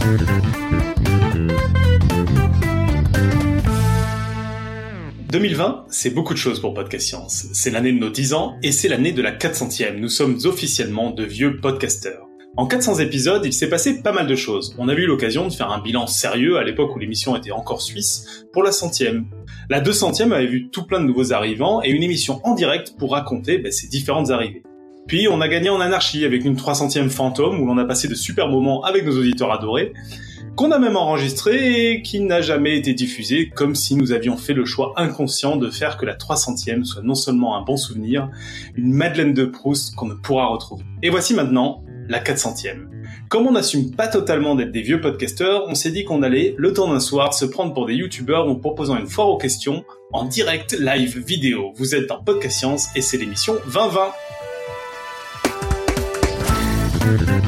« 2020, c'est beaucoup de choses pour Podcast Science. C'est l'année de nos 10 ans et c'est l'année de la 400e. Nous sommes officiellement de vieux podcasteurs. En 400 épisodes, il s'est passé pas mal de choses. On a eu l'occasion de faire un bilan sérieux à l'époque où l'émission était encore suisse pour la centième. La 200e avait vu tout plein de nouveaux arrivants et une émission en direct pour raconter ben, ces différentes arrivées. Puis on a gagné en anarchie avec une 300e fantôme où l'on a passé de super moments avec nos auditeurs adorés, qu'on a même enregistré et qui n'a jamais été diffusé, comme si nous avions fait le choix inconscient de faire que la 300e soit non seulement un bon souvenir, une Madeleine de Proust qu'on ne pourra retrouver. Et voici maintenant la 400e. Comme on n'assume pas totalement d'être des vieux podcasteurs, on s'est dit qu'on allait, le temps d'un soir, se prendre pour des youtubeurs en proposant une foire aux questions en direct live vidéo. Vous êtes dans Podcast Science et c'est l'émission 2020. Saturday.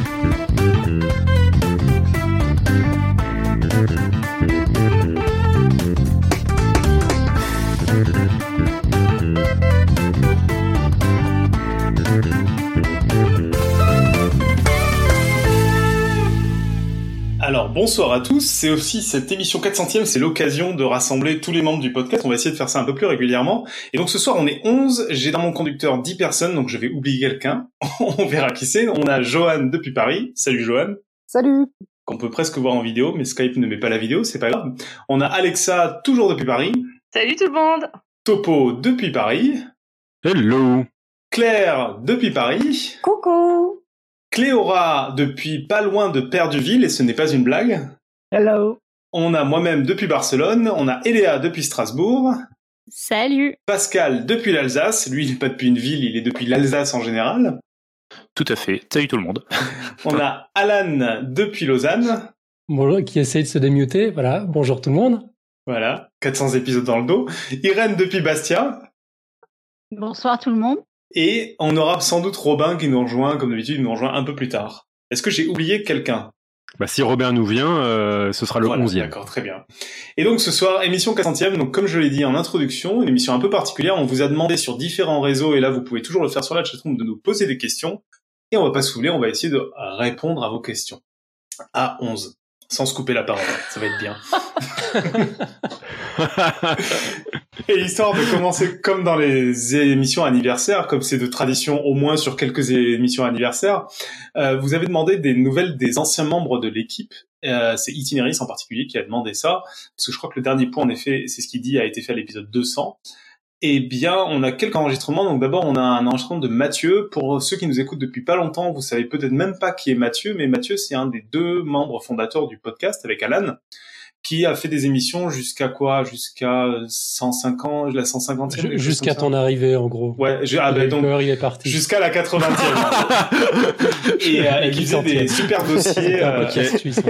Bonsoir à tous, c'est aussi cette émission 400e, c'est l'occasion de rassembler tous les membres du podcast, on va essayer de faire ça un peu plus régulièrement. Et donc ce soir on est 11, j'ai dans mon conducteur 10 personnes, donc je vais oublier quelqu'un, on verra qui c'est. On a Johan depuis Paris, salut Johan. Salut Qu'on peut presque voir en vidéo, mais Skype ne met pas la vidéo, c'est pas grave. On a Alexa, toujours depuis Paris. Salut tout le monde Topo depuis Paris. Hello Claire depuis Paris. Coucou Cléora depuis pas loin de Perduville, et ce n'est pas une blague. Hello On a moi-même depuis Barcelone, on a Eléa depuis Strasbourg, Salut Pascal depuis l'Alsace, lui il n'est pas depuis une ville, il est depuis l'Alsace en général. Tout à fait. Salut tout le monde. On a Alan depuis Lausanne, Bonjour, qui essaye de se démuter, voilà, bonjour tout le monde. voilà, 400 épisodes dans le dos, Irène depuis Bastia, Bonsoir tout le monde. Et on aura sans doute Robin qui nous rejoint, comme d'habitude, il nous rejoint un peu plus tard. Est-ce que j'ai oublié quelqu'un? Bah, si Robert nous vient, euh, ce sera le Voilà, 11e. D'accord, très bien. Et donc ce soir, émission 400e, donc comme je l'ai dit en introduction, une émission un peu particulière, on vous a demandé sur différents réseaux, et là vous pouvez toujours le faire sur la chatroom, de nous poser des questions, et on va pas se saouler, on va essayer de répondre à vos questions. À 11. Sans se couper la parole, ça va être bien. Et histoire de commencer comme dans les émissions anniversaires, comme c'est de tradition au moins sur quelques émissions anniversaires, euh, vous avez demandé des nouvelles des anciens membres de l'équipe. Euh, c'est Itinéris en particulier qui a demandé ça, parce que je crois que le dernier point, en effet, c'est ce qu'il dit, a été fait à l'épisode 200. Eh bien, on a quelques enregistrements. Donc d'abord, on a un enregistrement de Mathieu. Pour ceux qui nous écoutent depuis pas longtemps, vous savez peut-être même pas qui est Mathieu, mais Mathieu, c'est un des deux membres fondateurs du podcast avec Alan, qui a fait des émissions jusqu'à quoi? Jusqu'à 105 ans, la 150e quelque chose Jusqu'à ton arrivée, en gros. Ouais, je- ah ben donc il est parti. jusqu'à la 80e. et, euh, et qui faisait des super dossiers. Euh,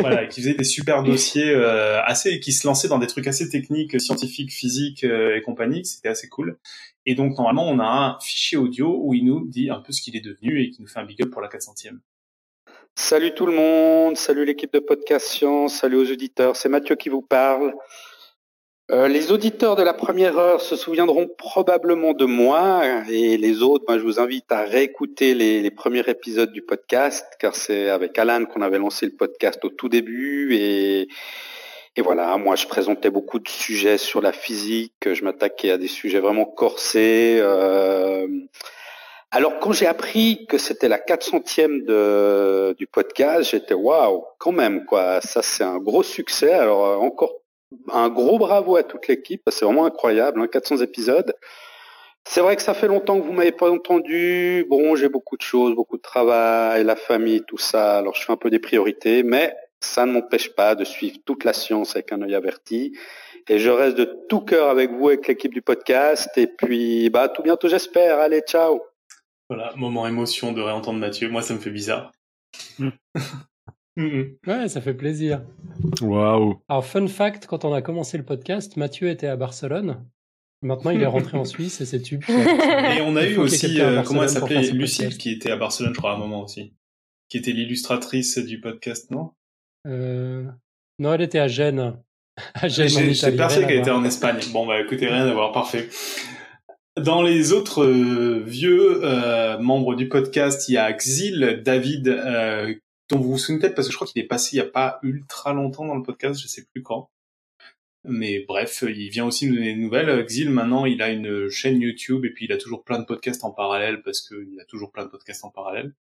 voilà, qui faisait des super dossiers euh, assez, qui se lançait dans des trucs assez techniques, scientifiques, physiques euh, et compagnie. C'était assez cool. Et donc normalement, on a un fichier audio où il nous dit un peu ce qu'il est devenu et qui nous fait un big up pour la 400e. Salut tout le monde, salut l'équipe de Podcast Science, salut aux auditeurs, c'est Mathieu qui vous parle. Euh, les auditeurs de la première heure se souviendront probablement de moi et les autres, je vous invite à réécouter les, premiers épisodes du podcast car c'est avec Alan qu'on avait lancé le podcast au tout début et, et voilà, moi je présentais beaucoup de sujets sur la physique, je m'attaquais à des sujets vraiment corsés. euh, alors quand j'ai appris que c'était la 400e de, du podcast, j'étais waouh, quand même quoi, ça c'est un gros succès. Alors euh, encore un gros bravo à toute l'équipe, c'est vraiment incroyable, hein, 400 épisodes. C'est vrai que ça fait longtemps que vous m'avez pas entendu. Bon, j'ai beaucoup de choses, beaucoup de travail, la famille, tout ça. Alors je fais un peu des priorités, mais ça ne m'empêche pas de suivre toute la science avec un œil averti. Et je reste de tout cœur avec vous, avec l'équipe du podcast. Et puis, bah, tout bientôt, j'espère. Allez, ciao. Voilà, moment émotion de réentendre Mathieu. Moi, ça me fait bizarre. Mm. Mhm. Ouais, ça fait plaisir. Waouh. Alors, fun fact, quand on a commencé le podcast, Mathieu était à Barcelone. Maintenant, il est rentré en Suisse et c'est tube. Et on a eu aussi, euh, comment elle s'appelait, Lucille, podcast. qui était à Barcelone, je crois, à un moment aussi. Qui était l'illustratrice du podcast, non? Euh... Non, elle était à Gênes. À Gênes, en J'ai- à qu'elle était en Espagne. Bon, bah écoutez, rien à voir, parfait. Dans les autres euh, vieux euh, membres du podcast, il y a Xil, David, euh, dont vous vous souvenez peut-être parce que je crois qu'il est passé il y a pas ultra longtemps dans le podcast, je sais plus quand. Mais bref, il vient aussi nous donner des nouvelles. Xil, maintenant, il a une chaîne YouTube et puis il a toujours plein de podcasts en parallèle parce qu'il a toujours plein de podcasts en parallèle.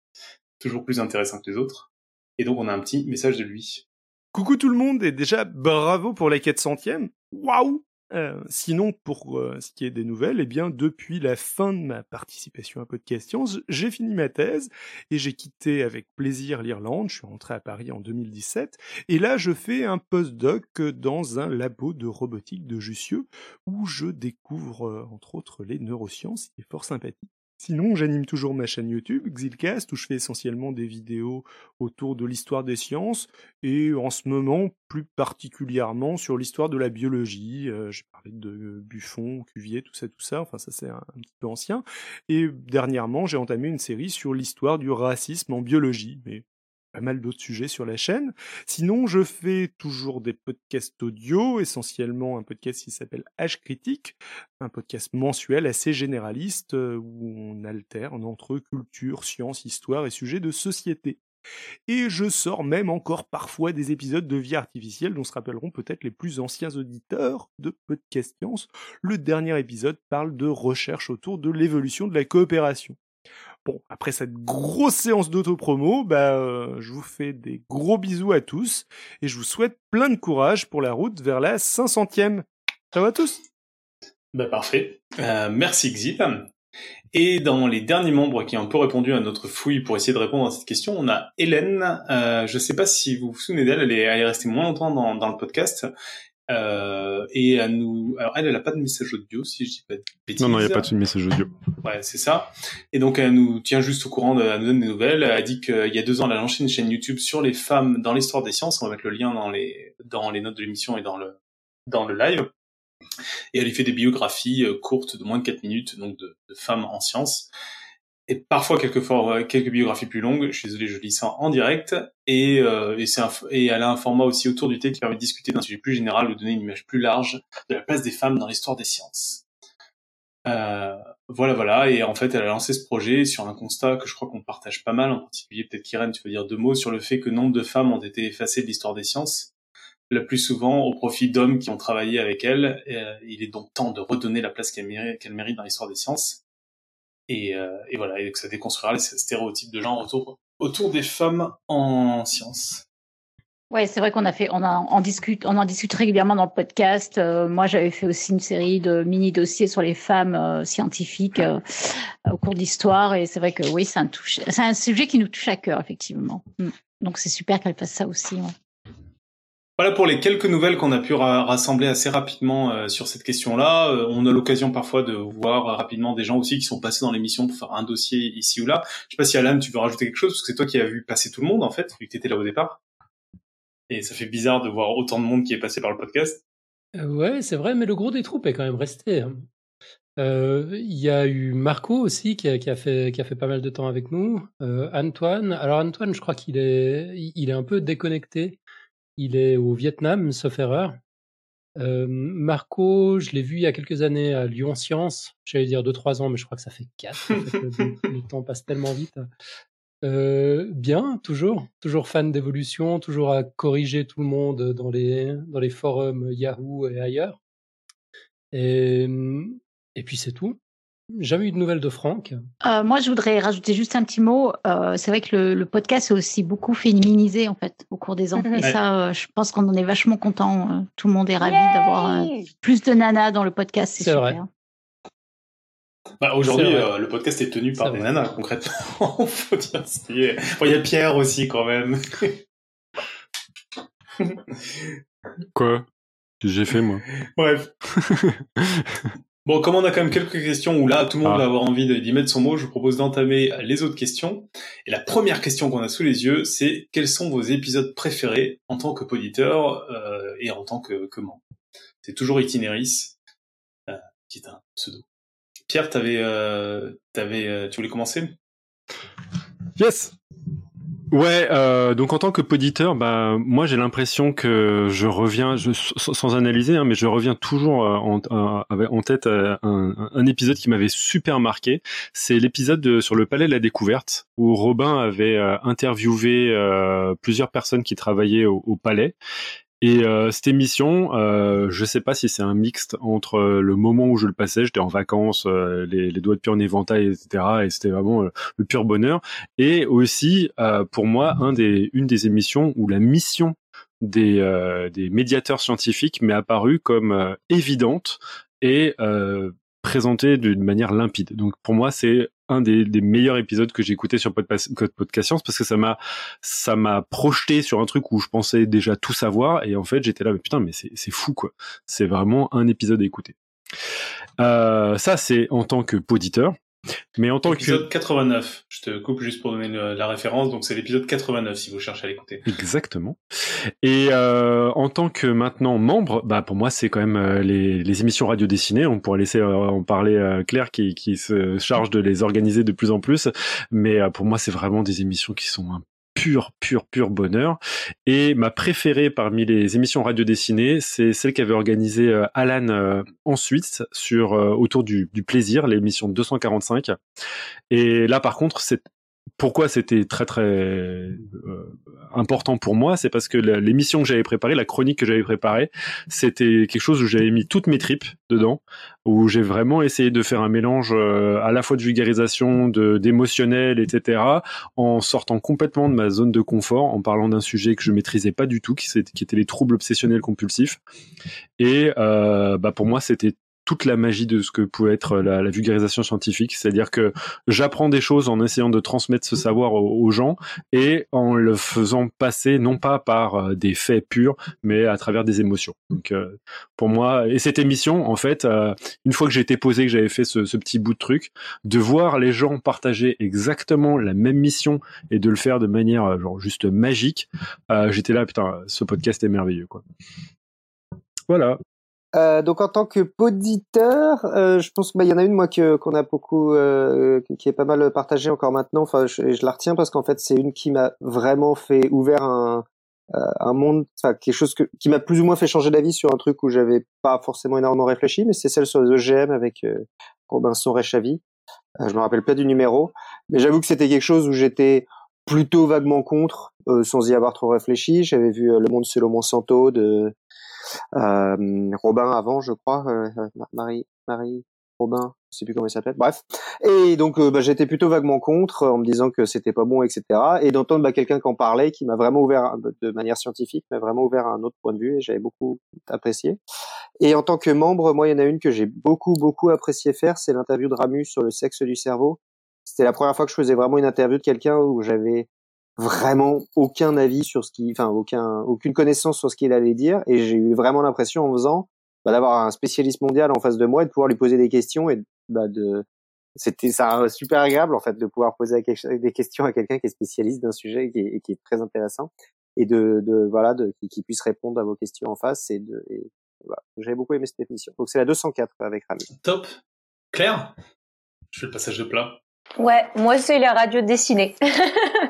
Toujours plus intéressant que les autres. Et donc, on a un petit message de lui. Coucou tout le monde et déjà bravo pour la 400e. Waouh euh, sinon, pour euh, ce qui est des nouvelles, eh bien, depuis la fin de ma participation à Podcast Science, j'ai fini ma thèse et j'ai quitté avec plaisir l'Irlande. Je suis rentré à Paris en 2017 et là, je fais un postdoc dans un labo de robotique de Jussieu où je découvre, euh, entre autres, les neurosciences, qui est fort sympathique. Sinon, j'anime toujours ma chaîne YouTube, Xilcast, où je fais essentiellement des vidéos autour de l'histoire des sciences, et en ce moment, plus particulièrement sur l'histoire de la biologie. Euh, j'ai parlé de Buffon, Cuvier, tout ça, tout ça, enfin ça c'est un, petit peu ancien. Et dernièrement, j'ai entamé une série sur l'histoire du racisme en biologie, mais pas mal d'autres sujets sur la chaîne. Sinon, je fais toujours des podcasts audio, essentiellement un podcast qui s'appelle H Critique, un podcast mensuel assez généraliste euh, où on alterne entre culture, science, histoire et sujets de société. Et je sors même encore parfois des épisodes de vie artificielle dont se rappelleront peut-être les plus anciens auditeurs de Podcast Science. Le dernier épisode parle de recherche autour de l'évolution de la coopération. Bon, après cette grosse séance d'auto-promo, bah, euh, je vous fais des gros bisous à tous et je vous souhaite plein de courage pour la route vers la 500e. Ciao à tous Bah parfait. Euh, merci Xip. Et dans les derniers membres qui ont un peu répondu à notre fouille pour essayer de répondre à cette question, on a Hélène. Euh, je ne sais pas si vous vous souvenez d'elle, elle est, restée moins longtemps dans le podcast. Euh, et à nous. Alors elle, elle a pas de message audio, si je dis pas de bêtises. Non, non, il n'y a pas de message audio. Ouais, c'est ça. Et donc elle nous tient juste au courant, de, elle nous donne des nouvelles. Elle a dit qu'il y a deux ans, elle a lancé une chaîne YouTube sur les femmes dans l'histoire des sciences. On va mettre le lien dans les dans les notes de l'émission et dans le dans le live. Et elle y fait des biographies euh, courtes de moins de 4 minutes, donc de, de femmes en sciences et parfois quelques, quelques biographies plus longues. Je suis désolé, je lis ça en direct. Et, euh, et, et elle a un format aussi autour du thé qui permet de discuter d'un sujet plus général ou donner une image plus large de la place des femmes dans l'histoire des sciences. Euh, voilà, voilà. Et en fait, elle a lancé ce projet sur un constat que je crois qu'on partage pas mal, en particulier peut-être Kiren, tu peux dire deux mots sur le fait que nombre de femmes ont été effacées de l'histoire des sciences, le plus souvent au profit d'hommes qui ont travaillé avec elle. Euh, il est donc temps de redonner la place qu'elle mérite, qu'elle mérite dans l'histoire des sciences. Et, euh, et, voilà, et que ça déconstruira les stéréotypes de genre autour, des femmes en sciences. Ouais, c'est vrai qu'on a fait, on, a, discute, on en discute régulièrement dans le podcast. Euh, moi, j'avais fait aussi une série de mini dossiers sur les femmes euh, scientifiques au cours de l'histoire, et c'est vrai que oui, c'est un, sujet qui nous touche à cœur, effectivement. Mm. Donc, c'est super qu'elle fasse ça aussi. Voilà pour les quelques nouvelles qu'on a pu rassembler assez rapidement euh, sur cette question-là. Euh, on a l'occasion parfois de voir rapidement des gens aussi qui sont passés dans l'émission pour faire un dossier ici ou là. Je sais pas si Alan, tu veux rajouter quelque chose parce que c'est toi qui as vu passer tout le monde en fait, vu que tu étais là au départ. Et ça fait bizarre de voir autant de monde qui est passé par le podcast. Euh, ouais, c'est vrai, mais le gros des troupes est quand même resté. Hein. Il y a eu Marco aussi qui a, fait, pas mal de temps avec nous. Antoine, alors Antoine, je crois qu'il est, il est un peu déconnecté il est au Vietnam, sauf erreur. Euh, Marco, je l'ai vu il y a quelques années à Lyon Science. J'allais dire 2-3 ans, mais je crois que ça fait 4. le, temps passe tellement vite. Euh, bien, toujours. Toujours fan d'évolution, toujours à corriger tout le monde dans les, dans les forums Yahoo et ailleurs. Et, et puis c'est tout. Jamais eu de nouvelles de Franck. Euh, moi, je voudrais rajouter juste un petit mot. Euh, c'est vrai que le, le, podcast est aussi beaucoup féminisé en fait au cours des ans. Et ça, euh, je pense qu'on en est vachement content. Tout le monde est ravi d'avoir euh, plus de nanas dans le podcast. C'est super. Vrai. Bah, Aujourd'hui, le podcast est tenu par des nanas concrètement. Faut dire. Bon, il y a Pierre aussi quand même. Quoi? J'ai fait moi. Bref. Bon, comme on a quand même quelques questions où là, tout le monde ah. va avoir envie d'y mettre son mot, je vous propose d'entamer les autres questions. Et la première question qu'on a sous les yeux, c'est quels sont vos épisodes préférés en tant que poditeur euh, et en tant que, que membre? C'est toujours Itinéris, euh, qui est un pseudo. Pierre, t'avais, euh, t'avais, euh, tu voulais commencer? Yes Ouais, euh, donc en tant que poditeur, bah moi j'ai l'impression que je reviens, je, sans, analyser, hein, mais je reviens toujours euh, en, en, tête euh, un, épisode qui m'avait super marqué. C'est l'épisode sur le Palais de la Découverte où Robin avait interviewé plusieurs personnes qui travaillaient au Palais et euh, cette émission, euh, je sais pas si c'est un mixte entre euh, le moment où je le passais, j'étais en vacances, euh, les, les, doigts de pied en éventail, etc. Et c'était vraiment le pur bonheur. Et aussi, pour moi, un des, une des émissions où la mission des, des médiateurs scientifiques m'est apparue comme évidente et présentée d'une manière limpide. Donc pour moi, c'est un des, meilleurs épisodes que j'ai écouté sur Podcast Science parce que ça m'a ça m'a projeté sur un truc où je pensais déjà tout savoir et en fait j'étais là mais putain mais c'est fou quoi. C'est vraiment un épisode à écouter. Euh, ça c'est en tant que poditeur mais en tant épisode 89, je te coupe juste pour donner la référence, donc c'est l'épisode 89 si vous cherchez à l'écouter. Exactement. Et euh, en tant que maintenant membre, bah pour moi c'est quand même euh, les, les, émissions radio dessinées. On pourrait laisser euh, en parler euh, Claire qui, qui se charge de les organiser de plus en plus, mais pour moi c'est vraiment des émissions qui sont un pur, pur, pur bonheur. Et ma préférée parmi les émissions radio dessinées, c'est celle qu'avait organisée euh, Alan euh, ensuite sur euh, autour du, du plaisir, l'émission 245. Et là, par contre, c'est pourquoi c'était très très euh, important pour moi, c'est parce que l'émission que j'avais préparée, la chronique que j'avais préparée, c'était quelque chose où j'avais mis toutes mes tripes dedans, où j'ai vraiment essayé de faire un mélange euh, à la fois de vulgarisation, d'émotionnel, etc., en sortant complètement de ma zone de confort, en parlant d'un sujet que je maîtrisais pas du tout, qui, qui était les troubles obsessionnels compulsifs. Et euh, bah pour moi, c'était toute la magie de ce que pouvait être la, vulgarisation scientifique, c'est-à-dire que j'apprends des choses en essayant de transmettre ce savoir aux, gens et en le faisant passer non pas par euh, des faits purs, mais à travers des émotions. Donc euh, pour moi, et cette émission, en fait, euh, une fois que j'ai été posé, que j'avais fait ce, petit bout de truc, de voir les gens partager exactement la même mission et de le faire de manière genre juste magique, j'étais là, putain, ce podcast est merveilleux, quoi. Voilà. Euh, donc en tant que poditeur, euh, je pense qu'il bah, y en a une moi que qu'on a beaucoup, euh, qui est pas mal partagée encore maintenant. Enfin, je, je la retiens parce qu'en fait c'est une qui m'a vraiment fait ouvert un euh, un monde, enfin quelque chose que, qui m'a plus ou moins fait changer d'avis sur un truc où j'avais pas forcément énormément réfléchi, mais c'est celle sur les OGM avec euh, Robinson Rechavi. je me rappelle pas du numéro, mais j'avoue que c'était quelque chose où j'étais plutôt vaguement contre, sans y avoir trop réfléchi. J'avais vu Le Monde selon Monsanto de Robin avant, je crois, euh, Marie, Marie, Robin, je sais plus comment il s'appelle. Bref. Et donc euh, bah, j'étais plutôt vaguement contre en me disant que c'était pas bon, etc. Et d'entendre bah, quelqu'un qui en parlait, qui m'a vraiment ouvert de manière scientifique, m'a vraiment ouvert un autre point de vue et j'avais beaucoup apprécié. Et en tant que membre, moi il y en a une que j'ai beaucoup beaucoup apprécié faire, c'est l'interview de Ramus sur le sexe du cerveau. C'était la première fois que je faisais vraiment une interview de quelqu'un où j'avais vraiment aucun avis sur ce qui, enfin aucun, aucune connaissance sur ce qu'il allait dire, et j'ai eu vraiment l'impression en faisant bah, d'avoir un spécialiste mondial en face de moi et de pouvoir lui poser des questions et bah, de c'était ça super agréable en fait de pouvoir poser des questions à quelqu'un qui est spécialiste d'un sujet et qui est, qui est, très intéressant et de, de voilà de qui, puisse répondre à vos questions en face et de voilà. j'ai beaucoup aimé cette émission. Donc c'est la 204 avec Rami. Top. Claire? Je fais le passage de plat. Ouais moi c'est la radio dessinée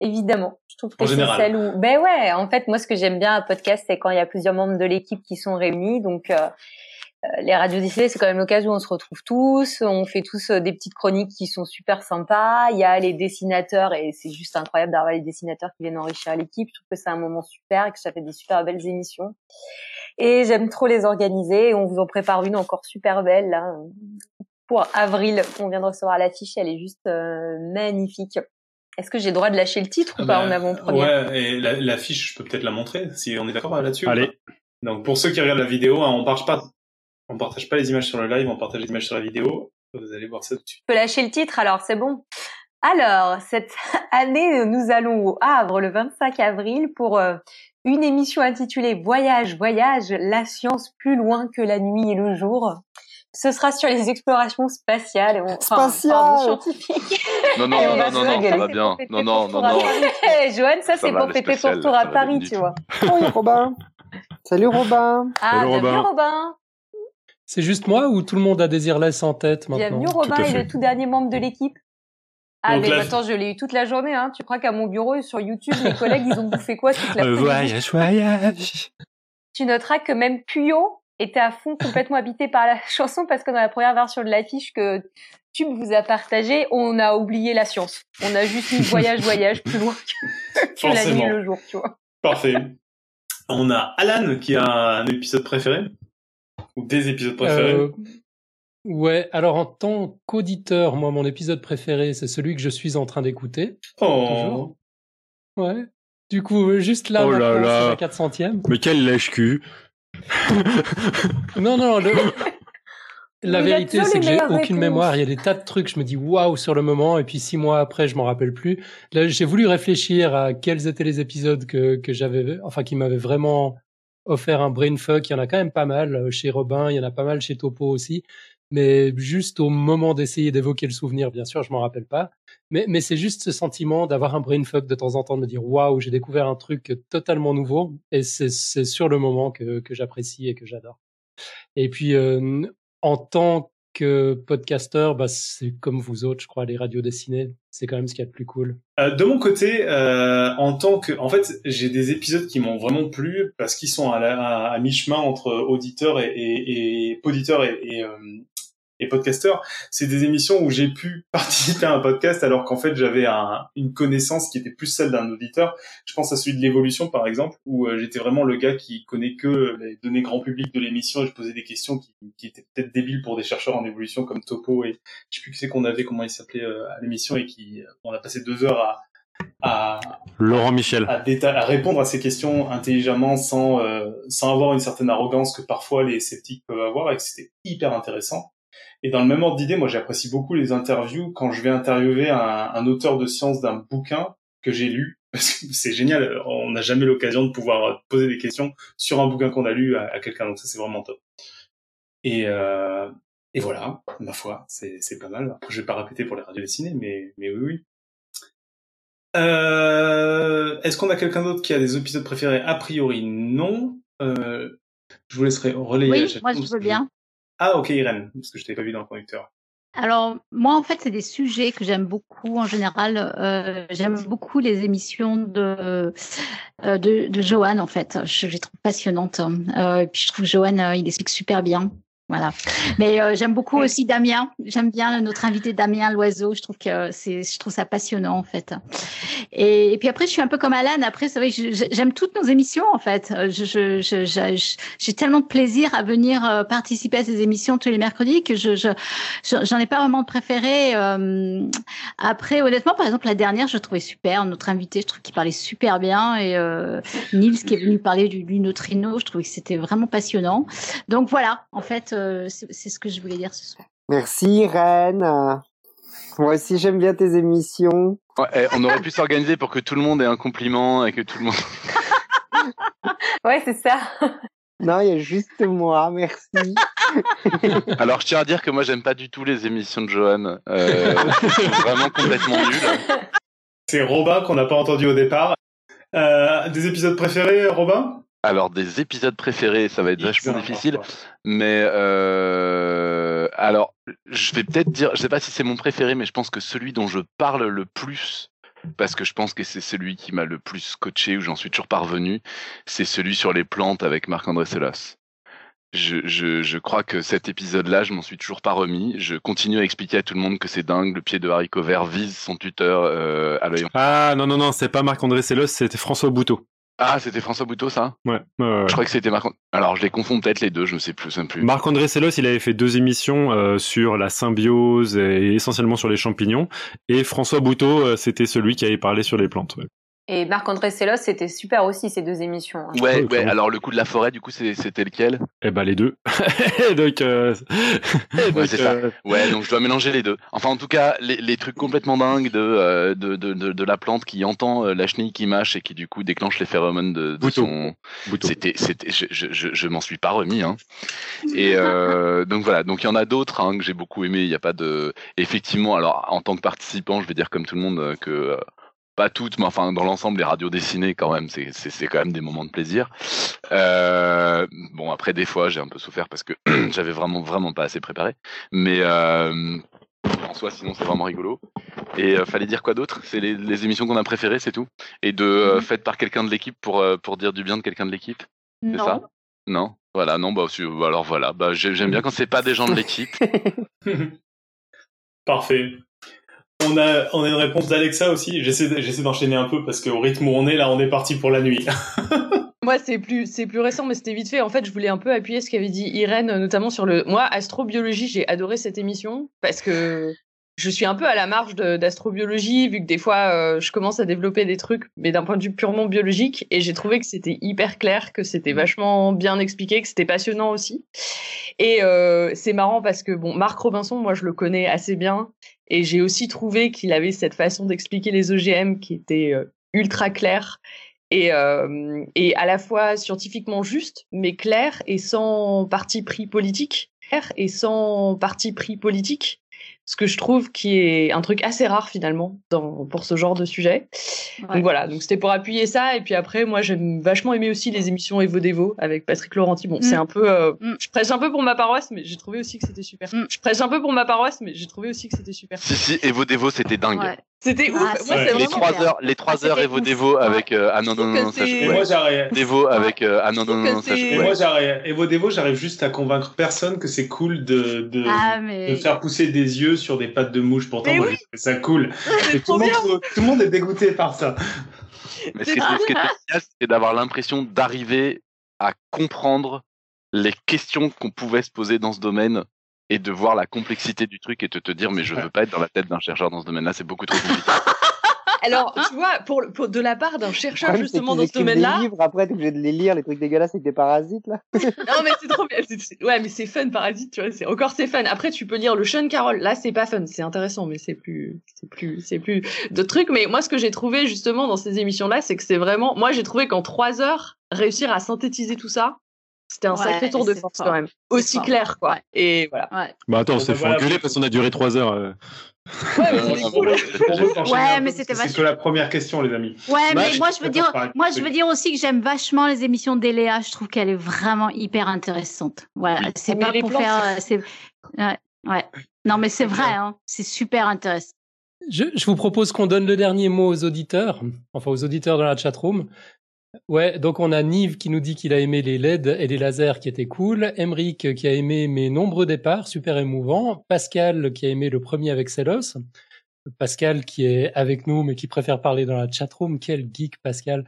Évidemment, je trouve que c'est celle où, ben ouais, en fait, moi, ce que j'aime bien à podcast, c'est quand il y a plusieurs membres de l'équipe qui sont réunis. Donc, euh, euh les radios dessinées, c'est quand même l'occasion où on se retrouve tous, on fait tous euh, des petites chroniques qui sont super sympas. Il y a les dessinateurs et c'est juste incroyable d'avoir les dessinateurs qui viennent enrichir l'équipe. Je trouve que c'est un moment super et que ça fait des super belles émissions. Et j'aime trop les organiser. Et on vous en prépare une encore super belle là pour avril. On vient de recevoir l'affiche, elle est juste euh, magnifique. Est-ce que j'ai le droit de lâcher le titre ou pas en avant-première? Ouais, et la, fiche, je peux peut-être la montrer, si on est d'accord là-dessus. Allez. Donc pour ceux qui regardent la vidéo, hein, on partage pas, on partage pas les images sur le live, on partage les images sur la vidéo. Vous allez voir ça dessus. Je peux lâcher le titre alors, c'est bon? Alors, cette année, nous allons au Havre le 25 avril pour euh, une émission intitulée Voyage, voyage, la science plus loin que la nuit et le jour. Ce sera sur les explorations spatiales. Enfin, spatiales Non, non, non, non, non, ça va bien. Non, non, non, non. Joanne, ça, c'est pour fêter ton retour à Paris, tu vois. Salut Robin. Salut Robin. Ah, Salut, bienvenue Robin. C'est juste moi ou tout le monde a Désirless en tête maintenant? Bienvenue Robin et le tout dernier membre de l'équipe. Ah, mais attends, je l'ai eu toute la journée. Hein. Tu crois qu'à mon bureau, sur YouTube, mes collègues, ils ont bouffé quoi toute la euh, Voyage, voyage. Tu noteras que même Puyo était à fond complètement habité par la chanson parce que dans la première version de l'affiche que Tube vous a partagé, on a oublié la science. On a juste mis voyage, voyage plus loin que, la nuit et le jour, tu vois. Parfait. On a Alan qui a un épisode préféré ou des épisodes préférés. Euh, Ouais, alors en tant qu'auditeur, moi, mon épisode préféré, c'est celui que je suis en train d'écouter. Oh. Ouais. Du coup, juste là, oh là là. c'est la 400e. Mais quel lèche-cul Non, non, la vérité, c'est que j'ai aucune mémoire. Il y a des tas de trucs, je me dis waouh sur le moment, et puis six mois après, je m'en rappelle plus. Là, j'ai voulu réfléchir à quels étaient les épisodes que, que j'avais, enfin, qui m'avaient vraiment offert un brain fuck. Il y en a quand même pas mal euh, chez Robin, il y en a pas mal chez Topo aussi mais juste au moment d'essayer d'évoquer le souvenir, bien sûr, je m'en rappelle pas. Mais, mais c'est juste ce sentiment d'avoir un brain fuck de temps en temps, de me dire waouh, j'ai découvert un truc totalement nouveau, et c'est sur le moment que, que j'apprécie et que j'adore. Et puis, euh, en tant que podcasteur, bah, c'est comme vous autres, je crois, les radios dessinées, c'est quand même ce qu'il y a de plus cool. Euh, de mon côté, euh, en tant que, en fait, j'ai des épisodes qui m'ont vraiment plu parce qu'ils sont à, mi-chemin entre auditeurs et, et, et et, et, euh, et podcasteur, c'est des émissions où j'ai pu participer à un podcast alors qu'en fait j'avais une connaissance qui était plus celle d'un auditeur. Je pense à celui de l'évolution par exemple, où euh, j'étais vraiment le gars qui connaît que les données grand public de l'émission et je posais des questions qui, qui étaient peut-être débiles pour des chercheurs en évolution comme Topo et je sais plus qui c'est qu'on avait, comment il s'appelait euh, à l'émission et qui euh, on a passé deux heures à à Laurent Michel à, à, répondre à ces questions intelligemment sans sans avoir une certaine arrogance que parfois les sceptiques peuvent avoir et que c'était hyper intéressant et dans le même ordre d'idée, moi j'apprécie beaucoup les interviews quand je vais interviewer un, un auteur de science d'un bouquin que j'ai lu, parce que c'est génial, on n'a jamais l'occasion de pouvoir poser des questions sur un bouquin qu'on a lu à, quelqu'un, donc ça c'est vraiment top. Et, euh, et voilà, ma foi, c'est pas mal. Après, je vais pas répéter pour les radios dessinées, mais, mais oui, oui. Euh, Est-ce qu'on a quelqu'un d'autre qui a des épisodes préférés? A priori, non. Euh, je vous laisserai relayer. Oui, moi je veux bien. Ah, ok, Irène, parce que je t'avais pas vu dans le conducteur. Alors, moi, en fait, c'est des sujets que j'aime beaucoup en général. Euh, j'aime beaucoup les émissions de, euh, de, de Johan, en fait. Je, les trouve passionnantes. Euh, et puis, je trouve Johan, euh, il explique super bien. Voilà. Mais euh, j'aime beaucoup aussi Damien. J'aime bien notre invité Damien Loiseau. Je trouve que c'est, je trouve ça passionnant en fait. Et, et, puis après, je suis un peu comme Alan. Après, c'est vrai que j'aime toutes nos émissions en fait. Je, je, je, j'ai tellement de plaisir à venir euh, participer à ces émissions tous les mercredis que je, je, j'en ai pas vraiment de préféré. Euh, après, honnêtement, par exemple, la dernière, je trouvais super. Notre invité, je trouve qu'il parlait super bien. Et euh, Nils qui est venu parler du, du neutrino, je trouvais que c'était vraiment passionnant. Donc voilà, en fait euh, c'est ce que je voulais dire ce soir. Merci Reine. Moi aussi j'aime bien tes émissions. Eh, on aurait pu s'organiser pour que tout le monde ait un compliment et que tout le monde. ouais, c'est ça. Non, il y a juste moi, merci. Alors, je tiens à dire que moi, j'aime pas du tout les émissions de Johan. Euh, vraiment complètement nul. C'est Robin qu'on n'a pas entendu au départ. Euh, des épisodes préférés, Robin? Alors des épisodes préférés, ça va être vachement difficile, mais euh, alors je vais peut-être dire, je sais pas si c'est mon préféré, mais je pense que celui dont je parle le plus, parce que je pense que c'est celui qui m'a le plus coaché où j'en suis toujours parvenu, c'est celui sur les plantes avec Marc-André Selas. Je, je, je, crois que cet épisode-là, je m'en suis toujours pas remis. Je continue à expliquer à tout le monde que c'est dingue. Le pied de haricot vert vise son tuteur euh, à l'œil. Ah non non non, c'est pas Marc-André Selas, c'était François Bouteau. Ah, c'était François Bouteau, ça? Ouais, Je crois que c'était Marc. Alors, je les confonds peut-être les deux, je ne sais plus. plus. Marc-André Sellos, il avait fait deux émissions euh, sur la symbiose et essentiellement sur les champignons. Et François Bouteau, euh, c'était celui qui avait parlé sur les plantes. Et Marc-André Sellos, c'était super aussi, ces deux émissions. Hein. Ouais, ouais. Alors, le coup de la forêt, du coup, c'était lequel? Eh ben, les deux. donc, euh... ouais, c'est ça. Euh, ouais, donc je dois mélanger les deux. Enfin, en tout cas, les, les trucs complètement dingues de, euh, de, de, de, de, la plante qui entend euh, la chenille qui mâche et qui, du coup, déclenche les phéromones de, de son. C'était, c'était, je, je, je, je m'en suis pas remis, hein. Et euh, donc voilà. Donc, il y en a d'autres hein, que j'ai beaucoup aimé. Il n'y a pas de. Effectivement, alors, en tant que participant, je vais dire comme tout le monde que pas toutes, mais enfin dans l'ensemble, les radios dessinées quand même, c'est quand même des moments de plaisir. Euh, bon après des fois j'ai un peu souffert parce que j'avais vraiment vraiment pas assez préparé, mais euh, en soi sinon c'est vraiment rigolo. Et euh, fallait dire quoi d'autre? C'est les, émissions qu'on a préférées, c'est tout? Et de euh, mhm. faites par quelqu'un de l'équipe pour pour dire du bien de quelqu'un de l'équipe? C'est ça? Non? Voilà, non, bah, bah alors voilà, bah, j'aime bien quand c'est pas des gens de l'équipe. Parfait. On a, on une réponse d'Alexa aussi. J'essaie, d'enchaîner un peu parce qu'au rythme où on est là, on est parti pour la nuit. Moi, c'est plus, c'est plus récent, mais c'était vite fait. En fait, je voulais un peu appuyer ce qu'avait dit Irène, notamment sur le. Moi, astrobiologie, j'ai adoré cette émission parce que je suis un peu à la marge d'astrobiologie, vu que des fois, euh, je commence à développer des trucs, mais d'un point de vue purement biologique, et j'ai trouvé que c'était hyper clair, que c'était vachement bien expliqué, que c'était passionnant aussi. Et euh, c'est marrant parce que, bon, Marc Robinson, moi, je le connais assez bien, et j'ai aussi trouvé qu'il avait cette façon d'expliquer les OGM qui était euh, ultra claire et, et à la fois scientifiquement juste, mais clair et sans parti pris politique. Et sans parti pris politique ce que je trouve qui est un truc assez rare finalement dans, pour ce genre de sujet. Donc voilà, donc c'était pour appuyer ça. Et puis après, moi j'aime vachement aimer aussi les émissions Evo Devo avec Patrick Laurenti. Bon, c'est mm. un peu, euh, mm. je prêche un peu pour ma paroisse, mais j'ai trouvé aussi que c'était super. Mm. Je prêche un peu pour ma paroisse, mais j'ai trouvé aussi que c'était super. Si si, Evo Devo c'était dingue. C'était ouf. Ah, moi, les trois heures, les trois heures Evo Devo avec euh, ah non non non, non ça je moi j'arrive. Devo avec euh, ah non non non, ça je moi j'arrive. Evo Devo, j'arrive juste à convaincre personne que c'est cool de de, ah, de faire pousser des yeux sur des pattes de mouche. Pourtant, moi, oui. ça cool. tout, le monde, est dégoûté par ça. Mais ce qui, est génial, c'est d'avoir l'impression d'arriver à comprendre les questions qu'on pouvait se poser dans ce domaine et de voir la complexité du truc et de te dire mais je veux pas être dans la tête d'un chercheur dans ce domaine-là, c'est beaucoup trop compliqué. Alors, tu vois, pour, pour de la part d'un chercheur justement dans ce domaine-là. livres, après, t'es obligé de les lire, les trucs dégueulasses avec des parasites, là. non, mais c'est trop bien. Ouais, mais c'est fun, parasites, tu vois. C'est encore c'est fun. Après, tu peux lire le Sean Carroll. Là, c'est pas fun. C'est intéressant, mais c'est plus, c'est plus, c'est plus de trucs. Mais moi, ce que j'ai trouvé justement dans ces émissions-là, c'est que c'est vraiment, moi, j'ai trouvé qu'en trois heures, réussir à synthétiser tout ça, c'était un sacré tour de force quand même. Aussi clair, quoi. Et voilà. Bah attends, c'est faut engueuler parce qu'on a duré trois heures. Euh. Ouais, mais c'était C'est que la première question, les amis. Ouais, mais moi je veux dire, moi je veux dire aussi que j'aime vachement les émissions d'Eléa. Je trouve qu'elle est vraiment hyper intéressante. Voilà, c'est pas pour faire. Euh, ouais, Non, mais c'est vrai, hein. c'est super intéressant. Je, je, vous propose qu'on donne le dernier mot aux auditeurs, enfin aux auditeurs dans la chatroom. Ouais, donc on a Nive qui nous dit qu'il a aimé les LED et les lasers qui étaient cool, Emric qui a aimé mes nombreux départs, super émouvants, Pascal qui a aimé le premier avec Celos, Pascal qui est avec nous mais qui préfère parler dans la chatroom, quel geek Pascal,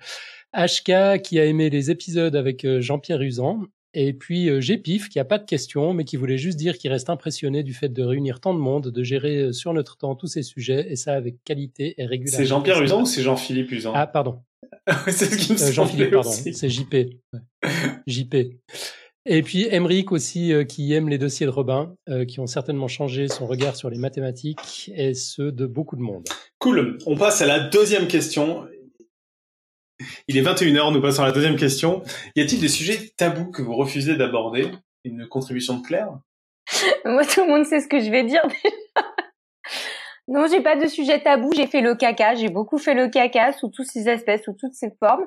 HK qui a aimé les épisodes avec euh, Jean-Pierre Usan, et puis euh, Gpif qui a pas de questions mais qui voulait juste dire qu'il reste impressionné du fait de réunir tant de monde, de gérer euh, sur notre temps tous ces sujets et ça avec qualité et régularité. C'est Jean-Pierre Usan ou c'est Jean-Philippe Usan Ah pardon. c'est ce qui me euh, Jean-Philippe, pardon, c'est JP. JP. Et puis Emeric aussi, euh, qui aime les dossiers de Robin, euh, qui ont certainement changé son regard sur les mathématiques, et ceux de beaucoup de monde. Cool. On passe à la deuxième question. Il est 21h, nous passons à la deuxième question. Y a-t-il des sujets tabous que vous refusez d'aborder? Une contribution de Claire? Moi, tout le monde sait ce que je vais dire. Non, j'ai pas de sujet tabou. J'ai fait le caca. J'ai beaucoup fait le caca sous toutes ses espèces, sous toutes ses formes.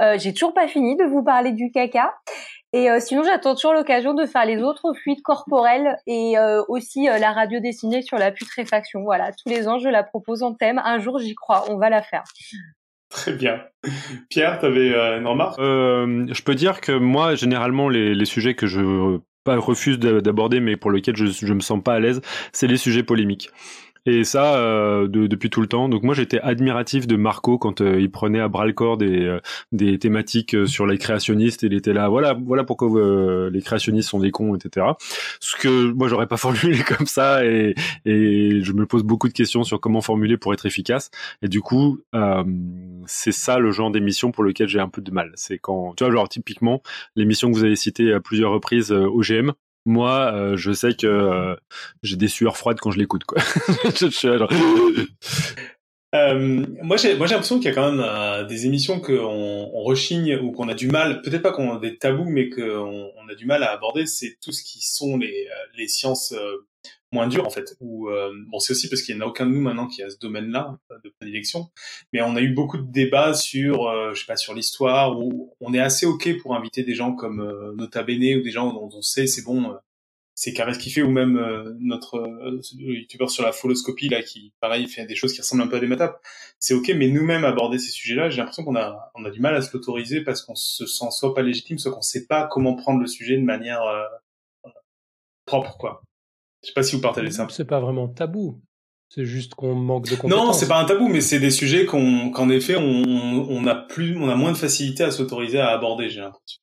Euh, j'ai toujours pas fini de vous parler du caca. Et euh, sinon, j'attends toujours l'occasion de faire les autres fluides corporels et euh, aussi euh, la radio dessinée sur la putréfaction. Voilà, tous les ans, je la propose en thème. Un jour, j'y crois. On va la faire. Très bien. Pierre, tu avais une remarque? Je peux dire que moi, généralement, les, les sujets que je pas refuse d'aborder, mais pour lesquels je, je me sens pas à l'aise, c'est les sujets polémiques. Et ça, euh, de, depuis tout le temps. Donc moi, j'étais admiratif de Marco quand euh, il prenait à bras le corps des, euh, des thématiques sur les créationnistes. Il était là, voilà, voilà pourquoi les créationnistes sont des cons, etc. Ce que moi, j'aurais pas formulé comme ça, et, et je me pose beaucoup de questions sur comment formuler pour être efficace. Et du coup, c'est ça le genre d'émission pour lequel j'ai un peu de mal. C'est quand, tu vois, genre typiquement l'émission que vous avez citée à plusieurs reprises, OGM moi, euh, je sais que euh, j'ai des sueurs froides quand je l'écoute, quoi. Euh, moi, j'ai, moi, j'ai l'impression qu'il y a quand même des émissions qu'on on rechigne ou qu'on a du mal, peut-être pas qu'on a des tabous, mais qu'on on a du mal à aborder. C'est tout ce qui sont les, les sciences moins dur en fait. Ou euh, bon, c'est aussi parce qu'il n'y en a aucun de nous maintenant qui a ce domaine-là euh, de prédilection. Mais on a eu beaucoup de débats sur, euh, je sais pas, sur l'histoire. Où on est assez ok pour inviter des gens comme Nota Bene ou des gens dont on sait c'est bon. c'est carré ce qu'il fait ou même euh, notre euh, youtubeur sur la foloscopie là qui pareil fait des choses qui ressemblent un peu à des matapes c'est ok mais nous-mêmes aborder ces sujets-là j'ai l'impression qu'on a on a du mal à se l'autoriser parce qu'on se sent soit pas légitime soit qu'on sait pas comment prendre le sujet de manière euh, propre quoi je sais pas si vous partagez ça c'est pas vraiment tabou c'est juste qu'on manque de compétences. Non, c'est pas un tabou, mais c'est des sujets qu'on, qu'en effet, on, on a plus, on a moins de facilité à s'autoriser à aborder, j'ai l'impression.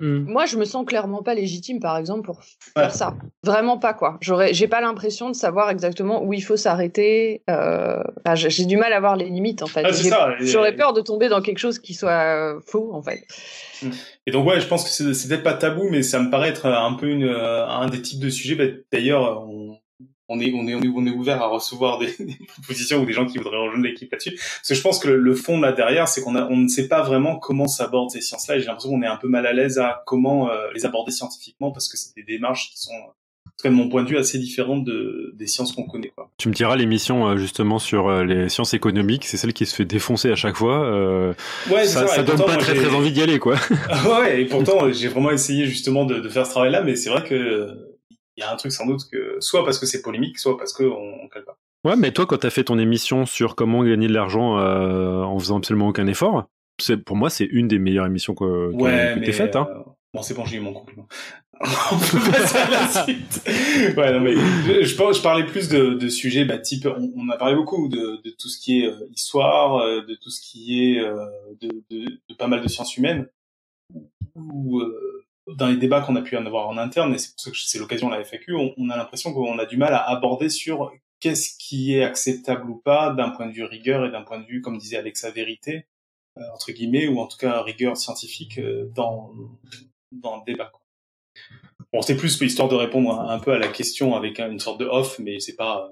Mmh. Moi, je me sens clairement pas légitime, par exemple, pour faire ça. Vraiment pas, quoi. J'aurais, j'ai pas l'impression de savoir exactement où il faut s'arrêter. Euh... j'ai du mal à voir les limites, en fait. Ah, j'aurais peur de tomber dans quelque chose qui soit euh, faux, en fait. Mmh. Et donc, ouais, je pense que c'est, peut-être pas tabou, mais ça me paraît être un peu une, euh, un des types de sujets. Bah, d'ailleurs, on, on est, on est, on est, ouvert à recevoir des, propositions ou des gens qui voudraient rejoindre l'équipe là-dessus. Parce que je pense que le, fond là derrière, c'est qu'on a, on ne sait pas vraiment comment s'abordent ces sciences-là. Et j'ai l'impression qu'on est un peu mal à l'aise à comment euh, les aborder scientifiquement parce que c'est des démarches qui sont, en tout cas de mon point de vue, assez différentes de, des sciences qu'on connaît. Quoi. Tu me diras l'émission euh, justement sur euh, les sciences économiques, c'est celle qui se fait défoncer à chaque fois. ouais, ça, ça, donne pas très très envie d'y aller, quoi. ouais, et pourtant j'ai vraiment essayé justement de, de faire ce travail-là, mais c'est vrai que il y a un truc sans doute que soit parce que c'est polémique, soit parce qu'on on cale pas. Ouais, mais toi, quand tu as fait ton émission sur comment gagner de l'argent euh, en faisant absolument aucun effort, c'est pour moi c'est une des meilleures émissions que, ouais, que t'aies faites. Hein. Euh, bon, c'est bon, j'ai eu mon compliment. on peut passer à la suite. ouais, non, mais je, je, parlais plus de, de sujets, bah, type, on, a parlé beaucoup de, de, tout ce qui est euh, histoire, euh, de tout ce qui est de, de, pas mal de sciences humaines, ou dans les débats qu'on a pu en avoir en interne, et c'est pour ça que c'est l'occasion de la FAQ, on, a l'impression qu'on a du mal à aborder sur qu'est-ce qui est acceptable ou pas d'un point de vue rigueur et d'un point de vue, comme disait Alexa, vérité, euh, entre guillemets, ou en tout cas rigueur scientifique euh, dans, dans le débat. Bon, c'est plus histoire de répondre un, peu à la question avec une sorte de off, mais c'est pas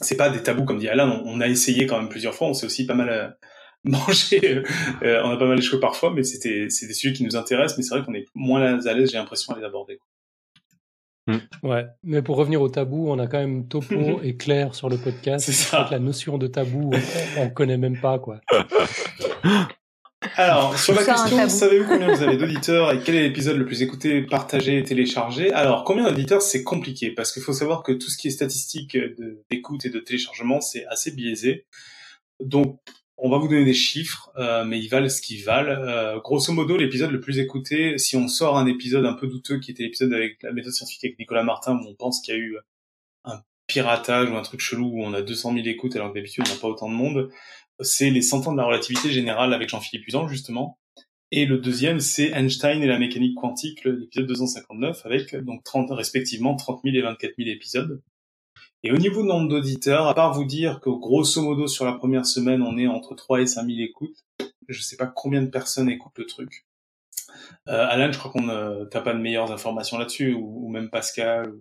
c'est pas des tabous comme dit Alain. On, a essayé quand même plusieurs fois. On s'est aussi pas mal manger. Euh, on a pas mal échoué parfois, mais c'était c'est des sujets qui nous intéressent, mais c'est vrai qu'on est moins à l'aise, j'ai l'impression, à les aborder. Hmm. Ouais, mais pour revenir au tabou, on a quand même Topo et Claire sur le podcast. C'est ça. La notion de tabou, on, on connaît même pas, quoi. Alors, sur la question, savez-vous combien vous avez d'auditeurs et quel est l'épisode le plus écouté, partagé et téléchargé? Alors, combien d'auditeurs, c'est compliqué, parce qu'il faut savoir que tout ce qui est statistique d'écoute et de téléchargement, c'est assez biaisé. Donc, on va vous donner des chiffres, euh, mais ils valent ce qu'ils valent. Euh, grosso modo, l'épisode le plus écouté, si on sort un épisode un peu douteux, qui était l'épisode avec la méthode scientifique avec Nicolas Martin, où on pense qu'il y a eu un piratage ou un truc chelou où on a 200 000 écoutes alors que d'habitude on n'a pas autant de monde, c'est les 100 ans de la relativité générale avec Jean-Philippe Usan justement. Et le deuxième, c'est Einstein et la mécanique quantique, l'épisode 259, avec donc 30, respectivement 30 000 et 24 000 épisodes. Et au niveau du nombre d'auditeurs, à part vous dire que grosso modo sur la première semaine, on est entre 3 et 5 000 écoutes, je sais pas combien de personnes écoutent le truc. Euh, Alan, je crois qu'on euh, t'as pas de meilleures informations là-dessus, ou, même Pascal.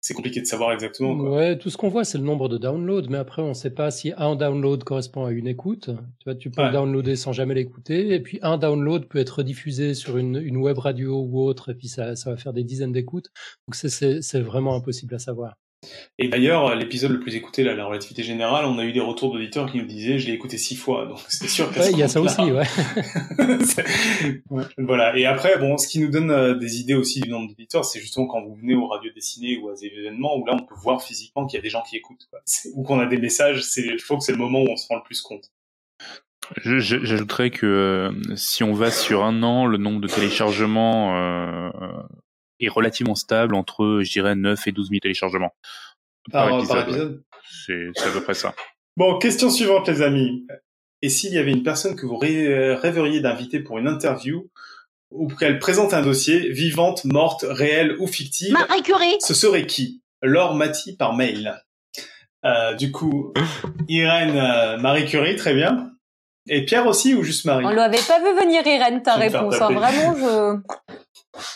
C'est compliqué de savoir exactement. Quoi. Ouais, tout ce qu'on voit, c'est le nombre de downloads, mais après, on sait pas si un download correspond à une écoute. Tu vois, tu peux downloader sans jamais l'écouter, et puis un download peut être diffusé sur une, une web radio ou autre, et puis ça, ça va faire des dizaines d'écoutes. Donc c'est vraiment impossible à savoir. Et d'ailleurs, l'épisode le plus écouté, là, la relativité générale, on a eu des retours d'auditeurs qui nous disaient, je l'ai écouté six fois, donc c'est sûr que il y a ça aussi, ouais. Voilà. Et après, bon, ce qui nous donne euh, des idées aussi du nombre d'auditeurs, c'est justement quand vous venez aux radios dessinées ou à des événements où là, on peut voir physiquement qu'il y a des gens qui écoutent, quoi. ou qu'on a des messages. C'est, je trouve que c'est le moment où on se rend le plus compte. J'ajouterais que euh, si on va sur un an, le nombre de téléchargements euh, est relativement stable entre, je dirais, 9 et 12 000 téléchargements par, épisode. C'est à peu près ça. Bon, question suivante, les amis. Et s'il y avait une personne que vous rêveriez d'inviter pour une interview, ou qu'elle présente un dossier, vivante, morte, réelle ou fictive, Marie Curie. ce serait qui? Laure Mati par mail. Euh, du coup, Irène euh, Marie Curie, très bien. Et Pierre aussi ou juste Marie? On lui avait pas vu venir Irène ta réponse. Hein. Vraiment, je.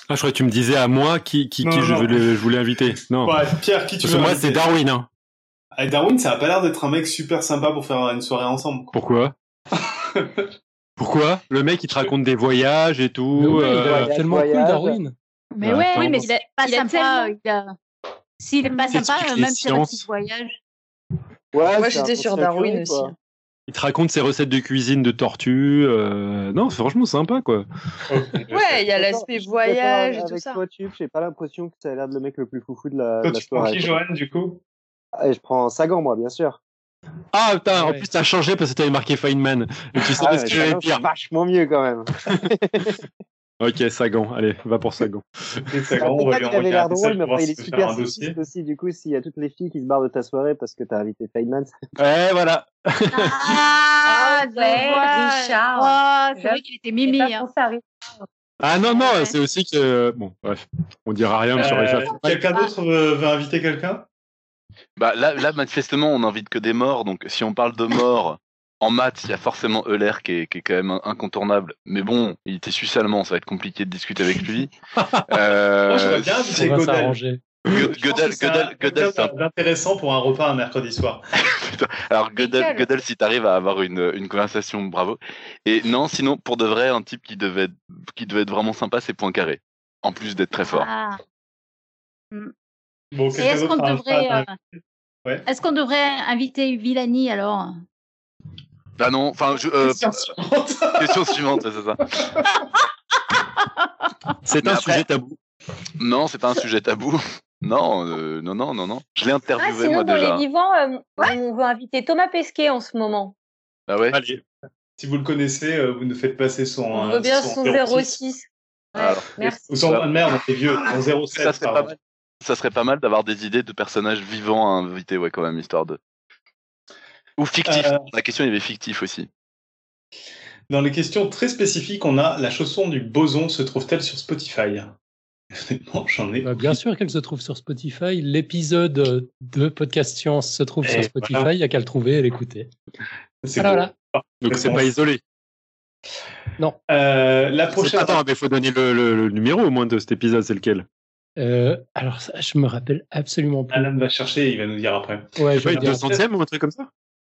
Ah, je croyais que tu me disais à moi qui, qui, qui Je, voulais, je, voulais, inviter. Non. Ouais, Pierre, qui tu Parce veux moi, c'est Darwin. Hein. Ah, Darwin, ça a pas l'air d'être un mec super sympa pour faire une soirée ensemble. Pourquoi Pourquoi? Le mec, il te raconte des voyages et tout. euh... il tellement cool, Darwin. Mais ouais, oui, mais il est pas sympa. S'il est pas sympa, même sur un petit voyage. Ouais, Moi, j'étais sur Darwin aussi. Il te raconte ses recettes de cuisine de tortue. Euh... Non, c'est franchement sympa, quoi. ouais, il y a l'aspect voyage et tout ça. Toi, j'ai pas l'impression que ça a l'air de le mec le plus foufou de la. Toi, de la tu prends qui, Johan, du coup? Ah, Je prends Sagan, moi, bien sûr. Ah putain, en plus t'as changé parce que t'avais marqué Feynman. Et tu sais ah, ce que j'allais dire. vachement mieux quand même. ok, Sagan, allez, va pour Sagan. Sagan, on va lui avait l'air drôle, mais il est super sexiste aussi. Du coup, s'il y a toutes les filles qui se barrent de ta soirée parce que t'as invité Feynman. ouais, voilà. Ah, ouais, Richard. Oh, c'est vrai qu'il était mimi. Hein. Ah non, non, c'est aussi que. Bon, bref, on dira rien sur les euh, Quelqu'un d'autre veut inviter quelqu'un? Bah là, là, manifestement, on n'invite que des morts. Donc, si on parle de morts, en maths, il y a forcément Euler qui est, qui est, quand même incontournable. Mais bon, il était suisse allemand, ça va être compliqué de discuter avec lui. euh... Moi, je vois bien c'est Godel. Gödel, Gödel, Gödel, c'est intéressant pour un repas un mercredi soir. Alors Gödel, Gödel, si t'arrives à avoir une, une conversation, bravo. Et non, sinon, pour de vrai, un type qui devait, qui devait être vraiment sympa, c'est Poincaré. En plus d'être très fort. Ah. Mm. Bon, est-ce qu'on devrait, euh, est-ce qu'on devrait inviter Villani alors? Ah non, enfin, je, euh, question suivante, question suivante c'est ça. c'est un sujet tabou. Non, c'est pas un sujet tabou. Non, euh, non, non, non, non. Je l'ai interviewé ah, sinon, moi dans déjà. les vivants, euh, on veut inviter Thomas Pesquet en ce moment. Ah ouais? Allez. Si vous le connaissez, vous nous faites passer son. On veut bien son, 06. Ouais, Alors, merci. Ou son merde, on est vieux. Son 07. Ça serait pas mal ça serait pas mal d'avoir des idées de personnages vivants à inviter, ouais, quand même, histoire de. Ou fictif. Euh... La question, il y avait fictif aussi. Dans les questions très spécifiques, on a la chanson du boson se trouve-t-elle sur Spotify? Honnêtement, j'en ai. Bah, bien sûr qu'elle se trouve sur Spotify. L'épisode de Podcast Science se trouve sur Spotify. Il n'y a qu'à le trouver et l'écouter. Voilà, Donc c'est pas isolé. Non. Euh, la prochaine. Attends, mais il faut donner le, le, le, numéro au moins de cet épisode, c'est lequel? Euh, alors, ça, je me rappelle absolument pas. Alan va chercher, il va nous dire après. Ouais, je vais dire. centième ou un truc comme ça?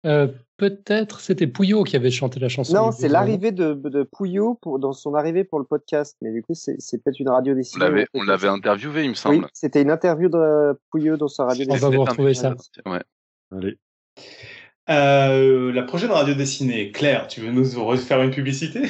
Euh, Peut-être c'était Pouillot qui avait chanté la chanson. Non, c'est l'arrivée de, de Pouillot pour, dans son arrivée pour le podcast. Mais du coup, c'est peut-être une radio dessinée. On l'avait interviewé, il me semble. Oui, c'était une interview de Pouillot dans sa radio dessinée. On va vous retrouver ça. Ouais. Allez. Euh, la prochaine radio dessinée, Claire, tu veux nous refaire une publicité?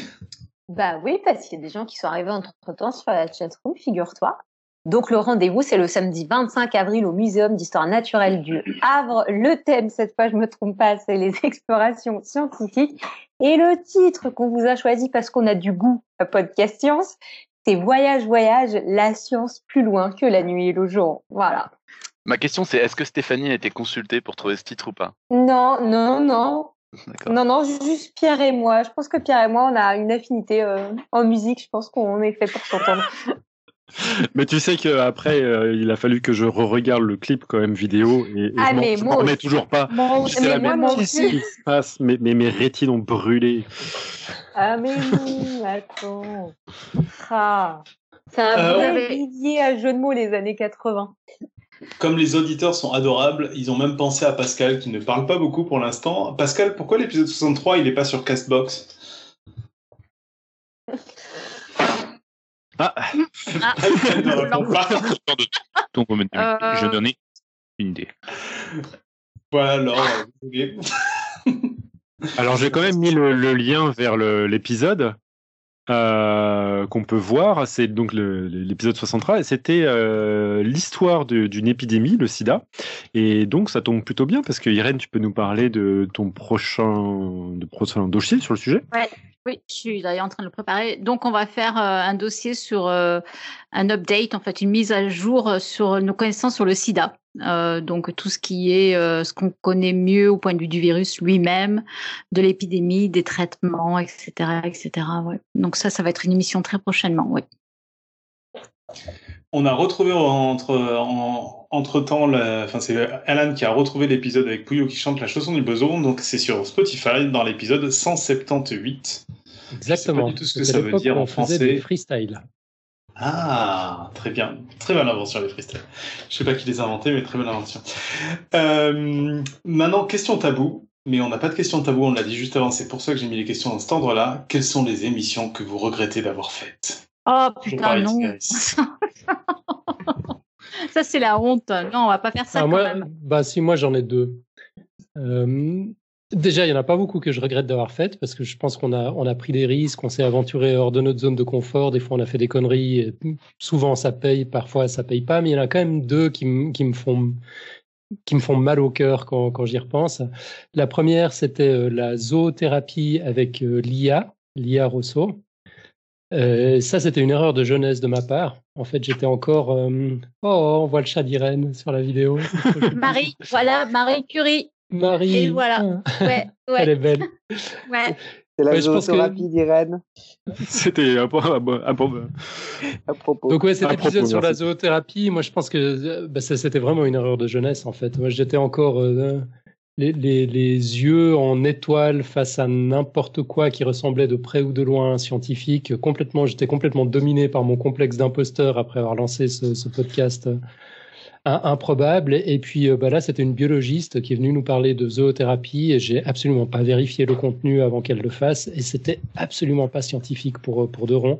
Bah oui, parce qu'il y a des gens qui sont arrivés entre temps sur la chatroom, figure-toi. Donc le rendez-vous, c'est le samedi 25 avril au Muséum d'histoire naturelle du Havre. Le thème, cette fois, je me trompe pas, c'est les explorations scientifiques. Et le titre qu'on vous a choisi parce qu'on a du goût à Podcast Science, c'est Voyage, voyage, la science plus loin que la nuit et le jour. Voilà. Ma question, c'est est-ce que Stéphanie a été consultée pour trouver ce titre ou pas? Non, non, non. Non, non, juste Pierre et moi. Je pense que Pierre et moi, on a une affinité euh, en musique. Je pense qu'on est fait pour s'entendre. mais tu sais qu'après, euh, il a fallu que je re-regarde le clip quand même vidéo et, et ah, mais je m'en remets toujours pas. Moi, c'est la même chose qui se passe, mais, mais, mes rétines ont brûlé. Ah mais oui, attends. Ah. C'est un euh, vrai vivier à jeu de mots les années 80. Comme les auditeurs sont adorables, ils ont même pensé à Pascal qui ne parle pas beaucoup pour l'instant. Pascal, pourquoi l'épisode 63 il n'est pas sur Castbox? Ah, ah. Donc, je donnais une idée. Voilà, alors, alors j'ai quand même mis le, le lien vers l'épisode euh, qu'on peut voir. C'est donc l'épisode 63 et c'était euh, l'histoire d'une épidémie, le sida. Et donc ça tombe plutôt bien parce que Irène, tu peux nous parler de ton prochain, de prochain dossier sur le sujet? Oui, je suis d'ailleurs en train de le préparer. Donc, on va faire euh, un dossier sur un update, en fait, une mise à jour sur nos connaissances sur le sida. Donc, tout ce qui est ce qu'on connaît mieux au point de vue du virus lui-même, de l'épidémie, des traitements, etc. etc. Ouais. Donc, ça, ça va être une émission très prochainement. Oui. On a retrouvé entre, entre temps, enfin c'est Alan qui a retrouvé l'épisode avec Pouillot qui chante la chanson du besoin, donc c'est sur Spotify dans l'épisode 178. Exactement. Pas du tout ce que ça veut dire en français. freestyle. Ah, très bien. Très bonne invention, les freestyle. Je sais pas qui les a inventés, mais très bonne invention. Euh, maintenant, question tabou. Mais on n'a pas de question tabou, on l'a dit juste avant, c'est pour ça que j'ai mis les questions dans cet ordre-là. Quelles sont les émissions que vous regrettez d'avoir faites? Oh putain, non Ça, c'est la honte. Non, on va pas faire ça. Ah, moi, Bah, si, moi, j'en ai deux. Euh, Déjà, il y en a pas beaucoup que je regrette d'avoir fait parce que je pense qu'on a on a pris des risques, on s'est aventuré hors de notre zone de confort. Des fois, on a fait des conneries. Et souvent, ça paye, parfois, ça paye pas. Mais il y en a quand même deux qui, qui me font qui me font mal au cœur quand, quand j'y repense. La première, c'était euh, la zoothérapie avec euh, Lia, Lia Rosso. Euh, ça, c'était une erreur de jeunesse de ma part. En fait, j'étais encore. Euh... Oh, on voit le chat d'Irène sur la vidéo. Marie, voilà, Marie Curie. Marie. Et voilà. Ouais, ouais. Elle est belle. Ouais. C'est la ouais, zoothérapie que... d'Irène. C'était à, à, à, propos. Donc ouais, cet épisode sur la zoothérapie, moi je pense que bah, c'était vraiment une erreur de jeunesse en fait. Moi j'étais encore euh, les, les, les, yeux en étoile face à n'importe quoi qui ressemblait de près ou de loin à un scientifique. Complètement, j'étais complètement dominé par mon complexe d'imposteur après avoir lancé ce, ce podcast improbable. Et puis euh, bah là, c'était une biologiste qui est venue nous parler de zoothérapie et j'ai absolument pas vérifié le contenu avant qu'elle le fasse et c'était absolument pas scientifique pour, pour De Ron.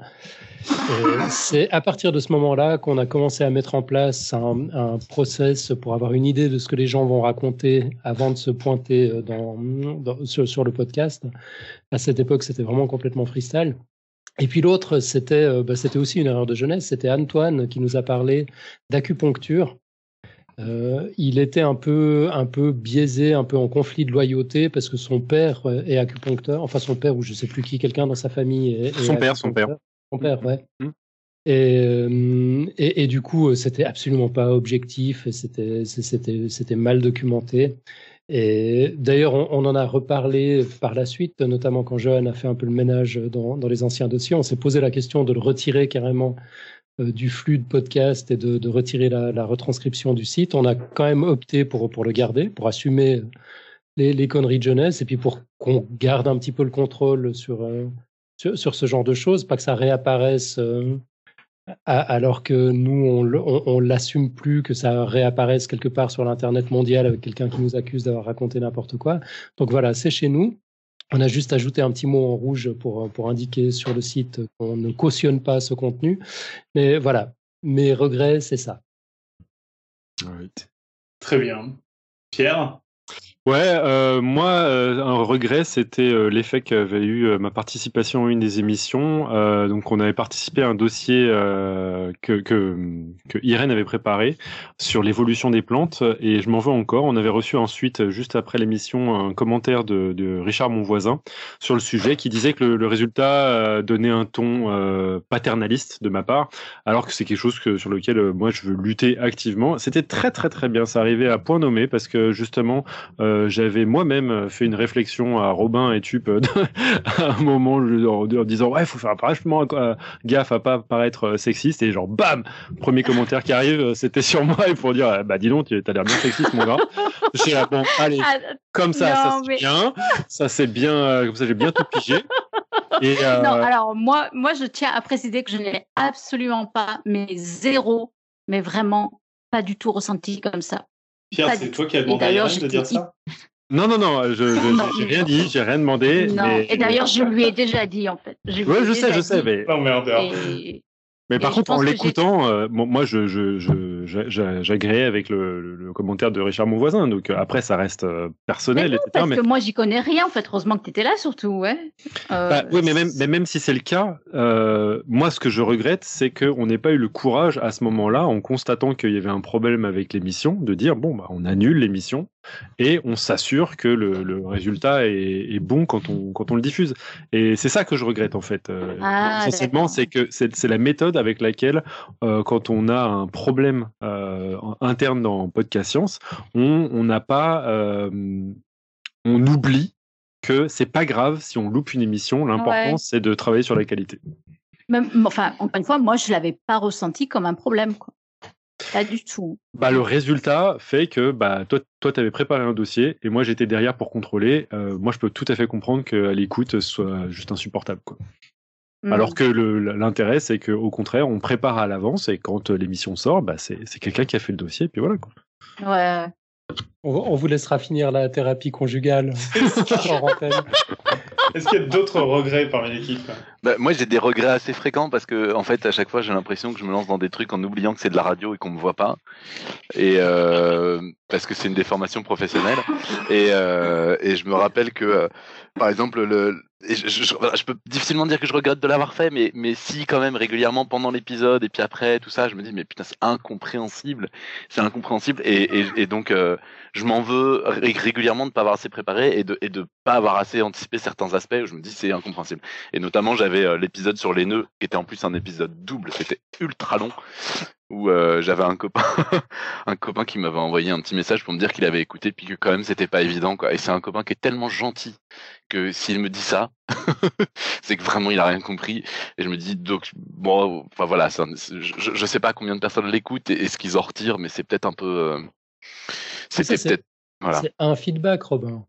C'est à partir de ce moment-là qu'on a commencé à mettre en place un, un, process pour avoir une idée de ce que les gens vont raconter avant de se pointer euh, dans, sur, sur, le podcast. À cette époque, c'était vraiment complètement freestyle. Et puis l'autre, c'était euh, bah, c'était aussi une erreur de jeunesse. C'était Antoine qui nous a parlé d'acupuncture. Euh, il était un peu, un peu biaisé, un peu en conflit de loyauté parce que son père est acupuncteur, enfin son père ou je sais plus qui, quelqu'un dans sa famille. Est, son père, son père. Son père, ouais. Mmh. Et, euh, et, et, du coup, c'était absolument pas objectif, c'était, c'était, c'était mal documenté. Et d'ailleurs, on, on, en a reparlé par la suite, notamment quand Johan a fait un peu le ménage dans, dans les anciens dossiers. On s'est posé la question de le retirer carrément euh, du flux de podcast et de, retirer la, retranscription du site. On a quand même opté pour, pour le garder, pour assumer les, les conneries de jeunesse et puis pour qu'on garde un petit peu le contrôle sur, euh, sur, ce genre de choses, pas que ça réapparaisse euh, alors que nous, on, on l'assume plus, que ça réapparaisse quelque part sur l'Internet mondial avec quelqu'un qui nous accuse d'avoir raconté n'importe quoi. Donc voilà, c'est chez nous. On a juste ajouté un petit mot en rouge pour, pour indiquer sur le site qu'on ne cautionne pas ce contenu. Mais voilà, mes regrets, c'est ça. Right. Très bien. Pierre? Ouais, euh, moi, euh, un regret, c'était euh, l'effet qu'avait eu euh, ma participation à une des émissions. Euh, donc, on avait participé à un dossier euh, que, que, que, Irène avait préparé sur l'évolution des plantes, et je m'en veux encore. On avait reçu ensuite, juste après l'émission, un commentaire de, de, Richard Monvoisin sur le sujet, qui disait que le, le résultat donnait un ton paternaliste de ma part, alors que c'est quelque chose que, sur lequel moi je veux lutter activement. C'était très très très bien. Ça arrivait à point nommé parce que justement euh, j'avais moi-même fait une réflexion à Robin et Tup euh, à un moment en, disant ouais, faut faire vachement euh, gaffe à pas paraître sexiste et genre bam, premier commentaire qui arrive, c'était sur moi et pour dire bah dis donc, tu as l'air bien sexiste mon gars. J'ai là bon, allez, ah, comme ça, non, ça c'est bien, ça c'est bien, comme ça j'ai bien tout pigé. Et euh... Non, alors moi, moi je tiens à préciser que je n'ai absolument pas, mais zéro, mais vraiment pas du tout ressenti comme ça. Pierre, c'est toi qui as demandé à Irène de dire ça? Non, non, non, je j'ai rien dit, j'ai rien demandé. Non, mais... et d'ailleurs, je lui ai déjà dit, en fait. Je ouais, je sais, je sais, mais... Oh, merde. Et... Mais par contre, en l'écoutant, euh, moi, je, je, je, j'agréais avec le, le, commentaire de Richard, mon voisin. Donc euh, après, ça reste euh, personnel, mais non, etc. Parce mais... que moi, j'y connais rien. En fait, heureusement que tu étais là, surtout, ouais. Euh... Bah, oui, mais même, mais même si c'est le cas, euh, moi, ce que je regrette, c'est qu'on n'ait pas eu le courage à ce moment-là, en constatant qu'il y avait un problème avec l'émission, de dire bon, bah, on annule l'émission et on s'assure que le, le résultat est, est, bon quand on, quand on le diffuse. Et c'est ça que je regrette en fait. Euh, ah, essentiellement, c'est que c'est la méthode avec laquelle, euh, quand on a un problème euh, interne dans Podcast Science, on n'a pas, on oublie que c'est pas grave si on loupe une émission. L'important, ouais. c'est de travailler sur la qualité. Même, enfin, encore une fois, moi, je l'avais pas ressenti comme un problème. Quoi. Pas du tout. Bah, le résultat fait que bah, toi, toi, tu avais préparé un dossier et moi, j'étais derrière pour contrôler. Euh, moi, je peux tout à fait comprendre qu'à l'écoute, ce soit juste insupportable. Quoi. Mmh. Alors que l'intérêt, c'est qu'au contraire, on prépare à l'avance et quand l'émission sort, bah, c'est quelqu'un qui a fait le dossier et puis voilà. Quoi. Ouais. On, on vous laissera finir la thérapie conjugale. Est-ce qu'il y a d'autres regrets parmi l'équipe bah, Moi, j'ai des regrets assez fréquents parce que, en fait, à chaque fois, j'ai l'impression que je me lance dans des trucs en oubliant que c'est de la radio et qu'on me voit pas. Et euh, parce que c'est une déformation professionnelle. Et, euh, et je me rappelle que, euh, par exemple, le, je, peux difficilement dire que je regrette de l'avoir fait, mais, mais si quand même régulièrement pendant l'épisode et puis après tout ça, je me dis mais putain c'est incompréhensible, c'est incompréhensible et, et, donc euh, je m'en veux régulièrement de pas avoir assez préparé et de et de pas avoir assez anticipé certains aspects où je me dis c'est incompréhensible. Et notamment j'avais euh, l'épisode sur les nœuds qui était en plus un épisode double, c'était ultra long où euh, j'avais un copain un copain qui m'avait envoyé un petit message pour me dire qu'il avait écouté puis que quand même c'était pas évident quoi. Et c'est un copain qui est tellement gentil que s'il me dit ça c'est que vraiment il a rien compris. Et je me dis donc bon enfin voilà je, je sais pas combien de personnes l'écoutent et, ce qu'ils en retirent mais c'est peut-être un peu euh, c'était peut-être voilà. c'est un feedback Robin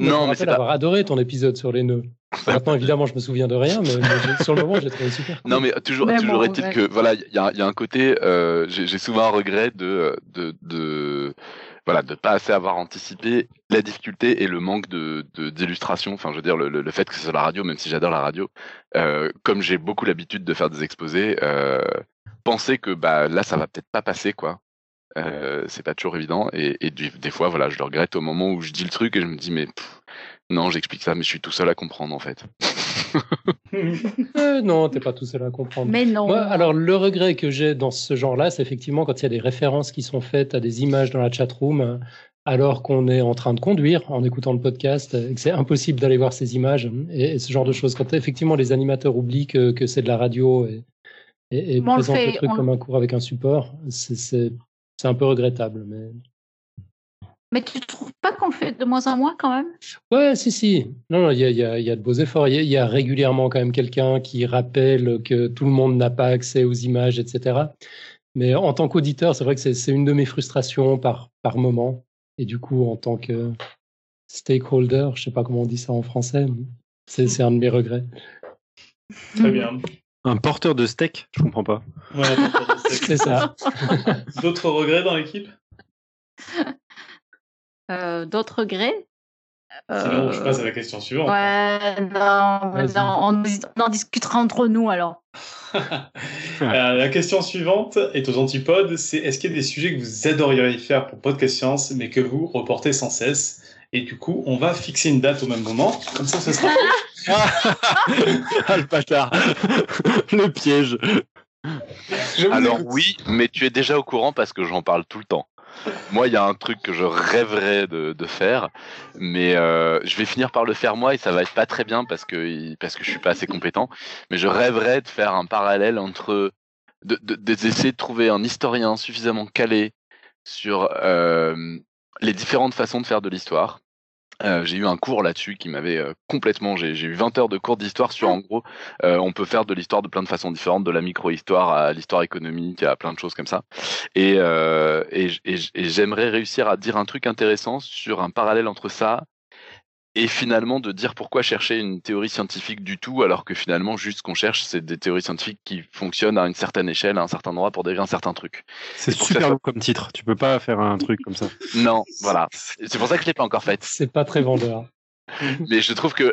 non, mais c'est avoir adoré ton épisode sur les nœuds. Maintenant, évidemment, je me souviens de rien, mais, sur le moment, j'ai trouvé super. Non, mais toujours, toujours est-il que voilà, il y a, y a, un côté, euh, j'ai souvent un regret de, de, de voilà, de pas assez avoir anticipé la difficulté et le manque de d'illustration. Enfin, je veux dire, le, le, fait que c'est sur la radio, même si j'adore la radio, euh, comme j'ai beaucoup l'habitude de faire des exposés, euh, penser que bah là, ça va peut-être pas passer, quoi. Euh, c'est pas toujours évident et, et des, fois voilà je le regrette au moment où je dis le truc et je me dis mais non j'explique ça mais je suis tout seul à comprendre en fait. Euh, non t'es pas tout seul à comprendre. Mais non. Alors le regret que j'ai dans ce genre là c'est effectivement quand il y a des références qui sont faites à des images dans la chat room alors qu'on est en train de conduire en écoutant le podcast et que c'est impossible d'aller voir ces images et, ce genre de choses. Quand effectivement les animateurs oublient que, que c'est de la radio et, et, présentent le, truc comme un cours avec un support c'est c'est un peu regrettable, mais. Mais tu trouves pas qu'on fait de moins en moins quand même? Ouais, si, si. Non, non, il y a, y, a, y a, de beaux efforts. Il y, a régulièrement quand même quelqu'un qui rappelle que tout le monde n'a pas accès aux images, etc. Mais en tant qu'auditeur, c'est vrai que c'est une de mes frustrations par, par moment. Et du coup, en tant que stakeholder, je sais pas comment on dit ça en français, c'est un de mes regrets. Très bien. Un porteur de steak Je comprends pas. Ouais, c'est ça. D'autres regrets dans l'équipe? Euh, D'autres regrets? Sinon, je passe à la question suivante. Ouais, non, on, en discutera entre nous alors. Euh, la question suivante est aux antipodes c'est est-ce qu'il y a des sujets que vous adoreriez faire pour Podcast Science, mais que vous reportez sans cesse? Et du coup, on va fixer une date au même moment, comme ça, ce sera. ah, le bâtard Le piège Alors oui, mais tu es déjà au courant parce que j'en parle tout le temps. Moi, il y a un truc que je rêverais de, faire, mais euh, je vais finir par le faire moi et ça va être pas très bien parce que parce que je suis pas assez compétent. Mais je rêverais de faire un parallèle entre d'essayer de, trouver un historien suffisamment calé sur euh, les différentes façons de faire de l'histoire euh, j'ai eu un cours là-dessus qui m'avait euh, complètement. J'ai eu 20 heures de cours d'histoire sur, en gros, euh, on peut faire de l'histoire de plein de façons différentes, de la micro-histoire à l'histoire économique, à plein de choses comme ça. Et, et, et j'aimerais réussir à dire un truc intéressant sur un parallèle entre ça et finalement de dire pourquoi chercher une théorie scientifique du tout alors que finalement juste ce qu'on cherche c'est des théories scientifiques qui fonctionnent à une certaine échelle à un certain endroit pour décrire un certain truc. C'est super long comme titre, tu peux pas faire un truc comme ça. Non, voilà. C'est pour ça que je l'ai pas encore fait. C'est pas très vendeur. Mais je trouve que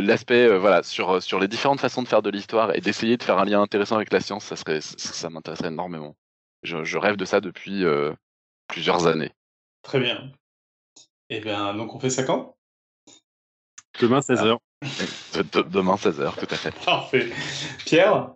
l'aspect euh, voilà sur sur les différentes façons de faire de l'histoire et d'essayer de faire un lien intéressant avec la science, ça serait ça, m'intéresserait énormément. Je, rêve de ça depuis euh, plusieurs années. Très bien. Et eh bien donc on fait ça quand? Demain 16h. Demain 16h, tout à fait. Parfait. Pierre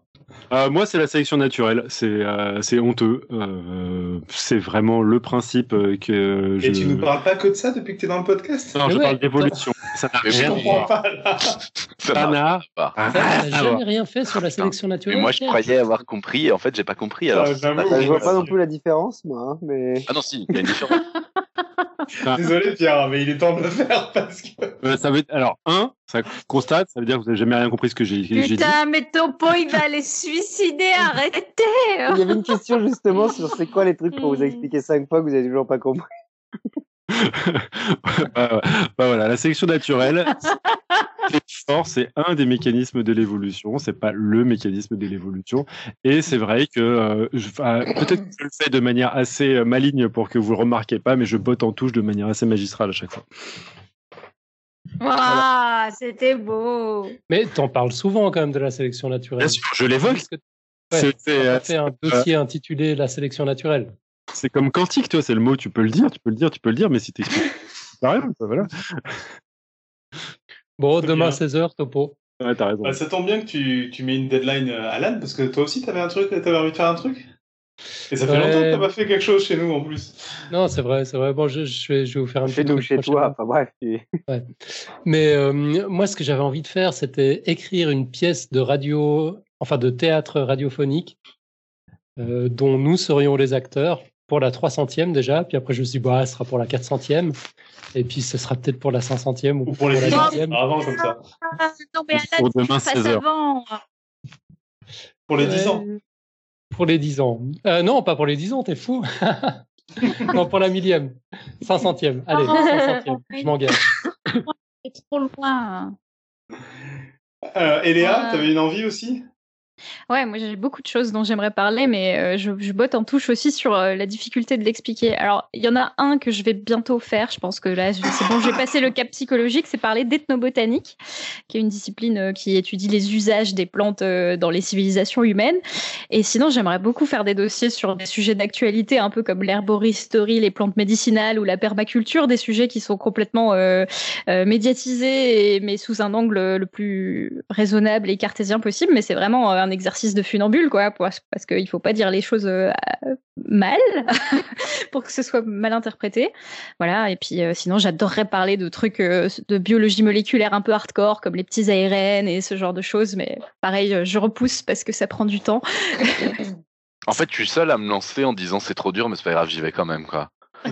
euh, moi, c'est la sélection naturelle. C'est euh, honteux. Euh, c'est vraiment le principe que. Et tu nous parles pas que de ça depuis que tu es dans le podcast Non, je parle d'évolution. Ça n'a rien à voir. Pas, là. Ça n'a jamais rien fait sur la sélection naturelle. Mais moi, je croyais avoir compris et en fait, j'ai pas compris. Alors, ah, je vois pas non plus la différence, moi. Hein, mais... Ah non, si, il y a une différence. Ah. Désolé Pierre, mais il est temps de le faire parce que. ça veut alors un, ça constate, ça veut dire que vous n'avez jamais rien compris ce que j'ai dit. Putain, mais Topo, il va aller suicider, arrêtez. Il y avait une question justement sur c'est quoi les trucs pour vous expliquer cinq fois que vous n'avez toujours pas compris. bah, bah, voilà, la sélection naturelle, c'est un des mécanismes de l'évolution, c'est pas le mécanisme de l'évolution. Et c'est vrai que euh, peut-être que je le fais de manière assez euh, maligne pour que vous le remarquiez pas, mais je botte en touche de manière assez magistrale à chaque fois. Ah, c'était beau. Mais t'en parles souvent quand même de la sélection naturelle. Bien sûr, je l'évoque. Ouais, c'est fait un dossier intitulé La sélection naturelle. C'est comme quantique, toi, c'est le mot, tu peux le dire, tu peux le dire, tu peux le dire, mais si t'expliques. rien, voilà. Bon, demain 16h, topo. Ouais, t'as raison. Bah, ça tombe bien que tu, tu mets une deadline à euh, l'âne, parce que toi aussi, t'avais un truc, t'avais envie de faire un truc? Et ça fait longtemps que t'as pas fait quelque chose chez nous en plus. Non, c'est vrai, c'est vrai. Bon, je, je, vais, je, vais, vous faire un chez nous, chez toi. Enfin bref. Ouais. Mais euh, moi, ce que j'avais envie de faire, c'était écrire une pièce de radio, enfin de théâtre radiophonique, euh, dont nous serions les acteurs pour la 300e déjà. Puis après, je me suis dit, bah, ce sera pour la 400e. Et puis, ce sera peut-être pour la 500e ou, ou pour, les la 10e. Avant, comme ça. non, mais pour demain, 16 heures. Avant. Pour les 10 ans. Pour les 10 ans. Euh, non, pas pour les 10 ans, t'es fou. non, pour la millième. 500e. Allez, 500e. Je m'engage. C'est trop loin. Euh, et Léa, euh... t'avais une envie aussi? Ouais, moi j'ai beaucoup de choses dont j'aimerais parler, mais euh, je, je, botte en touche aussi sur euh, la difficulté de l'expliquer. Alors, il y en a un que je vais bientôt faire. Je pense que là, c'est bon, je vais passer le cap psychologique. C'est parler d'ethnobotanique, qui est une discipline euh, qui étudie les usages des plantes dans les civilisations humaines. Et sinon, j'aimerais beaucoup faire des dossiers sur des sujets d'actualité, un peu comme l'herboristerie, les plantes médicinales ou la permaculture, des sujets qui sont complètement médiatisés, mais sous un angle le plus raisonnable et cartésien possible. Mais c'est vraiment un exercice de funambule, quoi, parce qu'il faut pas dire les choses euh, mal pour que ce soit mal interprété. Voilà. Et puis euh, sinon, j'adorerais parler de trucs euh, de biologie moléculaire un peu hardcore, comme les petits ARN et ce genre de choses, mais pareil, je repousse parce que ça prend du temps. en fait, je suis seul à me lancer en disant c'est trop dur, mais c'est pas grave, j'y vais quand même, quoi.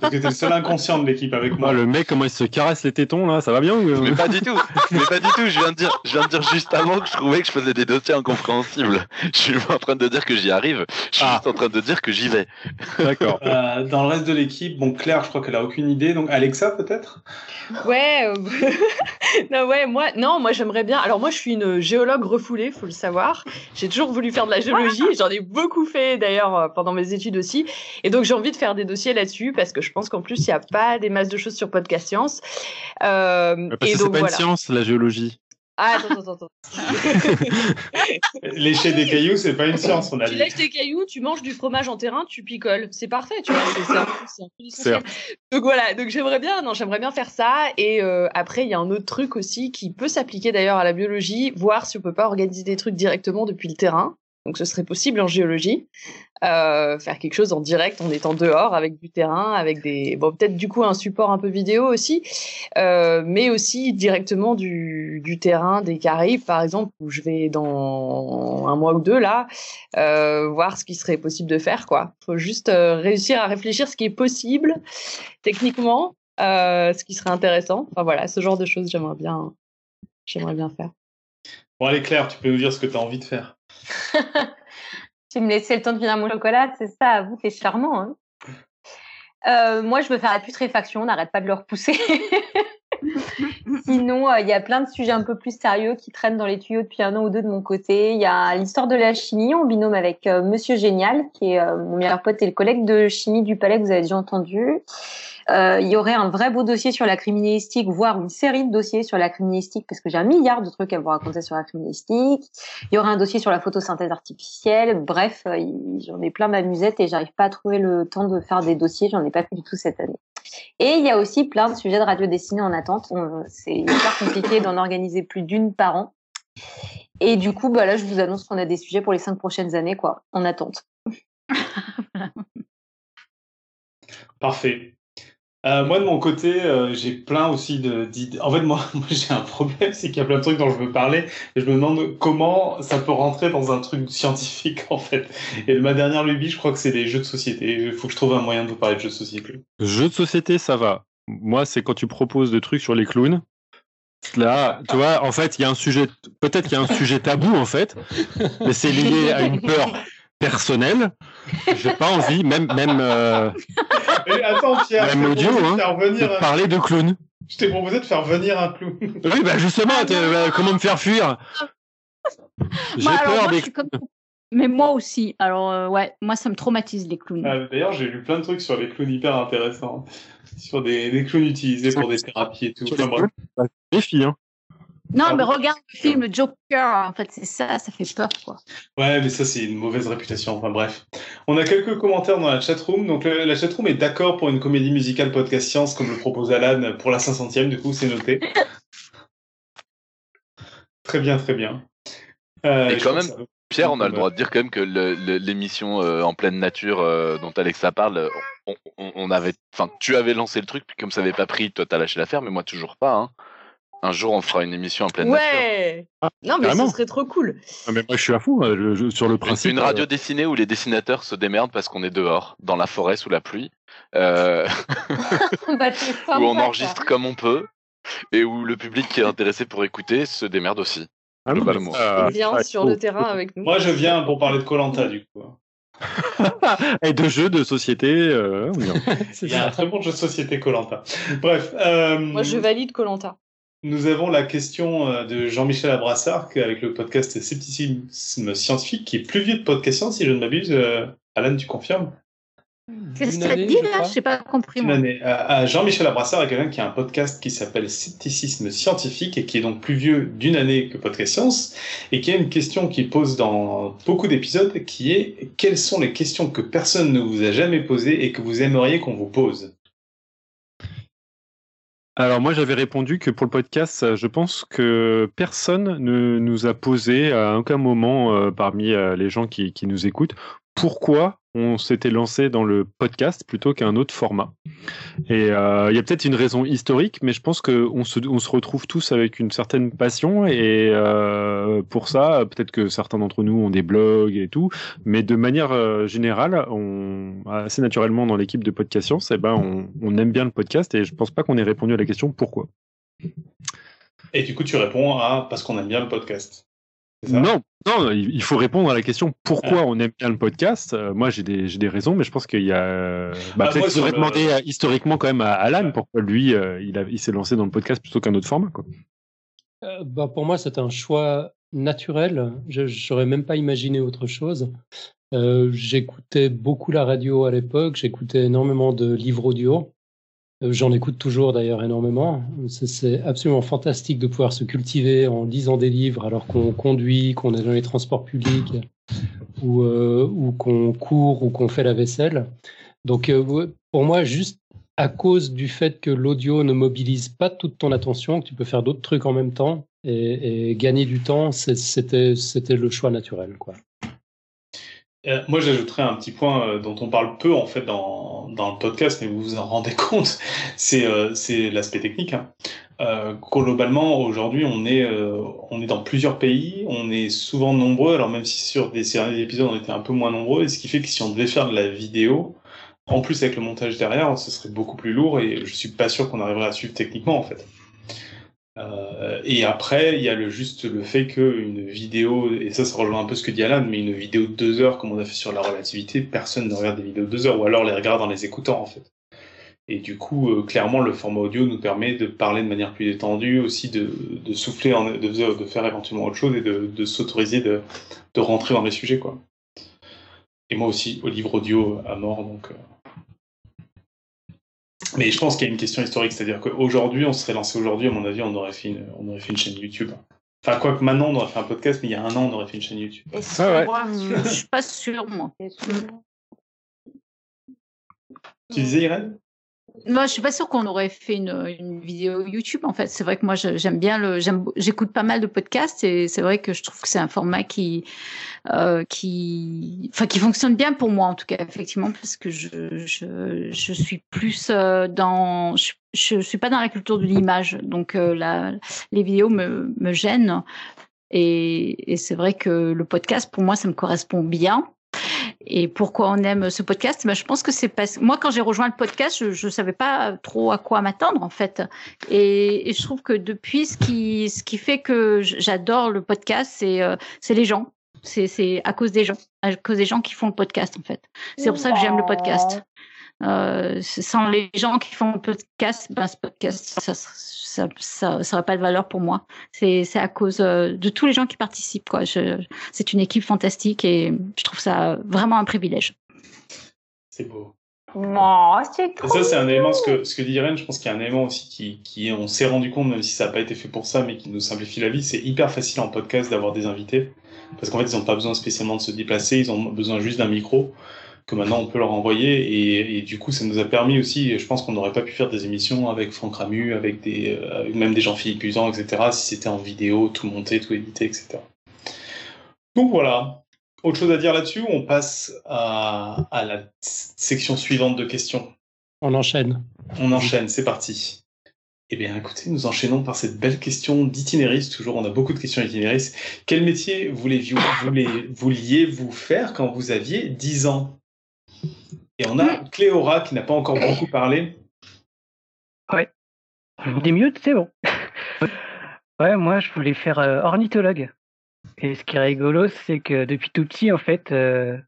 Parce que t'es le seul inconscient de l'équipe avec moi. Ah, le mec, comment il se caresse les tétons là, ça va bien ou... Mais pas du tout. Mais pas du tout. Je viens de dire, je viens de dire juste avant que je trouvais que je faisais des dossiers incompréhensibles. Je suis pas en train de dire que j'y arrive. Je suis ah. juste en train de dire que j'y vais. D'accord. Euh, dans le reste de l'équipe, bon Claire, je crois qu'elle a aucune idée. Donc Alexa peut-être? Ouais. Euh... non ouais moi non moi j'aimerais bien. Alors moi je suis une géologue refoulée, faut le savoir. J'ai toujours voulu faire de la géologie. J'en ai beaucoup fait d'ailleurs euh, pendant mes études aussi. Et donc j'ai envie de faire des dossiers là-dessus parce que je pense qu'en plus, il n'y a pas des masses de choses sur Podcast Science. Euh, parce et que c'est pas une science, la géologie. Ah, attends, attends, attends. Lécher des cailloux, c'est pas une science, on a tu lèches des cailloux, tu manges du fromage en terrain, tu picoles. C'est parfait, tu vois. C'est un, un peu Donc voilà, donc j'aimerais bien, non, j'aimerais bien faire ça. Et euh, après, il y a un autre truc aussi qui peut s'appliquer d'ailleurs à la biologie, voir si on peut pas organiser des trucs directement depuis le terrain. Donc ce serait possible en géologie, euh, faire quelque chose en direct en étant dehors avec du terrain, avec des bon peut-être du coup un support un peu vidéo aussi, euh, mais aussi directement du, terrain des Caraïbes par exemple où je vais dans un mois ou deux là euh, voir ce qui serait possible de faire quoi. Faut juste réussir à réfléchir ce qui est possible techniquement, ce qui serait intéressant. Enfin voilà, ce genre de choses j'aimerais bien j'aimerais bien faire. Bon allez Claire, tu peux nous dire ce que tu as envie de faire. tu me laissais le temps de finir mon chocolat, c'est ça, vous, c'est charmant. Hein euh, moi, je veux faire la putréfaction, on n'arrête pas de le repousser. Sinon, euh, il y a plein de sujets un peu plus sérieux qui traînent dans les tuyaux depuis un an ou deux de mon côté. Il y a l'histoire de la chimie en binôme avec euh, Monsieur Génial, qui est mon meilleur pote et le collègue de chimie du Palais que vous avez déjà entendu. Euh, il y aurait un vrai beau dossier sur la criminalistique, voire une série de dossiers sur la criminalistique, parce que j'ai un milliard de trucs à vous raconter sur la criminalistique. Il y aurait un dossier sur la photosynthèse artificielle. Bref, euh, j'en ai plein ma musette et j'arrive pas à trouver le temps de faire des dossiers. J'en ai pas fait du tout cette année. Et il y a aussi plein de sujets de radio dessinée en attente. C'est hyper compliqué d'en organiser plus d'une par an. Et du coup, bah là, je vous annonce qu'on a des sujets pour les cinq prochaines années, quoi, en attente. Parfait. Euh, moi de mon côté, euh, j'ai plein aussi d'idées. En fait, moi, moi j'ai un problème, c'est qu'il y a plein de trucs dont je veux parler, et je me demande comment ça peut rentrer dans un truc scientifique en fait. Et ma dernière lubie, je crois que c'est les jeux de société. Il faut que je trouve un moyen de vous parler de jeux de société. Jeux de société, ça va. Moi, c'est quand tu proposes des trucs sur les clowns. Là, tu vois, en fait, il y a un sujet, peut-être qu'il y a un sujet tabou en fait, mais c'est lié à une peur personnelle. J'ai pas envie, même même. Euh, attends, Pierre, même audio, hein, de parler de clown. Je t'ai proposé de faire venir un clown. Oui, bah justement, bah, comment me faire fuir? J'ai bah, peur des. Mais moi aussi. Alors euh, ouais, moi ça me traumatise les clowns. Ah, d'ailleurs, j'ai lu plein de trucs sur les clowns hyper intéressants. sur des, des clowns utilisés pour des thérapies et tout. Enfin, Défi, hein. Non, mais regarde le film Joker, en fait, c'est ça, ça fait peur, quoi. Ouais, mais ça, c'est une mauvaise réputation. Enfin, bref. On a quelques commentaires dans la chatroom. Donc, la chatroom est d'accord pour une comédie musicale podcast science, comme le propose Alan pour la 500e, du coup, c'est noté. très bien, très bien. Euh, Et quand même, Pierre, on a le droit de dire quand même que l'émission euh, en pleine nature euh, dont Alexa parle, on, avait, enfin, tu avais lancé le truc, puis comme ça n'avait pas pris, toi t'as lâché l'affaire, mais moi toujours pas. Hein. Un jour, on fera une émission en pleine nature. Ouais. Ah, non, mais ce serait trop cool. Ah, mais moi, je suis à fond sur le principe. Une, une radio dessinée où les dessinateurs se démerdent parce qu'on est dehors, dans la forêt sous la pluie, euh... bah, où on enregistre comme on peut et où le public qui est intéressé pour écouter se démerde aussi. Ah, globalement. Euh, viens sur le terrain avec nous. Moi, je viens pour parler de Colanta du coup. et de jeux de société. Euh, Il y a un très bon jeu de société Colanta. Bref. Euh, Moi, je valide Colanta. Nous avons la question euh, de Jean-Michel Abrassard avec le podcast Scepticisme Scientifique, qui est plus vieux de podcast science, si je ne m'abuse. Euh, Alan, tu confirmes? Qu'est-ce que tu as dit là? Je n'ai pas compris. Euh, Jean-Michel Abrassard est quelqu'un qui a un podcast qui s'appelle Scepticisme Scientifique et qui est donc plus vieux d'une année que Podcast Science et qui a une question qu'il pose dans beaucoup d'épisodes qui est quelles sont les questions que personne ne vous a jamais posées et que vous aimeriez qu'on vous pose? Alors moi j'avais répondu que pour le podcast, je pense que personne ne nous a posé à aucun moment euh, parmi euh, les gens qui, nous écoutent pourquoi on s'était lancé dans le podcast plutôt qu'un autre format. Et euh, il y a peut-être une raison historique, mais je pense qu'on se, retrouve tous avec une certaine passion et euh, pour ça, peut-être que certains d'entre nous ont des blogs et tout, mais de manière euh, générale, assez naturellement dans l'équipe de Podcast Science, eh ben on, on aime bien le podcast et je pense pas qu'on ait répondu à la question pourquoi. Et du coup, tu réponds à parce qu'on aime bien le podcast. Non, non, il faut répondre à la question pourquoi on aime bien le podcast. Euh, moi, j'ai des, des, raisons, mais je pense qu'il y a. Bah, ah, peut-être faudrait demander euh, historiquement quand même à Alan pourquoi lui, euh, il, a, il s'est lancé dans le podcast plutôt qu'un autre format. Quoi. bah, pour moi, c'est un choix naturel. Je n'aurais même pas imaginé autre chose. j'écoutais beaucoup la radio à l'époque, j'écoutais énormément de livres audio. Euh, j'en écoute toujours d'ailleurs énormément. C'est absolument fantastique de pouvoir se cultiver en lisant des livres alors qu'on conduit, qu'on est dans les transports publics ou, euh, qu'on court ou qu'on fait la vaisselle. Donc euh, pour moi, juste à cause du fait que l'audio ne mobilise pas toute ton attention, que tu peux faire d'autres trucs en même temps et, et gagner du temps, c'était le choix naturel. quoi. Euh, moi, j'ajouterais un petit point euh, dont on parle peu en fait dans, dans le podcast, mais vous vous en rendez compte, c'est euh, l'aspect technique. Hein. Euh, globalement, aujourd'hui, on est on est dans plusieurs pays, on est souvent nombreux. Alors même si sur des séries d'épisodes, on était un peu moins nombreux, et ce qui fait que si on devait faire de la vidéo, en plus avec le montage derrière, ce serait beaucoup plus lourd, et je suis pas sûr qu'on arriverait à suivre techniquement en fait. Euh, et après, il y a le, juste le fait qu'une vidéo, et ça, ça rejoint un peu ce que dit Alan, mais une vidéo de deux heures, comme on a fait sur la relativité, personne ne regarde des vidéos de deux heures, ou alors les regarde en les écoutant, en fait. Et du coup, euh, clairement, le format audio nous permet de parler de manière plus détendue, aussi de, souffler, en, de, de, faire éventuellement autre chose et de, s'autoriser de, de rentrer dans les sujets, quoi. Et moi aussi, au livre audio à mort, donc. Euh, mais je pense qu'il y a une question historique, c'est-à-dire qu'aujourd'hui, on serait lancé aujourd'hui, à mon avis, on aurait, fait une, on aurait fait une chaîne YouTube. Enfin, quoi que maintenant, on aurait fait un podcast, mais il y a un an, on aurait fait une chaîne YouTube. Ah ouais. Je suis pas sûr, moi. Tu disais, Irène? Moi, je suis pas sûre qu'on aurait fait une, une, vidéo YouTube. En fait, c'est vrai que moi, j'aime bien le, j'écoute pas mal de podcasts et c'est vrai que je trouve que c'est un format qui, euh, qui, enfin, qui fonctionne bien pour moi en tout cas, effectivement, parce que je, je, je suis plus euh, dans, je, suis pas dans la culture de l'image, donc euh, les vidéos me, me gênent. Et, et c'est vrai que le podcast, pour moi, ça me correspond bien. Et pourquoi on aime ce podcast? Ben, Je pense que c'est parce moi, quand j'ai rejoint le podcast, je ne savais pas trop à quoi m'attendre, en fait. Et, et, je trouve que depuis, ce qui, ce qui fait que j'adore le podcast, c'est euh, les gens. C'est à cause des gens, à cause des gens qui font le podcast, en fait. C'est pour ça que j'aime le podcast. Euh, sans les gens qui font le podcast, ben, ce podcast, ça, ça, ça, ça pas de valeur pour moi. C'est, c'est à cause euh, de tous les gens qui participent. Quoi. Je, c'est une équipe fantastique et je trouve ça vraiment un privilège. C'est beau. Oh, c'est trop ça, c'est un élément, ce que, ce que dit Irène, je pense qu'il y a un élément aussi qui, qui on s'est rendu compte, même si ça n'a pas été fait pour ça, mais qui nous simplifie la vie. C'est hyper facile en podcast d'avoir des invités. Parce qu'en fait, ils n'ont pas besoin spécialement de se déplacer, ils ont besoin juste d'un micro que maintenant on peut leur envoyer. Et, et, du coup, ça nous a permis aussi, je pense qu'on n'aurait pas pu faire des émissions avec Franck Ramu, avec des, euh, même des Jean-Philippe Usan, etc., si c'était en vidéo, tout monté, tout édité, etc. Donc voilà. Autre chose à dire là-dessus On passe à, à, la section suivante de questions? On enchaîne. On enchaîne, c'est parti. Eh bien, écoutez, nous enchaînons par cette belle question d'itinériste. Toujours, on a beaucoup de questions itinéristes. Quel métier vouliez-vous vouliez vous faire quand vous aviez 10 ans? Et on a Cléora qui n'a pas encore beaucoup parlé. Ouais. Des mieux, c'est bon. ouais, moi, je voulais faire euh, ornithologue. Et ce qui est rigolo, c'est que depuis tout petit, en fait, euh,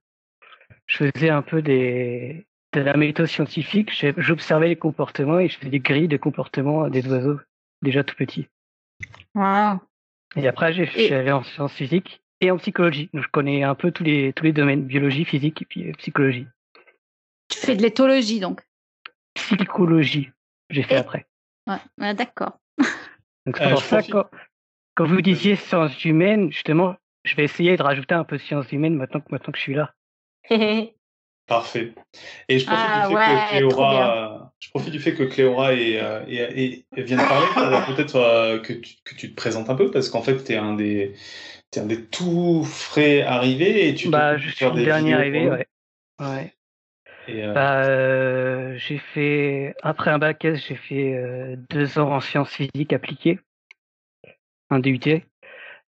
je faisais un peu des, de la méthode scientifique. J'observais les comportements et je faisais des grilles de comportement des oiseaux déjà tout petits. Wow. Et après, j'ai fait allé en sciences physiques et en psychologie. Donc, je connais un peu tous les, tous les domaines, biologie, physique et puis euh, psychologie. Tu fais de l'éthologie, donc Psychologie, j'ai fait après. Ouais, d'accord. Donc, c'est euh, pour ça que quand vous disiez sciences humaines, justement, je vais essayer de rajouter un peu de sciences humaines maintenant que, maintenant que je suis là. Parfait. Et je profite, du, fait que Cléora, je profite du fait que Cléora est, euh, vient de parler peut-être euh, que, tu, que tu te présentes un peu parce qu'en fait, tu es un des es un des tout frais arrivés et tu bah, je suis le dernier arrivé, ouais. ouais. Euh, bah, j'ai fait après un bac S, j'ai fait deux ans en sciences physiques appliquées un DUT.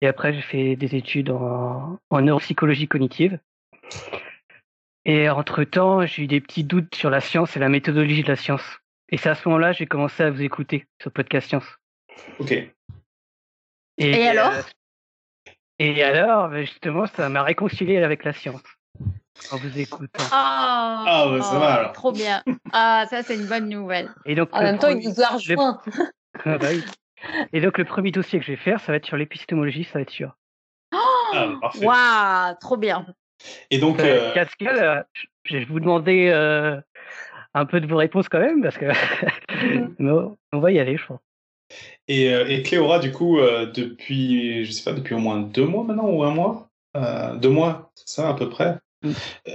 Et après, j'ai fait des études en, neuropsychologie cognitive. Et entre-temps, j'ai eu des petits doutes sur la science et la méthodologie de la science. Et c'est à ce moment-là j'ai commencé à vous écouter sur Podcast Science. Ok. Et, alors? Et alors, ben, justement, ça m'a réconcilié avec la science. En vous écoutant. ah, ah bah, ça va alors. Trop bien. Ah, ça, c'est une bonne nouvelle. Et donc, en même temps, il nous a rejoint. Ah, bah oui. Et donc, le premier dossier que je vais faire, ça va être sur l'épistémologie, ça va être sûr. Oh Waouh, trop bien. Et donc, euh, euh, Cascal, je vais vous demander euh, un peu de vos réponses quand même, parce que on va y aller, je pense. Et, et Cléora, du coup, depuis, je sais pas, depuis au moins deux mois maintenant ou un mois, deux mois, c'est ça à peu près?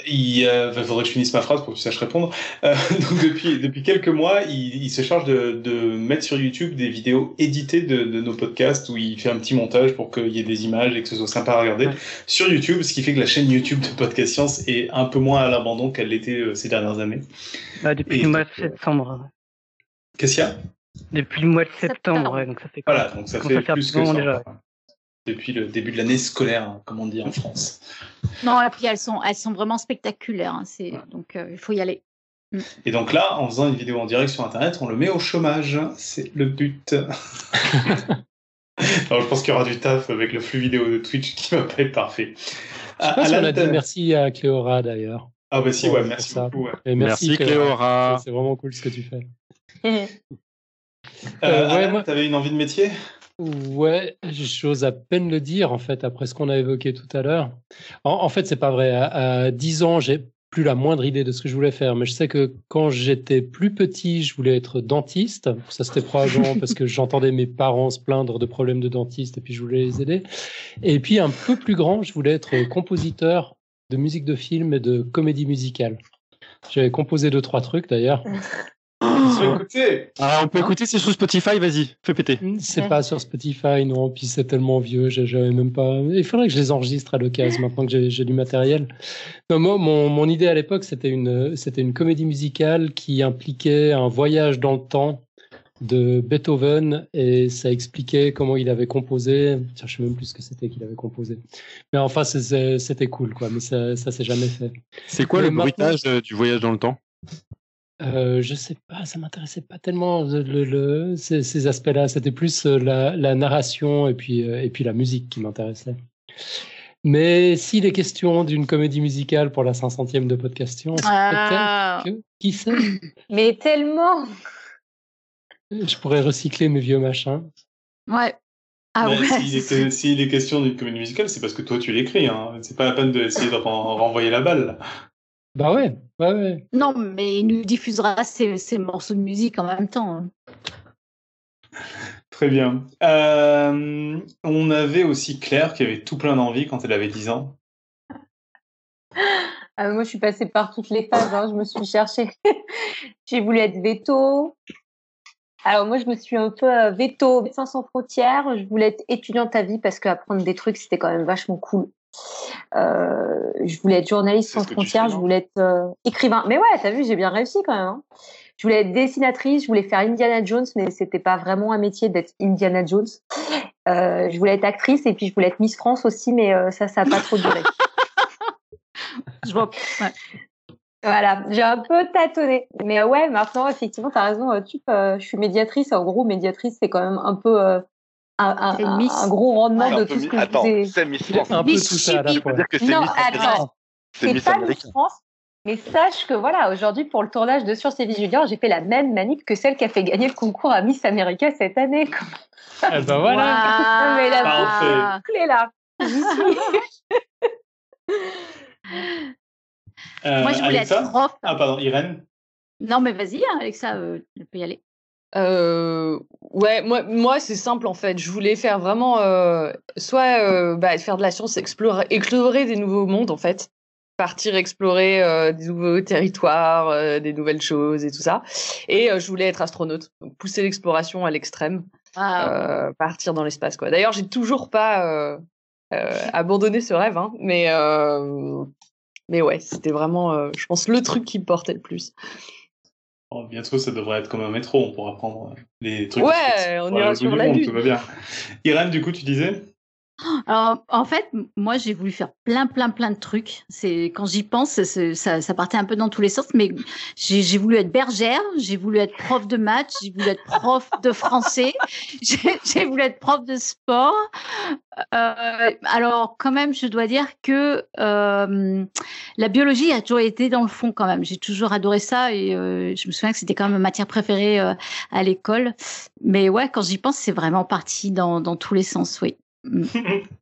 Il euh, faudrait que je finisse ma phrase pour que tu saches répondre. Euh, donc depuis, depuis quelques mois, il, il se charge de, de, mettre sur YouTube des vidéos éditées de, de, nos podcasts où il fait un petit montage pour qu'il y ait des images et que ce soit sympa à regarder sur YouTube, ce qui fait que la chaîne YouTube de Podcast Science est un peu moins à l'abandon qu'elle l'était euh, ces dernières années. Ah, depuis le mois de septembre. Qu'est-ce qu'il y a? Depuis le mois de septembre, donc ça fait Voilà, donc ça fait plus que ça. Déjà depuis le début de l'année scolaire, hein, comme on dit en France. Non, et puis elles sont, elles sont vraiment spectaculaires. Hein, c'est, Donc euh, il faut y aller. Mm. Et donc là, en faisant une vidéo en direct sur Internet, on le met au chômage. C'est le but. Alors, je pense qu'il y aura du taf avec le flux vidéo de Twitch qui va pas être parfait. Je a dit merci à Cléora d'ailleurs. Ah bah si, ouais, merci beaucoup. merci, merci Cléora. C'est vraiment cool ce que tu fais. euh, euh, ouais, moi... T'avais une envie de métier? Ouais, j'ose à peine le dire en fait après ce qu'on a évoqué tout à l'heure. En, fait, c'est pas vrai. À, 10 ans, j'ai plus la moindre idée de ce que je voulais faire, mais je sais que quand j'étais plus petit, je voulais être dentiste. Ça, c'était probablement parce que j'entendais mes parents se plaindre de problèmes de dentiste et puis je voulais les aider. Et puis un peu plus grand, je voulais être compositeur de musique de film et de comédie musicale. J'avais composé deux trois trucs d'ailleurs. Ah, on peut écouter, c'est sur Spotify, vas-y, fais péter. C'est pas sur Spotify, non, puis c'est tellement vieux, j'avais même pas. Il faudrait que je les enregistre à l'occasion maintenant que j'ai du matériel. Non, moi, mon, mon idée à l'époque, c'était une, c'était une comédie musicale qui impliquait un voyage dans le temps de Beethoven et ça expliquait comment il avait composé. Je sais même plus ce que c'était qu'il avait composé. Mais enfin, c'était cool, quoi. Mais ça, ça s'est jamais fait. C'est quoi le bruitage du voyage dans le temps? Euh, je sais pas, ça m'intéressait pas tellement le, ces, aspects-là. C'était plus euh, la, narration et puis, euh, et puis la musique qui m'intéressait. Mais s'il est question d'une comédie musicale pour la 500e de Podcastion, ah. peut-être que, qui sait? Mais tellement Je pourrais recycler mes vieux machins. Ouais. Ah ouais, S'il est, question d'une comédie musicale, c'est parce que toi tu l'écris. Hein. C'est pas la peine d'essayer de renvoyer la balle. Bah ouais. Ouais, ouais. Non, mais il nous diffusera ses, morceaux de musique en même temps. Hein. Très bien. Euh, on avait aussi Claire qui avait tout plein d'envie quand elle avait 10 ans. Ah, moi, je suis passée par toutes les phases. Hein. Je me suis cherchée. J'ai voulu être veto. Alors moi, je me suis un peu euh, veto, sans frontières. Je voulais être étudiante à vie parce qu'apprendre des trucs, c'était quand même vachement cool. Euh, je voulais être journaliste sans frontières. Je voulais être euh, écrivain. Mais ouais, t'as vu, j'ai bien réussi quand même. Hein. Je voulais être dessinatrice. Je voulais faire Indiana Jones, mais c'était pas vraiment un métier d'être Indiana Jones. Euh, je voulais être actrice et puis je voulais être Miss France aussi, mais euh, ça, ça a pas trop duré. je vois. Ouais. Voilà, j'ai un peu tâtonné. Mais ouais, maintenant, effectivement, tu as raison. Tu, euh, je suis médiatrice. En gros, médiatrice, c'est quand même un peu un, un, un, gros rendement de tout ce que attends, je C'est Miss France. Un peu tout ça à la fois. dire que c'est non, Miss attends. C'est pas Miss France. Mais sache que voilà, aujourd'hui, pour le tournage de Science et Vie Junior, j'ai fait la même manip que celle qui a fait gagner le concours à Miss America cette année. Ah ben voilà. Wow. Mais la boucle est là. Euh, Moi, je voulais être prof. Ah, pardon, Irène Non, mais vas-y, hein, Alexa, euh, tu peux y aller. Euh, ouais, moi, moi c'est simple en fait. Je voulais faire vraiment euh, soit euh, bah, faire de la science, explorer, explorer des nouveaux mondes en fait, partir explorer des nouveaux territoires, des nouvelles choses et tout ça. Et je voulais être astronaute, donc pousser l'exploration à l'extrême, ah. partir dans l'espace quoi. D'ailleurs, j'ai toujours pas abandonné ce rêve, hein, mais mais ouais, c'était vraiment, je pense, le truc qui me portait le plus. Bientôt, ça devrait être comme un métro, on pourra prendre les trucs. Ouais, on ira sur la lune. Tout va bien. Irène, du coup, tu disais? Alors, en fait, moi, j'ai voulu faire plein, plein, plein de trucs. C'est quand j'y pense, ça, ça partait un peu dans tous les sens. Mais j'ai voulu être bergère, j'ai voulu être prof de maths, j'ai voulu être prof de français, j'ai voulu être prof de sport. Euh, alors, quand même, je dois dire que euh, la biologie a toujours été dans le fond, quand même. J'ai toujours adoré ça et euh, je me souviens que c'était quand même ma matière préférée euh, à l'école. Mais ouais, quand j'y pense, c'est vraiment parti dans, dans tous les sens, oui.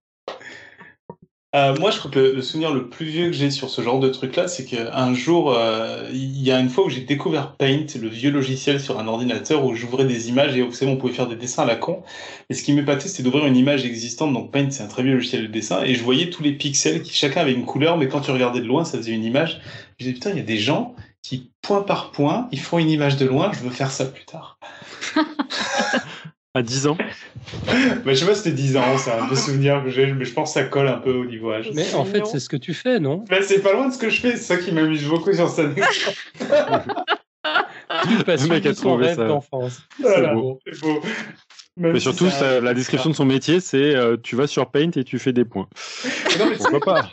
Euh, moi, je crois que le, souvenir le plus vieux que j'ai sur ce genre de truc-là, c'est qu'un jour, euh, il y a une fois où j'ai découvert Paint, le vieux logiciel sur un ordinateur où j'ouvrais des images et vous savez, on pouvait faire des dessins à la con. Et ce qui m'épatait, c'était d'ouvrir une image existante. Donc Paint, c'est un très vieux logiciel de dessin. Et je voyais tous les pixels qui chacun avait une couleur, mais quand tu regardais de loin, ça faisait une image. Je disais, putain, il y a des gens qui, point par point, ils font une image de loin, je veux faire ça plus tard. à 10 ans bah, Je sais pas si c'était 10 ans, c'est un peu souvenir que j'ai, mais je pense que ça colle un peu au niveau âge. Mais en fait, c'est ce que tu fais, non? Bah, C'est pas loin de ce que je fais, c'est ça qui m'amuse beaucoup sur cette anecdote. tu passes mec a son rêve d'enfance. c'est beau. beau. Mais surtout, la description de son métier, c'est euh, tu vas sur Paint et tu fais des points. Non, mais Pourquoi pas?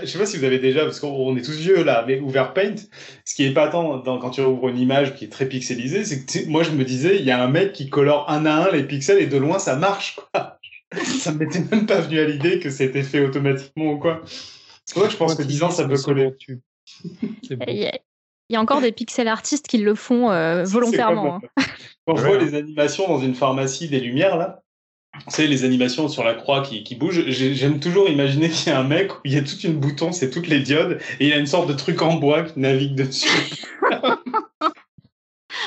Je sais pas si vous avez déjà, parce qu'on est tous vieux là, mais ouvert Paint. Ce qui est pas tant quand tu ouvres une image qui est très pixelisée, c'est que moi je me disais, il y a un mec qui colore un à un les pixels et de loin ça marche quoi. ça m'était même pas venu à l'idée que c'était fait automatiquement ou quoi. C'est pour ça que je pense que 10 ans ça peut coller. Il y a encore des pixel artistes qui le font euh, volontairement. Hein. Quand je vois les animations dans une pharmacie des lumières, là, vous savez, les animations sur la croix qui, qui bougent, j'aime toujours imaginer qu'il y a un mec où il y a toute une bouton, c'est toutes les diodes, et il y a une sorte de truc en bois qui navigue dessus.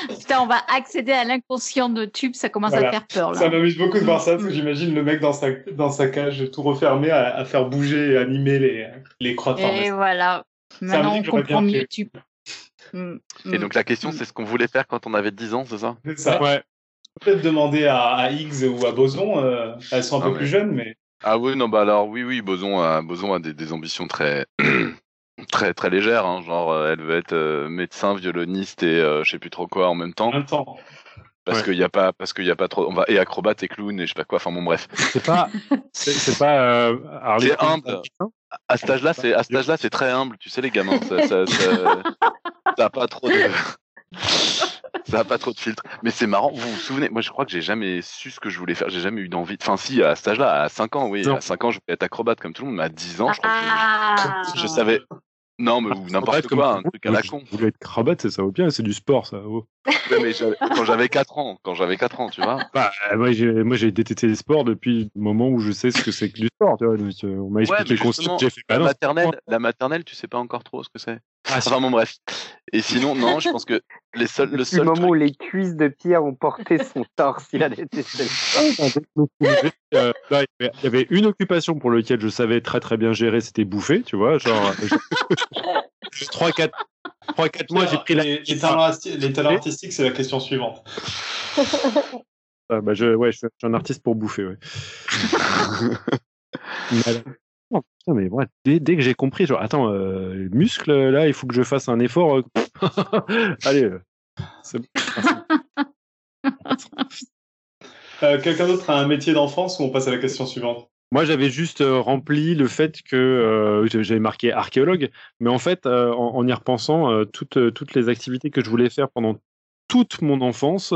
Putain, on va accéder à l'inconscient de Tube, ça commence à faire peur. Là. Ça m'amuse beaucoup de voir ça, parce que j'imagine le mec dans sa, dans sa cage tout refermé à, à faire bouger et animer les, les croix de pharmacie. Et voilà, maintenant on comprend mieux Tube. Mm, Et mm. donc la question, c'est ce qu'on voulait faire quand on avait 10 ans, c'est ça? C'est ça. Ouais. Peut-être demander à, à, Higgs ou à Boson, euh, elles sont un ah peu plus jeunes, mais. Ah oui, non, bah alors oui, oui, Boson a, Boson a des, des ambitions très, très, très légères, hein, genre euh, elle veut être euh, médecin, violoniste et je sais plus trop quoi en même temps. En même temps. Parce qu'il y a pas, parce qu'il y a pas trop, on va et acrobate et clown et je sais pas quoi. Enfin bon, bref. C'est pas, c'est pas. Euh, c'est humble. À cet âge-là, c'est à cet âge-là, c'est très humble. Tu sais, les gamins, ça, ça, ça, ça a pas trop de. ça a pas trop de filtre. Mais c'est marrant. Vous vous souvenez Moi, je crois que j'ai jamais su ce que je voulais faire. J'ai jamais eu d'envie. Enfin, si, à cet âge-là, à 5 ans, oui. À 5 ans, je voulais être acrobate comme tout le monde. Mais à 10 ans, je crois que je, je savais. Non, mais n'importe quoi, un truc à la con. Vous voulez être cravate, ça vaut bien, c'est du sport, ça. Oh. mais quand j'avais 4 ans, quand j'avais 4 ans, tu vois. Bah, moi, j'ai détesté les sports depuis le moment où je sais ce que c'est que du sport, tu vois. on m'a expliqué le concept, j'ai fait la maternelle, la maternelle, tu sais pas encore trop ce que c'est. Ah, enfin bon, bref. Et sinon, non, je pense que les seuls, le seul. Le moment où les cuisses de Pierre ont porté son torse, il a détesté. euh, il y avait une occupation pour laquelle je savais très très bien gérer, c'était bouffer, tu vois. Genre, 3-4 mois, j'ai pris la. Les, les, talents, les talents artistiques, c'est la question suivante. Ah, bah je, ouais, je suis un artiste pour bouffer, ouais. Oh, putain, mais ouais, dès, dès, que j'ai compris, genre, attends, euh, muscle, là, il faut que je fasse un effort. Euh, Allez. Euh, euh, Quelqu'un d'autre a un métier d'enfance ou on passe à la question suivante? Moi, j'avais juste rempli le fait que j'avais marqué archéologue, mais en fait, en, en, y repensant, toutes, toutes les activités que je voulais faire pendant toute mon enfance,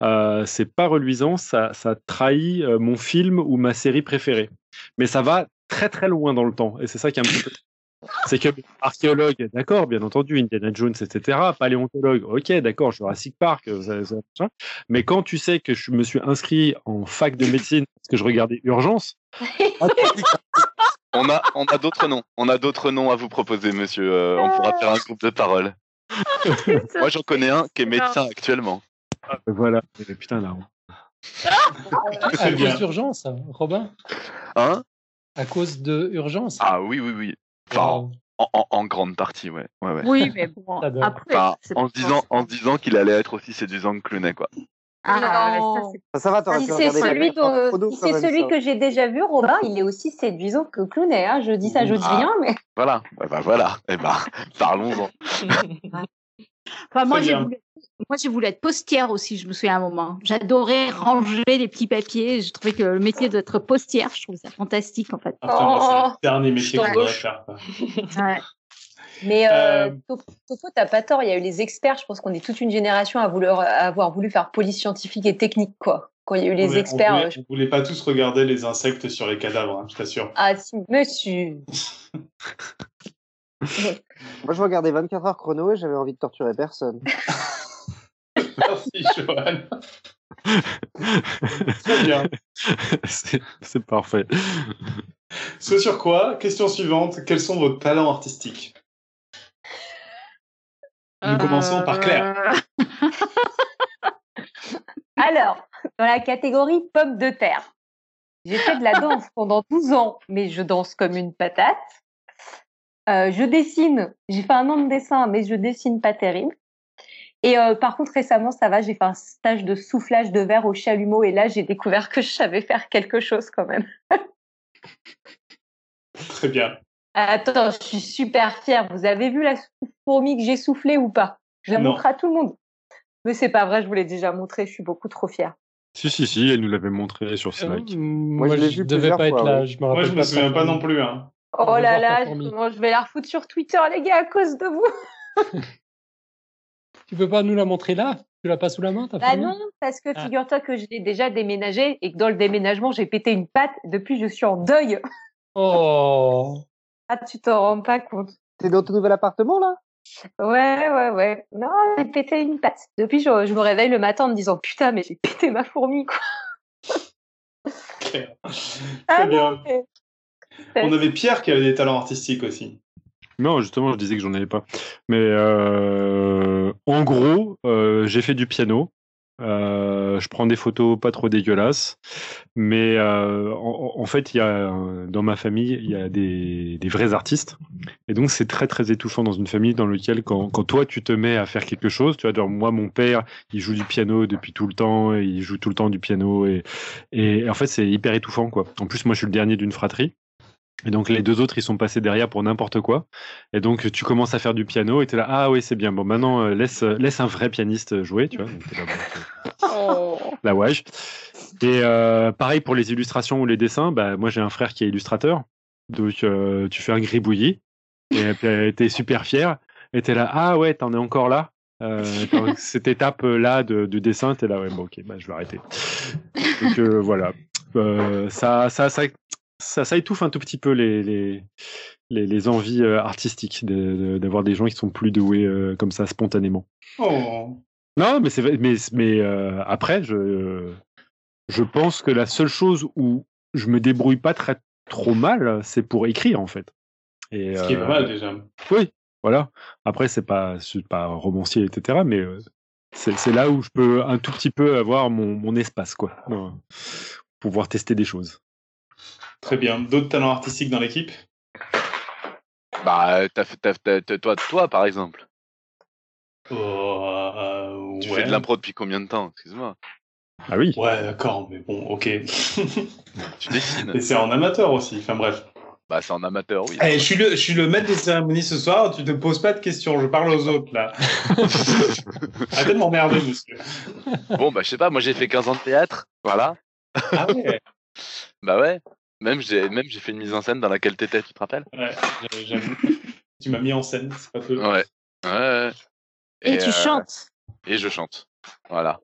c'est pas reluisant, ça, ça trahit mon film ou ma série préférée. Mais ça va très très loin dans le temps. Et c'est ça qui est un petit peu. C'est que archéologue, d'accord, bien entendu, Indiana Jones, etc. Paléontologue, ok, d'accord, Jurassic Park, ça, ça, mais quand tu sais que je me suis inscrit en fac de médecine parce que je regardais Urgence. on a, on a d'autres noms. On a d'autres noms à vous proposer, monsieur. Euh, on pourra faire un groupe de parole. Moi, j'en connais un qui est médecin actuellement. Ah, voilà, putain là. à cause d'urgence, Robin Hein? À cause de urgence Ah oui, oui, oui. Enfin, en, en, grande partie, ouais. ouais, ouais. Oui, mais bon, après... Enfin, en, se disant, en disant qu'il allait être aussi séduisant que Clooney, quoi. Ah, ça, ça, va, Si c'est celui, si que j'ai déjà vu, Robin, il est aussi séduisant que Clooney. Hein. Je dis ça, je dis ah, rien, mais. Voilà, bah, bah voilà. Eh ben, parlons-en. enfin, moi, j'ai voulu moi, j'ai voulu être postière aussi, je me souviens à un moment. J'adorais ranger les petits papiers. Je trouvais que le métier d'être postière, je trouvais ça fantastique, en fait. Ah, c'est le dernier métier qu'on devrait faire. ouais. Mais euh, euh... Topo, t'as pas tort. Il y a eu les experts. Je pense qu'on est toute une génération à, vouloir, à avoir voulu faire police scientifique et technique, quoi. Quand il y a eu les experts. On voulait, je... voulait pas tous regarder les insectes sur les cadavres, hein, je t'assure. Ah si, monsieur. Moi, je regardais 24 heures chrono et j'avais envie de torturer personne. Merci, Johan. Très bien. C'est parfait. Ce sur quoi, question suivante, quels sont vos talents artistiques? Nous euh... commençons par Claire. Alors, dans la catégorie pomme de terre, j'ai fait de la danse pendant 12 ans, mais je danse comme une patate. Euh, je dessine, j'ai fait un an de dessin, mais je dessine pas terrible. Et euh, par contre, récemment, ça va, j'ai fait un stage de soufflage de verre au chalumeau et là, j'ai découvert que je savais faire quelque chose quand même. Très bien. Attends, je suis super fière. Vous avez vu la fourmi que j'ai soufflée ou pas? Je la montre à tout le monde. Mais c'est pas vrai, je vous l'ai déjà montré, je suis beaucoup trop fière. Si, si, si, elle nous l'avait montré sur Slack. Euh, moi, je, je devais pas être là. Je me moi, je me souviens pas non plus. Hein. Oh là là, je, je vais la refoutre sur Twitter, les gars, à cause de vous. Tu peux pas nous la montrer là? Tu l'as pas sous la main Bah non, parce que ah. figure-toi que je l'ai déjà déménagé et que dans le déménagement, j'ai pété une patte. Depuis, je suis en deuil. Oh Ah, tu t'en rends pas compte. T'es dans ton nouvel appartement, là? Ouais, ouais, ouais. Non, j'ai pété une patte. Depuis, je, me réveille le matin en me disant Putain, mais j'ai pété ma fourmi, quoi. Très ah bien. On avait Pierre qui avait des talents artistiques aussi. Non, justement, je disais que j'en avais pas. Mais euh, en gros, euh, j'ai fait du piano. Euh, je prends des photos pas trop dégueulasses, mais en, en, fait, il y a dans ma famille, il y a des, des vrais artistes, et donc c'est très très étouffant dans une famille dans laquelle quand, quand toi tu te mets à faire quelque chose, tu vois, genre, moi mon père, il joue du piano depuis tout le temps, et il joue tout le temps du piano, et, et en fait c'est hyper étouffant quoi. En plus, moi je suis le dernier d'une fratrie. Et donc les deux autres, ils sont passés derrière pour n'importe quoi. Et donc tu commences à faire du piano et tu es là, ah oui, c'est bien. Bon, maintenant, euh, laisse, euh, laisse un vrai pianiste jouer, tu vois. oh. La wage. Et euh, pareil pour les illustrations ou les dessins, bah, moi j'ai un frère qui est illustrateur. Donc euh, tu fais un gribouillis et t'es super fier. Et t'es là, ah ouais, t'en es encore là. Euh, cette étape là de, de dessin, t'es là, ouais, bon, ok, bah, je vais arrêter. Donc voilà. ça, ça, ça, ça, ça étouffe un tout petit peu les, les, les, les envies euh, artistiques d'avoir des gens qui sont plus doués euh, comme ça spontanément. Oh. Non, mais mais, mais euh, après, je, je pense que la seule chose où je me débrouille pas très trop mal, c'est pour écrire en fait. Et, Ce qui est pas mal déjà. Oui, voilà. Après, c'est pas, pas romancier, etc. Mais c'est là où je peux un tout petit peu avoir mon, mon espace, quoi, pour pouvoir tester des choses. Très bien. D'autres talents artistiques dans l'équipe? Bah, toi, toi, par exemple. Oh, tu fais de l'impro depuis combien de temps? Excuse-moi. Ah oui. Ouais, d'accord, mais bon, ok. tu dessines. Et c'est en amateur aussi. Enfin bref. Bah, c'est en amateur, oui. Eh, je, suis le, je suis le maître des cérémonies ce soir, tu te poses pas de questions, je parle aux autres, là. Arrêtez de m'emmerder, monsieur. Bon, bah, je sais pas, moi j'ai fait 15 ans de théâtre, voilà. Ah ouais Bah ouais. Même j'ai même j'ai fait une mise en scène dans laquelle t'étais, tu te rappelles? Ouais, j'avoue. tu m'as mis en scène, c'est pas peu. Ouais. Ouais. Et, tu euh, chantes. Et je chante. Voilà.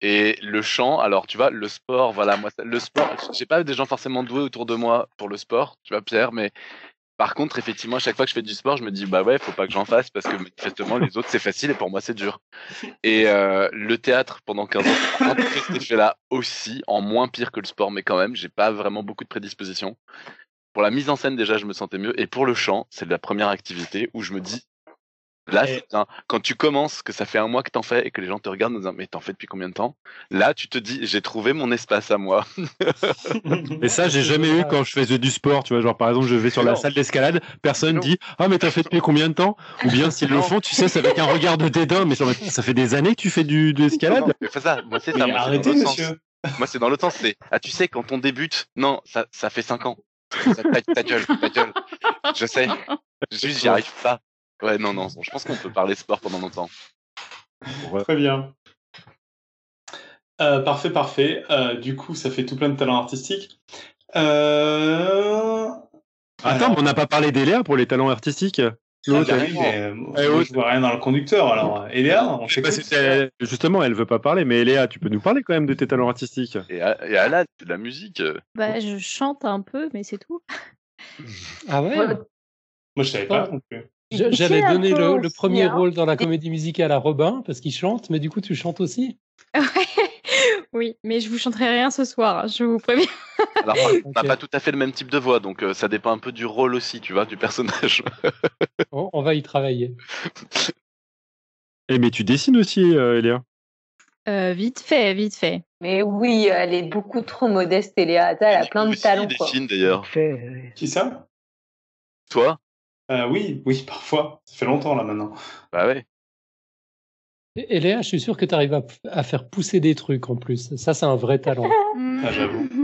Et le chant, alors tu vois, le sport, voilà, moi, le sport, j'ai pas des gens forcément doués autour de moi pour le sport, tu vois, Pierre, mais par contre, effectivement, à chaque fois que je fais du sport, je me dis, bah ouais, faut pas que j'en fasse parce que manifestement, les autres, c'est facile et pour moi, c'est dur. Et euh, le théâtre, pendant 15 ans, cet effet-là aussi, en moins pire que le sport, mais quand même, j'ai pas vraiment beaucoup de prédisposition. Pour la mise en scène, déjà, je me sentais mieux. Et pour le chant, c'est la première activité où je me dis, Là, quand tu commences, que ça fait un mois que t'en fais et que les gens te regardent en disant mais t'en fais depuis combien de temps? Là, tu te dis j'ai trouvé mon espace à moi. et ça, j'ai jamais eu quand je faisais du sport. Tu vois, genre par exemple, je vais sur la salle d'escalade, personne dit ah mais t'as fait depuis combien de temps? Ou bien s'ils le font, tu sais, c'est avec un regard de dédain. Mais ça fait des années que tu fais du de l'escalade. ça. Moi, c'est ça. Moi, arrêtez, monsieur. Moi, c'est dans l'autre sens. C'est ah tu sais quand on débute, non, ça ça fait 5 ans. Ta, gueule, ta gueule. Je sais. Juste, j'y arrive pas. Ouais, non, non, je pense qu'on peut parler sport pendant longtemps. Très bien. Euh, parfait, parfait. Euh, du coup, ça fait tout plein de talents artistiques. Euh... Attends, on n'a pas parlé d'Eléa pour les talents artistiques. Ah, bah eh je vois rien dans le conducteur. Alors, Eléa, on sait Justement, elle veut pas parler, mais Eléa, tu peux nous parler quand même de tes talents artistiques. Et, et Ala, de la musique. Bah, je chante un peu, mais c'est tout. Ah ouais? Moi, je savais pas non plus. J'avais donné le, premier hein. rôle dans la comédie musicale à Robin parce qu'il chante, mais du coup tu chantes aussi. oui, mais je vous chanterai rien ce soir, hein, je vous préviens. Alors, on n'a pas tout à fait le même type de voix, donc euh, ça dépend un peu du rôle aussi, tu vois, du personnage. on, va y travailler. Eh, mais tu dessines aussi, euh, Eléa? Euh, Vite fait, vite fait. Mais oui, elle est beaucoup trop modeste, Eléa. Elle a plein de talents. Elle dessine d'ailleurs. Qui ça? Toi? Euh, oui, oui, parfois. Ça fait longtemps là maintenant. Bah ouais. Et Léa, je suis sûr que tu arrives à, faire pousser des trucs en plus. Ça, c'est un vrai talent. ah, j'avoue.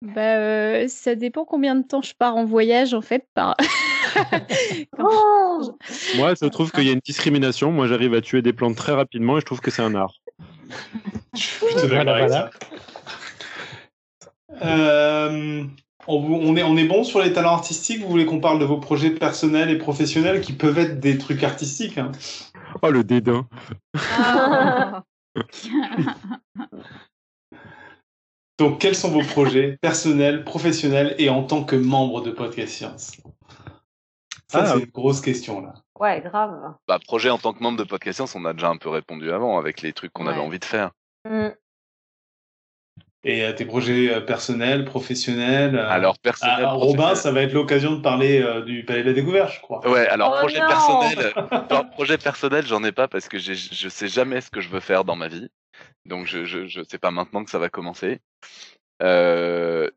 Bah, euh, ça dépend combien de temps je pars en voyage en fait. Par... oh Moi, je trouve qu'il y a une discrimination. Moi, j'arrive à tuer des plantes très rapidement et je trouve que c'est un art. je te voilà, Euh, on, est, on est bon sur les talents artistiques? Vous voulez qu'on parle de vos projets personnels et professionnels qui peuvent être des trucs artistiques hein? Oh, le dédain Donc, quels sont vos projets personnels, professionnels et en tant que membre de Podcast Science? Ça, ah. c'est une grosse question, là. Ouais, grave. Bah, projet en tant que membre de Podcast Science, on a déjà un peu répondu avant avec les trucs qu'on avait envie de faire. Mm. Et tes projets euh, personnels, professionnels euh, Alors, personnel. Robin, ça va être l'occasion de parler euh, du Palais de la Découverte, je crois. Ouais, alors, oh projet personnel, projet personnel, j'en ai pas parce que je sais jamais ce que je veux faire dans ma vie. Donc, je, je, je sais pas maintenant que ça va commencer. Euh,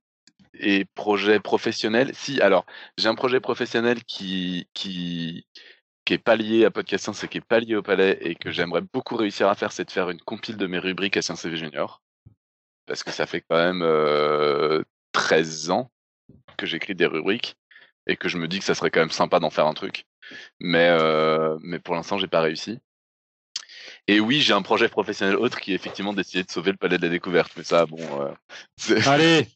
et projet professionnel, si, alors, j'ai un projet professionnel qui, qui, qui est pas lié à Podcast Science et qui est pas lié au Palais et que j'aimerais beaucoup réussir à faire, c'est de faire une compile de mes rubriques à Science et Junior parce que ça fait quand même euh, 13 ans que j'écris des rubriques et que je me dis que ça serait quand même sympa d'en faire un truc. Mais, euh, mais pour l'instant, j'ai pas réussi. Et oui, j'ai un projet professionnel autre qui est effectivement d'essayer de sauver le palais de la découverte. Mais ça, bon. Euh, Allez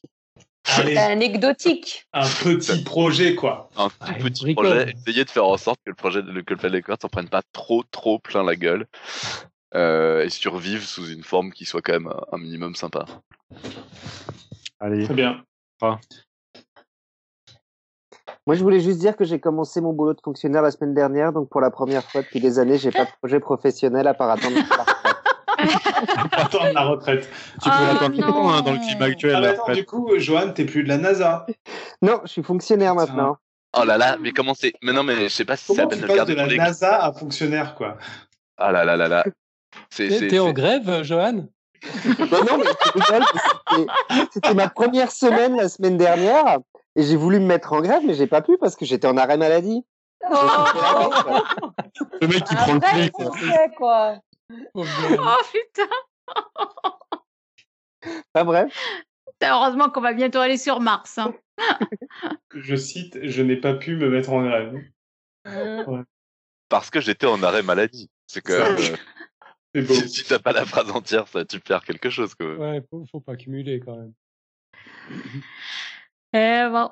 Allez. Anecdotique. Un petit projet, quoi. Un tout petit projet. Essayer de faire en sorte que le projet, que le palais de la découverte s'en prenne pas trop, trop plein la gueule. Euh, et survivre sous une forme qui soit quand même un minimum sympa. Allez. Très bien. Moi, je voulais juste dire que j'ai commencé mon boulot de fonctionnaire la semaine dernière, donc pour la première fois depuis des années, j'ai pas de projet professionnel à part attendre la retraite. attendre la retraite. Tu peux l'attendre hein, dans le climat actuel. Ah, attends, du coup, Johan, t'es plus de la NASA. Non, je suis fonctionnaire maintenant. Oh là là, mais comment c'est Mais non, mais je sais pas si c'est à peine de le garder. de la NASA à fonctionnaire, quoi? Ah là là là là. T'es en grève, Johan? Bah non, mais c'était ma première semaine la semaine dernière et j'ai voulu me mettre en grève, mais j'ai pas pu parce que j'étais en arrêt maladie. Oh le mec qui prend le pli, quoi. quoi. Oh, oh putain Pas bref. Heureusement qu'on va bientôt aller sur Mars. Hein. je cite, je n'ai pas pu me mettre en grève. Euh. Parce que j'étais en arrêt maladie. C'est que euh, si t'as pas la phrase entière, ça tu perds quelque chose. Quoi. Ouais, faut, faut pas cumuler quand même. Eh bon.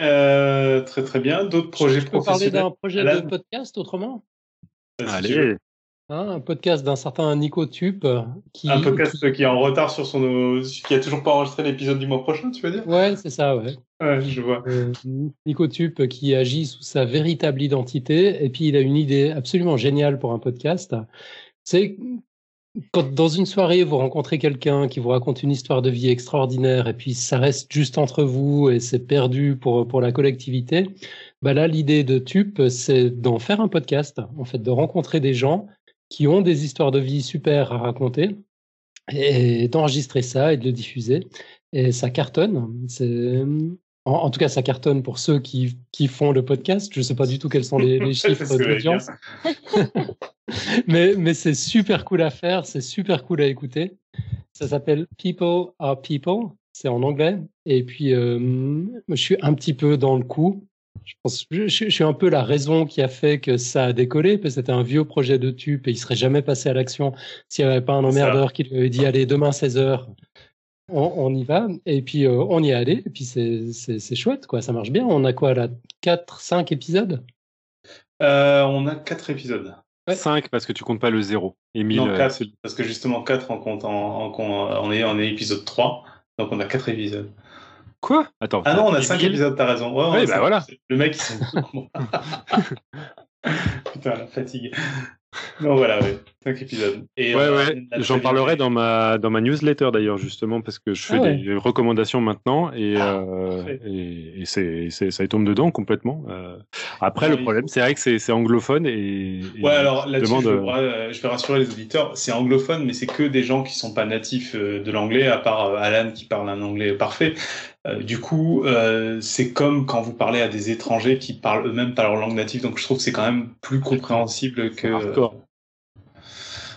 Euh, très très bien. D'autres projets Je peux parler d'un projet de podcast autrement? Allez. Hein, un podcast d'un certain Nico Tup. Qui, un podcast qui... est en retard sur son. qui a toujours pas enregistré l'épisode du mois prochain, tu veux dire? Ouais, c'est ça, ouais. Ouais, je vois. Euh, Nico Tup qui agit sous sa véritable identité. Et puis il a une idée absolument géniale pour un podcast. C'est quand dans une soirée vous rencontrez quelqu'un qui vous raconte une histoire de vie extraordinaire et puis ça reste juste entre vous et c'est perdu pour, pour la collectivité, bah là l'idée de Tup c'est d'en faire un podcast, en fait de rencontrer des gens qui ont des histoires de vie super à raconter et d'enregistrer ça et de le diffuser. Et ça cartonne. C'est en, tout cas, ça cartonne pour ceux qui, qui font le podcast. Je ne sais pas du tout quels sont les, les chiffres d'audience. mais mais c'est super cool à faire, c'est super cool à écouter. Ça s'appelle People Are People. C'est en anglais. Et puis, euh, je suis un petit peu dans le coup. Je, pense, je, suis un peu la raison qui a fait que ça a décollé, parce que c'était un vieux projet de tube et il serait jamais passé à l'action s'il n'y avait pas un emmerdeur qui lui avait dit allez demain 16h, on, y va et puis euh, on y est allé et puis c'est chouette quoi, ça marche bien. On a quoi là 4, 5 épisodes? Euh, On a 4 épisodes. 5 parce que tu comptes pas le 0. non, 4, euh, parce que justement 4 en compte en, on est, on est épisode 3, donc on a 4 épisodes. Quoi? Attends. Ah non, on a 5 épisodes, t'as raison. Ouais, bah voilà. Le mec, il s'en Putain, la fatigue. Non, voilà, ouais. 5 épisodes. Et ouais, ouais. J'en parlerai dans ma, dans ma newsletter d'ailleurs, justement, parce que je fais ah des recommandations maintenant et, ah, euh, et, et c'est, ça tombe dedans complètement. Euh, après, le problème, c'est vrai que c'est, anglophone et. ouais, alors là-dessus, je, euh, je, vais rassurer les auditeurs, c'est anglophone, mais c'est que des gens qui sont pas natifs euh, de l'anglais, à part Alan qui parle un anglais parfait. Euh, du coup, euh, c'est comme quand vous parlez à des étrangers qui parlent eux-mêmes pas leur langue native, donc je trouve que c'est quand même plus compréhensible que.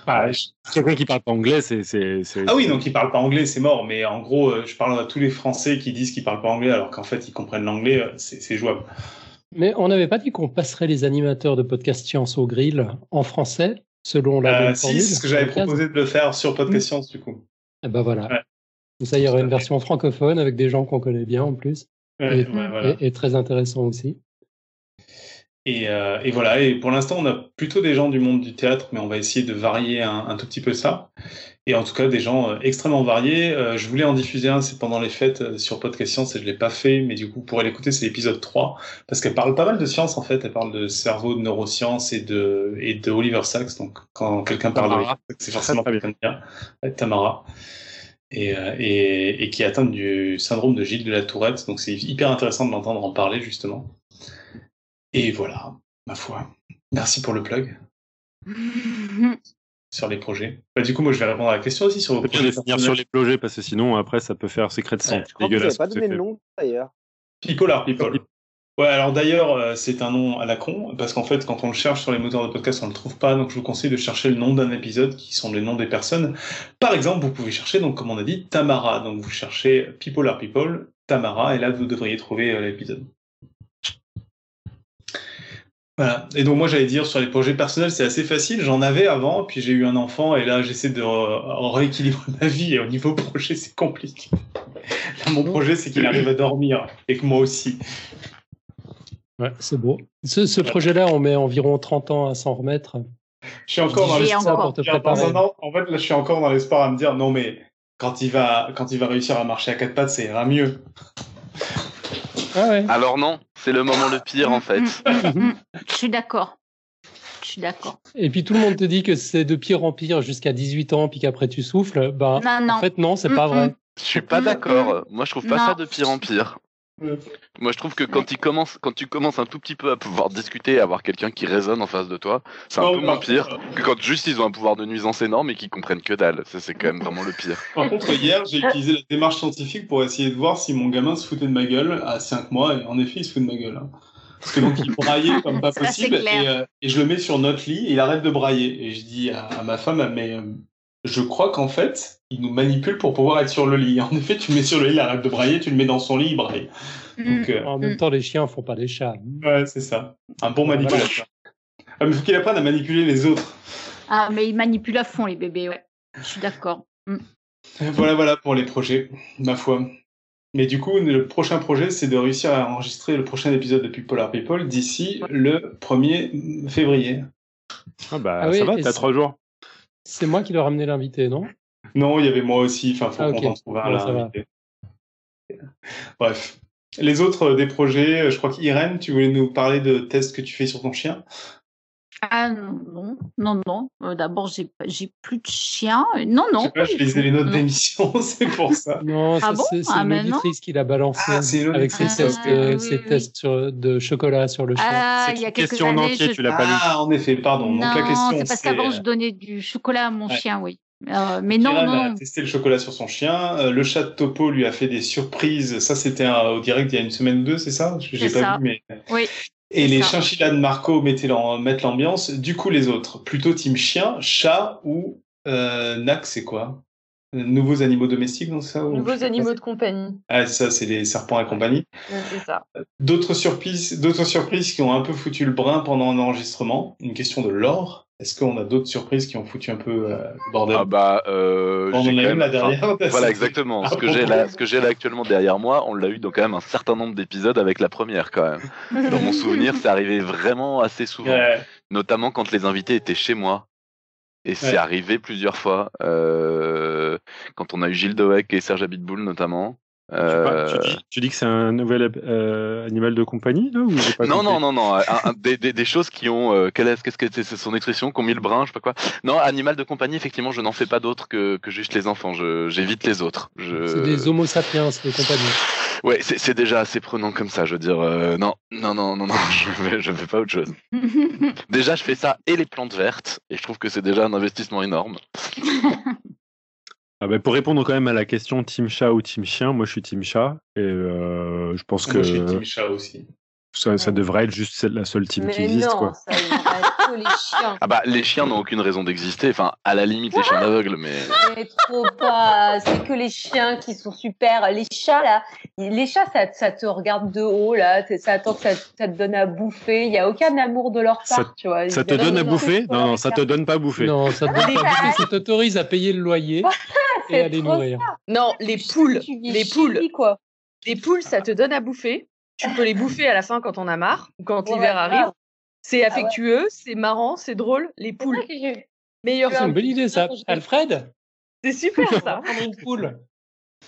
Bah, quelqu'un qui parle pas anglais, c'est. Ah oui, donc il parle pas anglais, c'est mort. Mais en gros, euh, je parle à tous les Français qui disent qu'ils parlent pas anglais, alors qu'en fait ils comprennent l'anglais, c'est jouable. Mais on n'avait pas dit qu'on passerait les animateurs de podcast Science au grill en français, selon la. Euh, si, c'est ce que j'avais proposé de le faire sur podcast Science du coup. Et eh ben voilà ça, il y aurait une version francophone avec des gens qu'on connaît bien en plus. et, très intéressant aussi. Euh, et, voilà, et pour l'instant, on a plutôt des gens du monde du théâtre, mais on va essayer de varier un, tout petit peu ça. Et en tout cas, des gens euh, extrêmement variés. Euh, je voulais en diffuser un, c'est pendant les fêtes sur Podcast Science, et je l'ai pas fait, mais du coup, vous pourrez l'écouter, c'est l'épisode 3, parce qu'elle parle pas mal de science, en fait. Elle parle de cerveau, de neurosciences et de, et de Oliver Sacks. Donc, quand quelqu'un parle de c'est forcément de bien. Tamara. Euh, et, et, qui est atteinte du syndrome de Gilles de la Tourette. Donc c'est hyper intéressant de l'entendre en parler justement. Et voilà, ma foi. Merci pour le plug. sur les projets. Bah, du coup, moi, je vais répondre à la question aussi sur vos projets. finir sur les projets parce que sinon, après, ça peut faire secret de sang. Ouais, dégueulasse. pas donné le nom d'ailleurs. People are people. Ouais, alors d'ailleurs, euh, c'est un nom à la con, parce qu'en fait, quand on le cherche sur les moteurs de podcast, on ne le trouve pas, donc je vous conseille de chercher le nom d'un épisode, qui sont les noms des personnes. Par exemple, vous pouvez chercher, donc comme on a dit, Tamara, donc vous cherchez People are People, Tamara, et là, vous devriez trouver euh, l'épisode. Voilà. Et donc moi j'allais dire sur les projets personnels c'est assez facile. J'en avais avant, puis j'ai eu un enfant et là j'essaie de rééquilibrer ma vie et au niveau projet c'est compliqué. Là, mon projet c'est qu'il arrive à dormir et que moi aussi. Ouais, c'est beau. Ce, projet-là, on met environ 30 ans à s'en remettre. Je suis encore dans l'espoir pour te préparer. en fait, là, je suis encore dans l'espoir à me dire non, mais quand il va, quand il va réussir à marcher à quatre pattes, ça ira mieux. Ah ouais. Alors non, c'est le moment le pire en fait. je suis d'accord. Je suis d'accord. Et puis tout le monde te dit que c'est de pire en pire jusqu'à 18 ans, puis qu'après tu souffles. Ben, en fait, non, c'est pas vrai. Je suis pas d'accord. Moi, je trouve pas ça de pire en pire. Moi, je trouve que quand, il commence, quand tu commences un tout petit peu à pouvoir discuter, à avoir quelqu'un qui résonne en face de toi, c'est un peu moins pire que quand juste ils ont un pouvoir de nuisance énorme et qu'ils comprennent que dalle. Ça, c'est quand même vraiment le pire. Par contre, hier, j'ai utilisé la démarche scientifique pour essayer de voir si mon gamin se foutait de ma gueule à 5 mois, et en effet, il se fout de ma gueule. Hein. Parce que donc, il braillait comme pas possible, euh, et, je le mets sur notre lit, et il arrête de brailler. Et je dis à, ma femme, mais euh, je crois qu'en fait, il nous manipule pour pouvoir être sur le lit. En effet, tu le mets sur le lit, il arrête de brailler, tu le mets dans son lit, il braille. Mm. Euh, en même temps, les chiens font pas des chats. Ouais, c'est ça. Un bon manipulateur. Ah, mais il faut qu'il apprenne à manipuler les autres. Ah, mais il manipule à fond les bébés, ouais. Je suis d'accord. Mm. Voilà, voilà pour les projets, ma foi. Mais du coup, le prochain projet, c'est de réussir à enregistrer le prochain épisode de Polar People d'ici le 1er février. Ah bah ah ça va, t'as trois jours. C'est moi qui dois ramener l'invité, non? Non, il y avait moi aussi. Enfin, faut ah, qu'on en trouve un Bref. Les autres euh, des projets, euh, je crois qu'Irène, tu voulais nous parler de tests que tu fais sur ton chien? Ah non, non, non. Euh, d'abord, j'ai, j'ai plus de chien. Non, non. Je, sais pas, je les notes d'émission, c'est pour ça. Non, ah c'est, ah, une auditrice qui l'a balancé ah, avec ses tests, ses tests sur, de chocolat sur le chien. Ah, il y a quelques question années, en entier, tu l'as pas lu. Ah, en effet, pardon. Non, Donc la question, c'est parce qu'avant, je donnais du chocolat à mon chien, oui. Euh, mais non, non. a testé le chocolat sur son chien. Euh, le chat de Topo lui a fait des surprises. Ça, c'était au direct il y a une semaine ou deux, c'est ça? J'ai pas ça. vu, mais. Oui. Et les chinchillas de Marco mettent l'ambiance. Du coup, les autres, plutôt team chien, chat ou euh, NAC, c'est quoi? Nouveaux animaux domestiques, non ça Nouveaux animaux de compagnie. Ah, ça, c'est les serpents et compagnie. c'est ça. D'autres surprises, d'autres surprises qui ont un peu foutu le brin pendant l'enregistrement. Une question de l'or. Est-ce qu'on a d'autres surprises qui ont foutu un peu euh, le bordel Ah bah, euh, on en a une là derrière. voilà, exactement. ce que j'ai là, ce que j'ai là actuellement derrière moi, on l'a eu dans quand même un certain nombre d'épisodes avec la première quand même. Dans mon souvenir, c'est arrivé vraiment assez souvent, notamment quand les invités étaient chez moi. Et c'est arrivé plusieurs fois, euh, quand on a eu Gilles Doek et Serge Abitboul notamment. Euh... Tu, dis, tu, dis, que c'est un nouvel euh, animal de compagnie là, ou pas Non, non, non, non, des, des, des, choses qui ont. Euh, qu'est-ce que c'est son expression Qui ont mis le brin, je sais pas quoi. Non, animal de compagnie, effectivement, je n'en fais pas d'autres que, que juste les enfants. J'évite les autres. Je... C'est des Homo sapiens de compagnie. Ouais, c'est déjà assez prenant comme ça. Je veux dire, euh, non, non, non, non, non, je fais, je fais pas autre chose. déjà, je fais ça et les plantes vertes, et je trouve que c'est déjà un investissement énorme. Ah bah, pour répondre quand même à la question team chat ou team chien, moi je suis team chat et euh, je pense moi, que je suis team chat aussi. Ça, ça devrait être juste la seule team qui existe non, quoi. Ça, les chiens. Ah bah les chiens n'ont aucune raison d'exister, enfin à la limite les chiens aveugles mais. Mais trop pas, c'est que les chiens qui sont super. Les chats là, les chats ça, ça te regarde de haut là, ça attend que ça, ça, te donne à bouffer. Il y a aucun amour de leur part, ça, tu vois. Ça te donne à bouffer? Non non, ça te donne pas à bouffer. Non, ça te donne pas à bouffer, ça t'autorise à payer le loyer et à les nourrir. Ça. Non, les poules, les poules, quoi. Les poules, ça te donne à bouffer. Tu peux les bouffer à la fin quand on a marre ou quand ouais, l'hiver arrive. C'est affectueux, ah ouais. c'est marrant, c'est drôle. Les poules. Meilleur. C'est une bonne idée ça. Alfred? C'est super ça. une poule.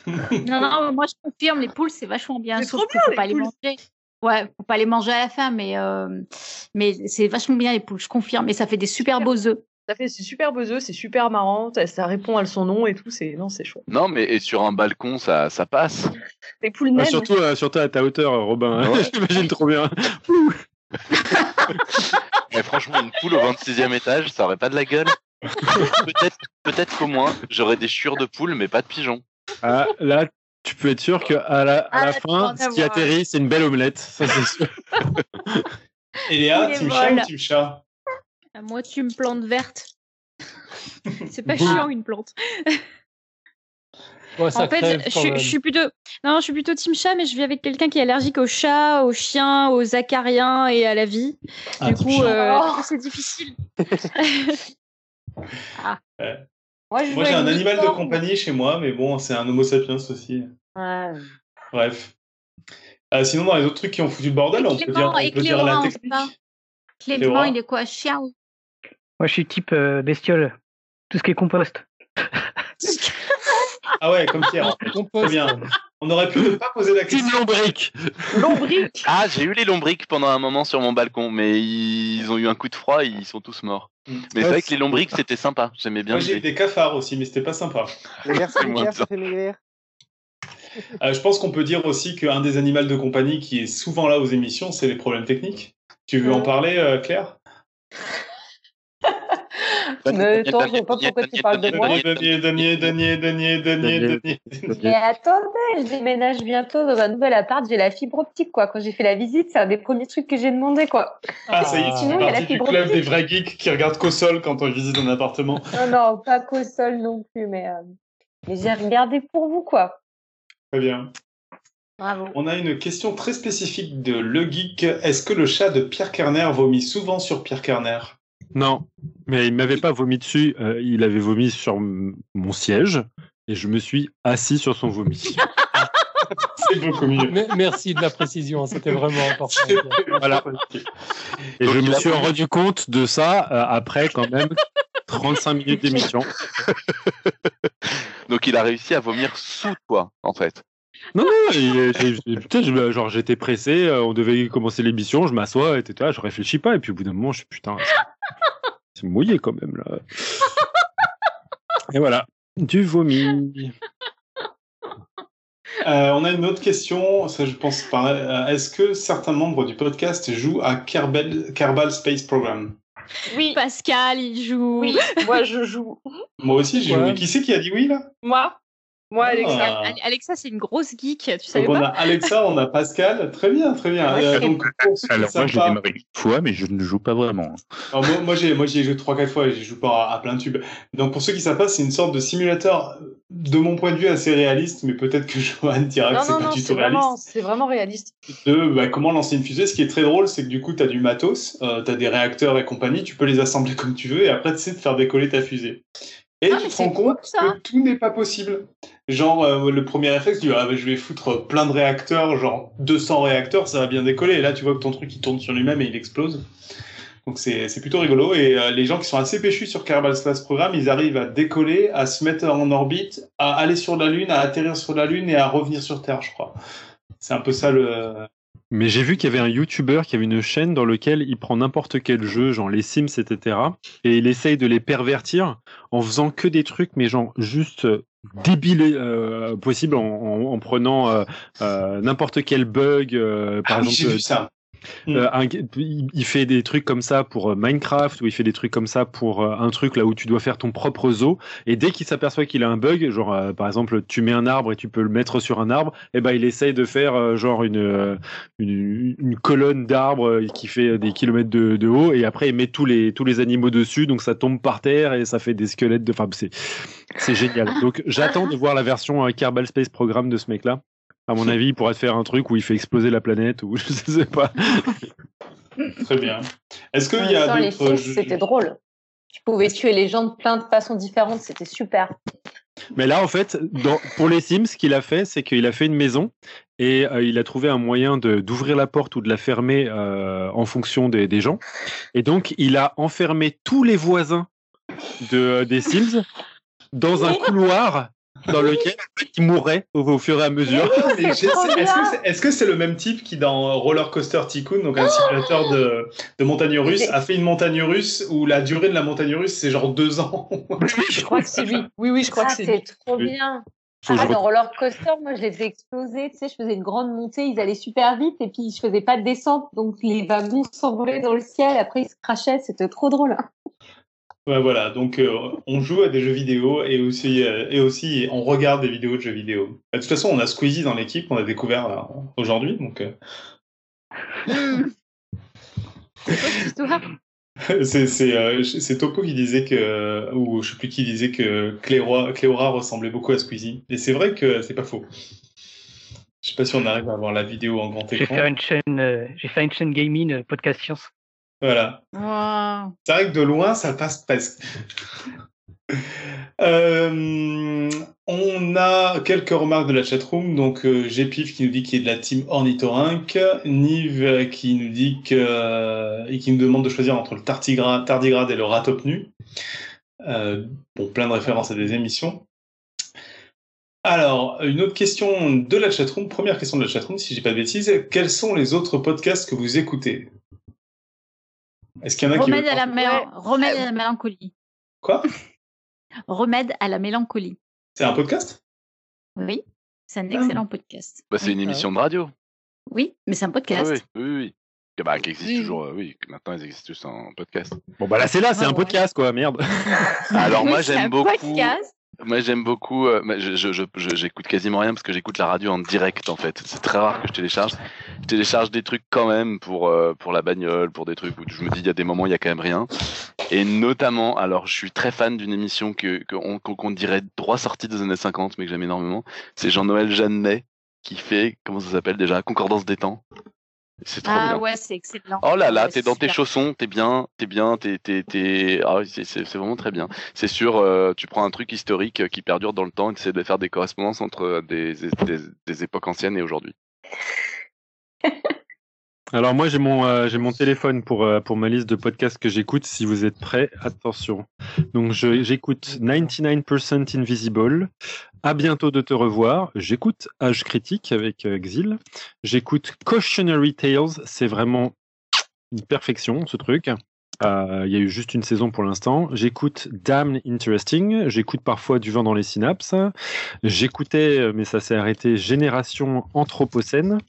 non, non, moi je confirme, les poules c'est vachement bien. C'est trop bien. Faut pas les manger. Ouais, faut pas les manger à la fin, mais euh, mais c'est vachement bien les poules, je confirme. Et ça fait des super beaux œufs. Ça fait c'est super beaux œufs, c'est super marrant, ça répond à son nom et tout, c'est non, c'est chouette. Non, mais et sur un balcon, ça, ça passe. Les poules naines. Ah, surtout, euh, surtout à ta hauteur, Robin. Ouais. J'imagine trop bien. mais franchement, une poule au 26e étage, ça aurait pas de la gueule. peut-être, peut-être qu'au moins, j'aurais des chiures de poule, mais pas de pigeons. Ah, là, tu peux être sûr qu'à la, à ah, la fin, ce qui atterrit, c'est une belle omelette. Ça, c'est sûr. Et Léa, team chat ou team chat moi, tu me plantes verte. C'est pas chiant une plante. Ouais, en fait, je, je, suis plutôt, non, je suis plutôt team chat, mais je vis avec quelqu'un qui est allergique aux chats, aux chiens, aux acariens et à la vie. Ah, du coup, euh, oh c'est difficile. ah. ouais. Moi, moi j'ai un animal de compagnie chez moi, mais bon, c'est un Homo sapiens aussi. Ouais. Bref. Euh, sinon, dans les autres trucs qui ont foutu le bordel, on peut dire, on peut dire la technique. Clément, il est quoi? Chien ou moi, je suis type euh, bestiole. Tout ce qui est compost. Ah ouais, comme Pierre. Très bien. On aurait pu ne pas poser la question. Team lombric. Lombric. Ah, j'ai eu les lombrics pendant un moment sur mon balcon, mais ils ont eu un coup de froid et ils sont tous morts. Mais ouais, c'est vrai que les lombrics, c'était sympa. J'aimais bien. Moi, j'ai eu des cafards aussi, mais c'était pas sympa. Les vers, ça fait maigrir. Euh, je pense qu'on peut dire aussi qu'un des animaux de compagnie qui est souvent là aux émissions, c'est les problèmes techniques. Tu veux en parler, euh, Claire? Mais attends, je vois pas pourquoi tu parles de moi. Daniel, Daniel, Daniel, Daniel, Daniel, Mais attendez, je déménage bientôt dans un nouvel appart, j'ai la fibre optique, quoi. Quand j'ai fait la visite, c'est un des premiers trucs que j'ai demandé, quoi. Ah, ça y est, Sinon, il y a la fibre optique. des vrais geeks qui regardent qu'au sol quand on visite un appartement. Non, non, pas qu'au sol non plus, mais, euh, mais j'ai regardé pour vous, quoi. Très bien. Bravo. On a une question très spécifique de Le Geek. Est-ce que le chat de Pierre Kerner vomit souvent sur Pierre Kerner? Non, mais il m'avait pas vomi dessus. Euh, il avait vomi sur mon siège et je me suis assis sur son vomi. C'est beaucoup mieux. merci de la précision, c'était vraiment important. voilà. Et je me suis rendu compte de ça euh, après quand même 35 minutes d'émission. Donc il a réussi à vomir sous toi, en fait. Non, non, genre j'étais pressé, euh, on devait commencer l'émission, je m'assois, et je réfléchis pas, et puis au bout d'un moment, je suis putain, c'est mouillé quand même là. Et voilà, du vomi. Euh, on a une autre question, ça je pense pas. Euh, est-ce que certains membres du podcast jouent à Kerbal, Kerbal Space Program? Oui. Pascal, il joue. Oui, moi je joue. Moi aussi, j'ai joué. Qui c'est qui a dit oui là? Moi. Moi, Alexa. Ah. Alexa, c'est une grosse geek, tu savais donc pas On a Alexa, on a Pascal. Très bien, très bien. Euh, donc, Alors, moi, j'ai démarré une fois, mais je ne joue pas vraiment. Alors, moi, moi, j'ai, moi, j'ai joué 3-4 fois et je joue pas à, plein de tubes. Donc, pour ceux qui savent pas, c'est une sorte de simulateur, de mon point de vue, assez réaliste, mais peut-être que Johan dira que c'est pas du tout réaliste. C'est vraiment réaliste. De bah, comment lancer une fusée. Ce qui est très drôle, c'est que du coup, tu as du matos, euh, tu as des réacteurs et compagnie, tu peux les assembler comme tu veux et après, tu sais de faire décoller ta fusée. Et ah, tu te rends compte que tout n'est pas possible. Genre, euh, le premier réflexe, tu dis, ah, bah, je vais foutre plein de réacteurs, genre 200 réacteurs, ça va bien décoller. Et là, tu vois que ton truc, il tourne sur lui-même et il explose. Donc c'est plutôt rigolo. Et euh, les gens qui sont assez péchus sur Kerbal Space Program, ils arrivent à décoller, à se mettre en orbite, à aller sur la Lune, à atterrir sur la Lune et à revenir sur Terre, je crois. C'est un peu ça le, mais j'ai vu qu'il y avait un YouTuber qui avait une chaîne dans laquelle il prend n'importe quel jeu, genre les Sims, etc. Et il essaye de les pervertir en faisant que des trucs, mais genre juste euh, débiles euh, possible en, prenant euh, n'importe quel bug. par ah exemple, vu ça. Euh, il fait des trucs comme ça pour euh, Minecraft ou il fait des trucs comme ça pour euh, un truc là où tu dois faire ton propre zoo. Et dès qu'il s'aperçoit qu'il a un bug genre par exemple tu mets un arbre et tu peux le mettre sur un arbre et eh ben il essaye de faire genre une, une, colonne d'arbres qui fait des kilomètres de, haut et après il met tous les tous les animaux dessus donc ça tombe par terre et ça fait des squelettes de enfin c'est c'est génial. Donc j'attends de voir la version Kerbal Space Program de ce mec là à mon avis, il pourrait faire un truc où il fait exploser la planète ou je sais pas. Très bien. Est-ce qu'il y a d'autres C'était drôle. Tu pouvais tuer les gens de plein de façons différentes, c'était super. Mais là, en fait, pour les Sims, ce qu'il a fait, c'est qu'il a fait une maison et euh, il a trouvé un moyen d'ouvrir la porte ou de la fermer euh, en fonction des, des, gens. Et donc, il a enfermé tous les voisins de, des Sims dans un couloir dans lequel il mourrait au, fur et à mesure. Est-ce que c'est le même type qui dans Roller Coaster Tycoon, donc un simulateur de, de montagne russe, a fait une montagne russe où la durée de la montagne russe c'est genre deux ans? Je crois que c'est lui. Oui, oui, je crois que c'est lui. trop bien. Ah, dans Roller Coaster, moi, je les faisais exploser. Tu sais, je faisais une grande montée, ils allaient super vite et puis je faisais pas de descente. Donc, les wagons s'envolaient dans le ciel. Après, ils se crachaient. C'était trop drôle. Hein. Ouais, voilà, donc euh, on joue à des jeux vidéo et aussi, euh, et aussi on regarde des vidéos de jeux vidéo. De toute façon, on a Squeezie dans l'équipe, on a découvert aujourd'hui, donc. Euh... c'est euh, c'est Topo qui disait que, ou je sais plus qui disait que Cléora, Cléora ressemblait beaucoup à Squeezie. Et c'est vrai que c'est pas faux. Je sais pas si on arrive à avoir la vidéo en grand écran. J'ai fait une chaîne, j'ai fait une chaîne gaming, podcast science. Voilà. C'est vrai que de loin, ça passe presque. Euh, on a quelques remarques de la chatroom. Donc, euh, qui nous dit qu'il est de la team Ornithorynque. Nive qui nous dit que, et qui nous demande de choisir entre le tardigrade, et le ratopnu. Euh, bon, plein de références à des émissions. Alors, une autre question de la chatroom. Première question de la chatroom, si j'ai pas de bêtises. Quels sont les autres podcasts que vous écoutez? Est-ce qu'il y en a Remède à la Remède à la mélancolie. Quoi? Remède à la mélancolie. C'est un podcast? Oui. C'est un excellent podcast. Bah, c'est une émission de radio. Oui, mais c'est un podcast. oui, oui, oui. Bah, qui existe toujours, euh, oui, maintenant ils existent tous en podcast. Bon, bah là, c'est là, c'est un podcast, quoi, merde. Alors, moi, j'aime beaucoup. Moi, j'aime beaucoup. Euh, je, je, j'écoute quasiment rien parce que j'écoute la radio en direct, en fait. C'est très rare que je télécharge. Je télécharge des trucs quand même pour euh, pour la bagnole, pour des trucs où je me dis il y a des moments il y a quand même rien. Et notamment, alors, je suis très fan d'une émission que qu'on qu'on dirait droit sortie des années 50, mais que j'aime énormément. C'est Jean-Noël Jeannet qui fait comment ça s'appelle déjà? Concordance des temps. C'est trop ah ouais, c'est excellent. Oh là là, t'es dans tes chaussons, t'es bien, t'es bien, t'es, t'es, t'es... Ah, c'est vraiment très bien. C'est sûr, euh, tu prends un truc historique euh, qui perdure dans le temps et tu essaies de faire des correspondances entre euh, des, des, des époques anciennes et aujourd'hui. Alors moi j'ai mon euh, j'ai mon téléphone pour euh, pour ma liste de podcasts que j'écoute. Si vous êtes prêts, attention. Donc j'écoute 99% Invisible. À bientôt de te revoir. J'écoute Âge critique avec euh, Xil. J'écoute Cautionary Tales. C'est vraiment une perfection ce truc. Il y a eu juste une saison pour l'instant. J'écoute Damn Interesting. J'écoute parfois Du vent dans les synapses. J'écoutais, mais ça s'est arrêté, Génération Anthropocène.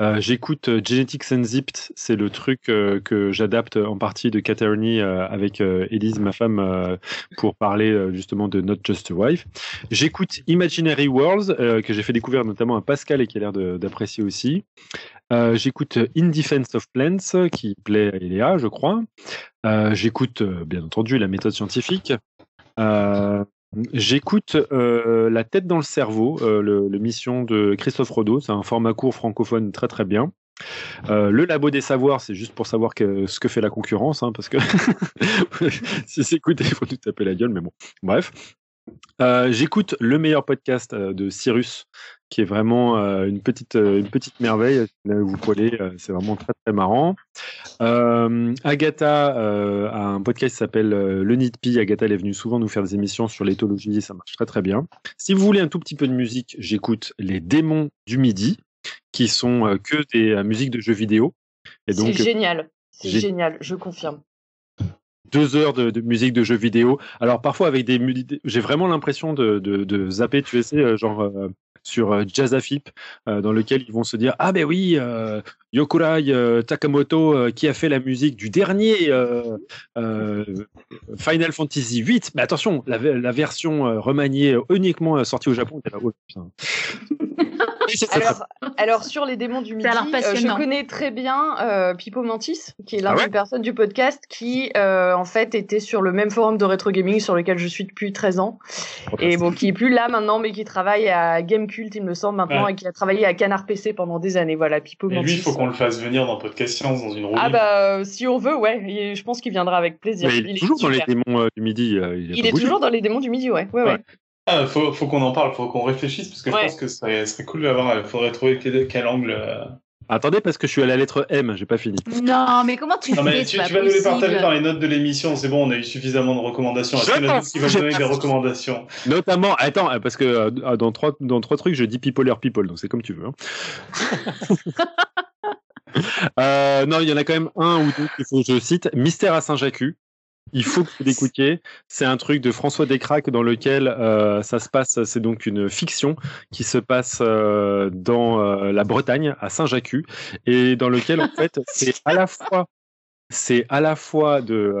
Euh, j'écoute euh, Genetics Unzipped, c'est le truc euh, que j'adapte en partie de Caterny avec Elise, ma femme, pour parler justement de Not Just a Wife. J'écoute Imaginary Worlds, que j'ai fait découvrir notamment à Pascal et qui a l'air d'apprécier aussi. J'écoute In Defense of Plants, qui plaît à Eléa, je crois. J'écoute, bien entendu, la méthode scientifique. J'écoute euh, La tête dans le cerveau, euh, le, mission de Christophe Rodeau. C'est un format court francophone très très bien. Euh, le labo des savoirs, c'est juste pour savoir que, ce que fait la concurrence, hein, parce que si c'est écouté, il faut tout taper la gueule, mais bon, bref. Euh, j'écoute le meilleur podcast euh, de Cyrus, qui est vraiment euh, une petite une petite merveille. vous pouvez, c'est vraiment très très marrant. Agatha a un podcast qui s'appelle Le Nid Agatha elle est venue souvent nous faire des émissions sur l'éthologie, ça marche très très bien. Si vous voulez un tout petit peu de musique, j'écoute Les Démons du Midi, qui sont que des musiques de jeux vidéo. C'est génial, c'est génial, je confirme deux heures de, musique de jeux vidéo. Alors parfois avec des, j'ai vraiment l'impression de, de, zapper, tu sais, euh, genre euh, sur euh, Jazzafip, dans lequel ils vont se dire ah ben oui, Yokurai Takamoto qui a fait la musique du dernier Final Fantasy VIII. Mais attention, la, version remaniée uniquement sortie au Japon. alors, alors, sur les démons du midi, euh, je connais très bien euh, Pipo Mantis, qui est l'un ah des personnes du podcast, qui euh, en fait était sur le même forum de rétro gaming sur lequel je suis depuis 13 ans, et bon, qui est plus là maintenant, mais qui travaille à Gamecult, il me semble maintenant, et qui a travaillé à Canard PC pendant des années. Voilà, Pipo et lui, il faut qu'on le fasse venir dans Podcast Science dans une roue. Ah bah, si on veut, ouais, je pense qu'il viendra avec plaisir. il, est toujours dans les démons du midi. il, est toujours dans les démons du midi, ouais, ouais. ouais. Ah, faut, faut qu'on en parle, faut qu'on réfléchisse, parce que je pense que ce serait, serait cool d'avoir. Il faudrait trouver quel, angle. Euh. Attendez, parce que je suis à la lettre M, j'ai pas fini. Non, mais comment tu non, mais tu, vas nous les partager dans les notes de l'émission, c'est bon, on a eu suffisamment de recommandations. Est-ce qu'il va donner des recommandations? Notamment, attends, parce que euh, dans, trois, dans trois trucs, je dis people people, donc c'est comme tu veux. Hein. Euh, non, il y en a quand même un ou deux qu'il faut que je cite. Mystère à Saint-Jacques, il faut que vous l'écoutiez. C'est un truc de François Descraques dans lequel euh, ça se passe. C'est donc une fiction qui se passe euh, dans euh, la Bretagne, à Saint-Jacques, et dans lequel en fait c'est à la fois c'est à la fois de,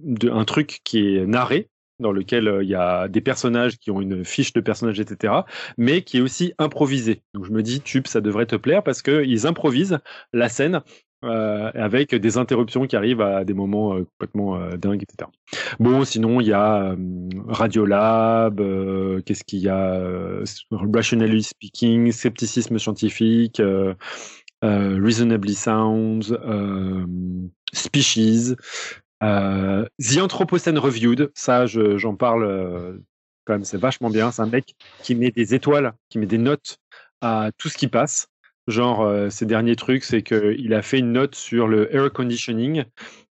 de un truc qui est narré dans lequel il y a des personnages qui ont une fiche de personnages, etc., mais qui est aussi improvisé. Donc je me dis, Tube, ça devrait te plaire parce qu'ils improvisent la scène euh, avec des interruptions qui arrivent à des moments euh, complètement euh, dingues, etc. Bon, sinon il y a Radiolab, qu'est-ce qu'il y a Rationally Speaking, Scepticisme scientifique, Reasonably Sounds, Species, The Anthropocene Reviewed, ça j'en parle quand même, c'est vachement bien. C'est un mec qui met des étoiles, qui met des notes à tout ce qui passe. Genre, euh, ces derniers trucs, c'est qu'il a fait une note sur le air conditioning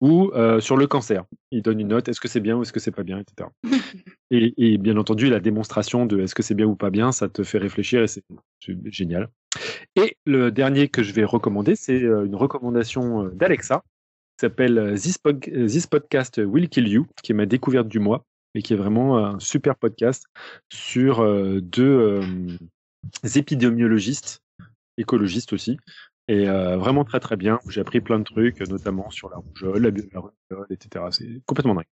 ou euh, sur le cancer. Il donne une note, est-ce que c'est bien ou est-ce que c'est pas bien, etc. et, bien entendu, la démonstration de est-ce que c'est bien ou pas bien, ça te fait réfléchir et c'est génial. Et le dernier que je vais recommander, c'est euh, une recommandation d'Alexa, qui s'appelle This, Podcast Will Kill You, qui est ma découverte du mois. et qui est vraiment un super podcast sur deux épidémiologistes, écologistes aussi, et vraiment très très bien. J'ai appris plein de trucs, notamment sur la rougeole, la, la rougeole, etc. C'est complètement dingue.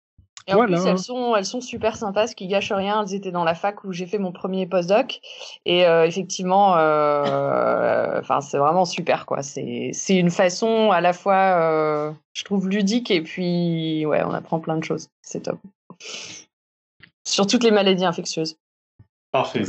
Et en plus, elles sont, elles sont super sympas, ce qui gâche rien. Elles étaient dans la fac où j'ai fait mon premier postdoc. Et euh, effectivement, euh, enfin, c'est vraiment super, quoi. C'est, c'est une façon à la fois, euh, je trouve, ludique et puis, ouais, on apprend plein de choses. C'est top. Sur toutes les maladies infectieuses. Parfait.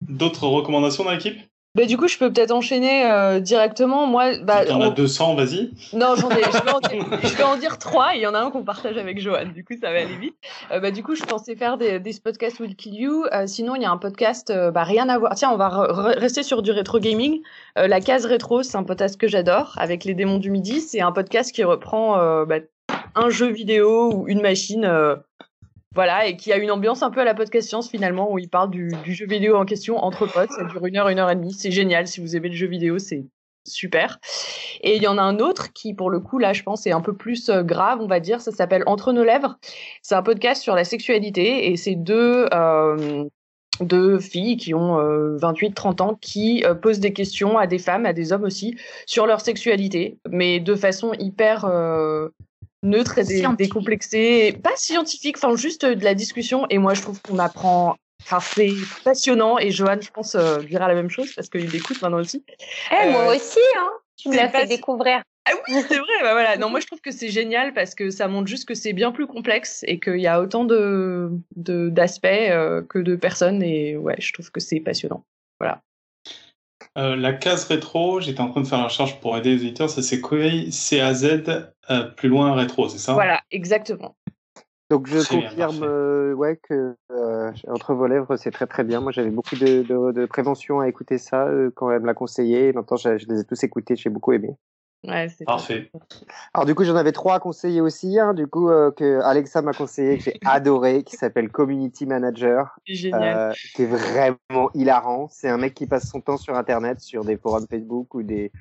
D'autres recommandations dans l'équipe? Du coup, je peux peut-être enchaîner euh, directement. Moi, bah, en as 200, vas-y. Non, j'en ai. Je vais, en dire, je vais en dire trois. Il y en a un qu'on partage avec Johan. Du coup, ça va aller vite. Euh, bah, du coup, je pensais faire des, des podcasts Will Kill You. Euh, sinon, il y a un podcast, euh, bah, rien à voir. Tiens, on va rester sur du rétro gaming. La case rétro, c'est un podcast que j'adore avec les démons du midi. C'est un podcast qui reprend bah, un jeu vidéo ou une machine voilà, et qui a une ambiance un peu à la podcast science finalement, où il parle du, du, jeu vidéo en question entre potes. Ça dure une heure, une heure et demie. C'est génial. Si vous aimez le jeu vidéo, c'est super. Et il y en a un autre qui, pour le coup, là, je pense, est un peu plus euh, grave, on va dire. Ça s'appelle Entre nos lèvres. C'est un podcast sur la sexualité et c'est deux, euh, deux filles qui ont 28-30 euh, ans qui euh, posent des questions à des femmes, à des hommes aussi, sur leur sexualité, mais de façon hyper neutre et décomplexé, pas scientifique, enfin juste de la discussion. Et moi, je trouve qu'on apprend. Enfin, c'est passionnant. Et Johan, je pense, euh, dira la même chose parce qu'il écoute maintenant aussi. Eh, moi euh, aussi, hein. Tu me l'as fait découvrir. Ah oui, c'est vrai. bah voilà. Non, moi, je trouve que c'est génial parce que ça montre juste que c'est bien plus complexe et qu'il y a autant de d'aspects euh, que de personnes. Et ouais, je trouve que c'est passionnant. Voilà. Euh, la case rétro, j'étais en train de faire la recherche pour aider les éditeurs, ça c'est C-A-Z, euh, plus loin rétro, c'est ça? Voilà, exactement. Donc je confirme euh, ouais, que Entre vos lèvres, c'est très très bien. Moi j'avais beaucoup de, de, de, prévention à écouter ça quand elle me l'a conseillé. maintenant je, je, les ai tous écoutés, j'ai beaucoup aimé. Ouais, Parfait. Alors du coup, j'en avais trois à conseiller aussi. Hein, du coup, euh, que Alexa m'a conseillé, que j'ai adoré, qui s'appelle Community Manager, euh, qui est vraiment hilarant. C'est un mec qui passe son temps sur Internet, sur des forums Facebook ou des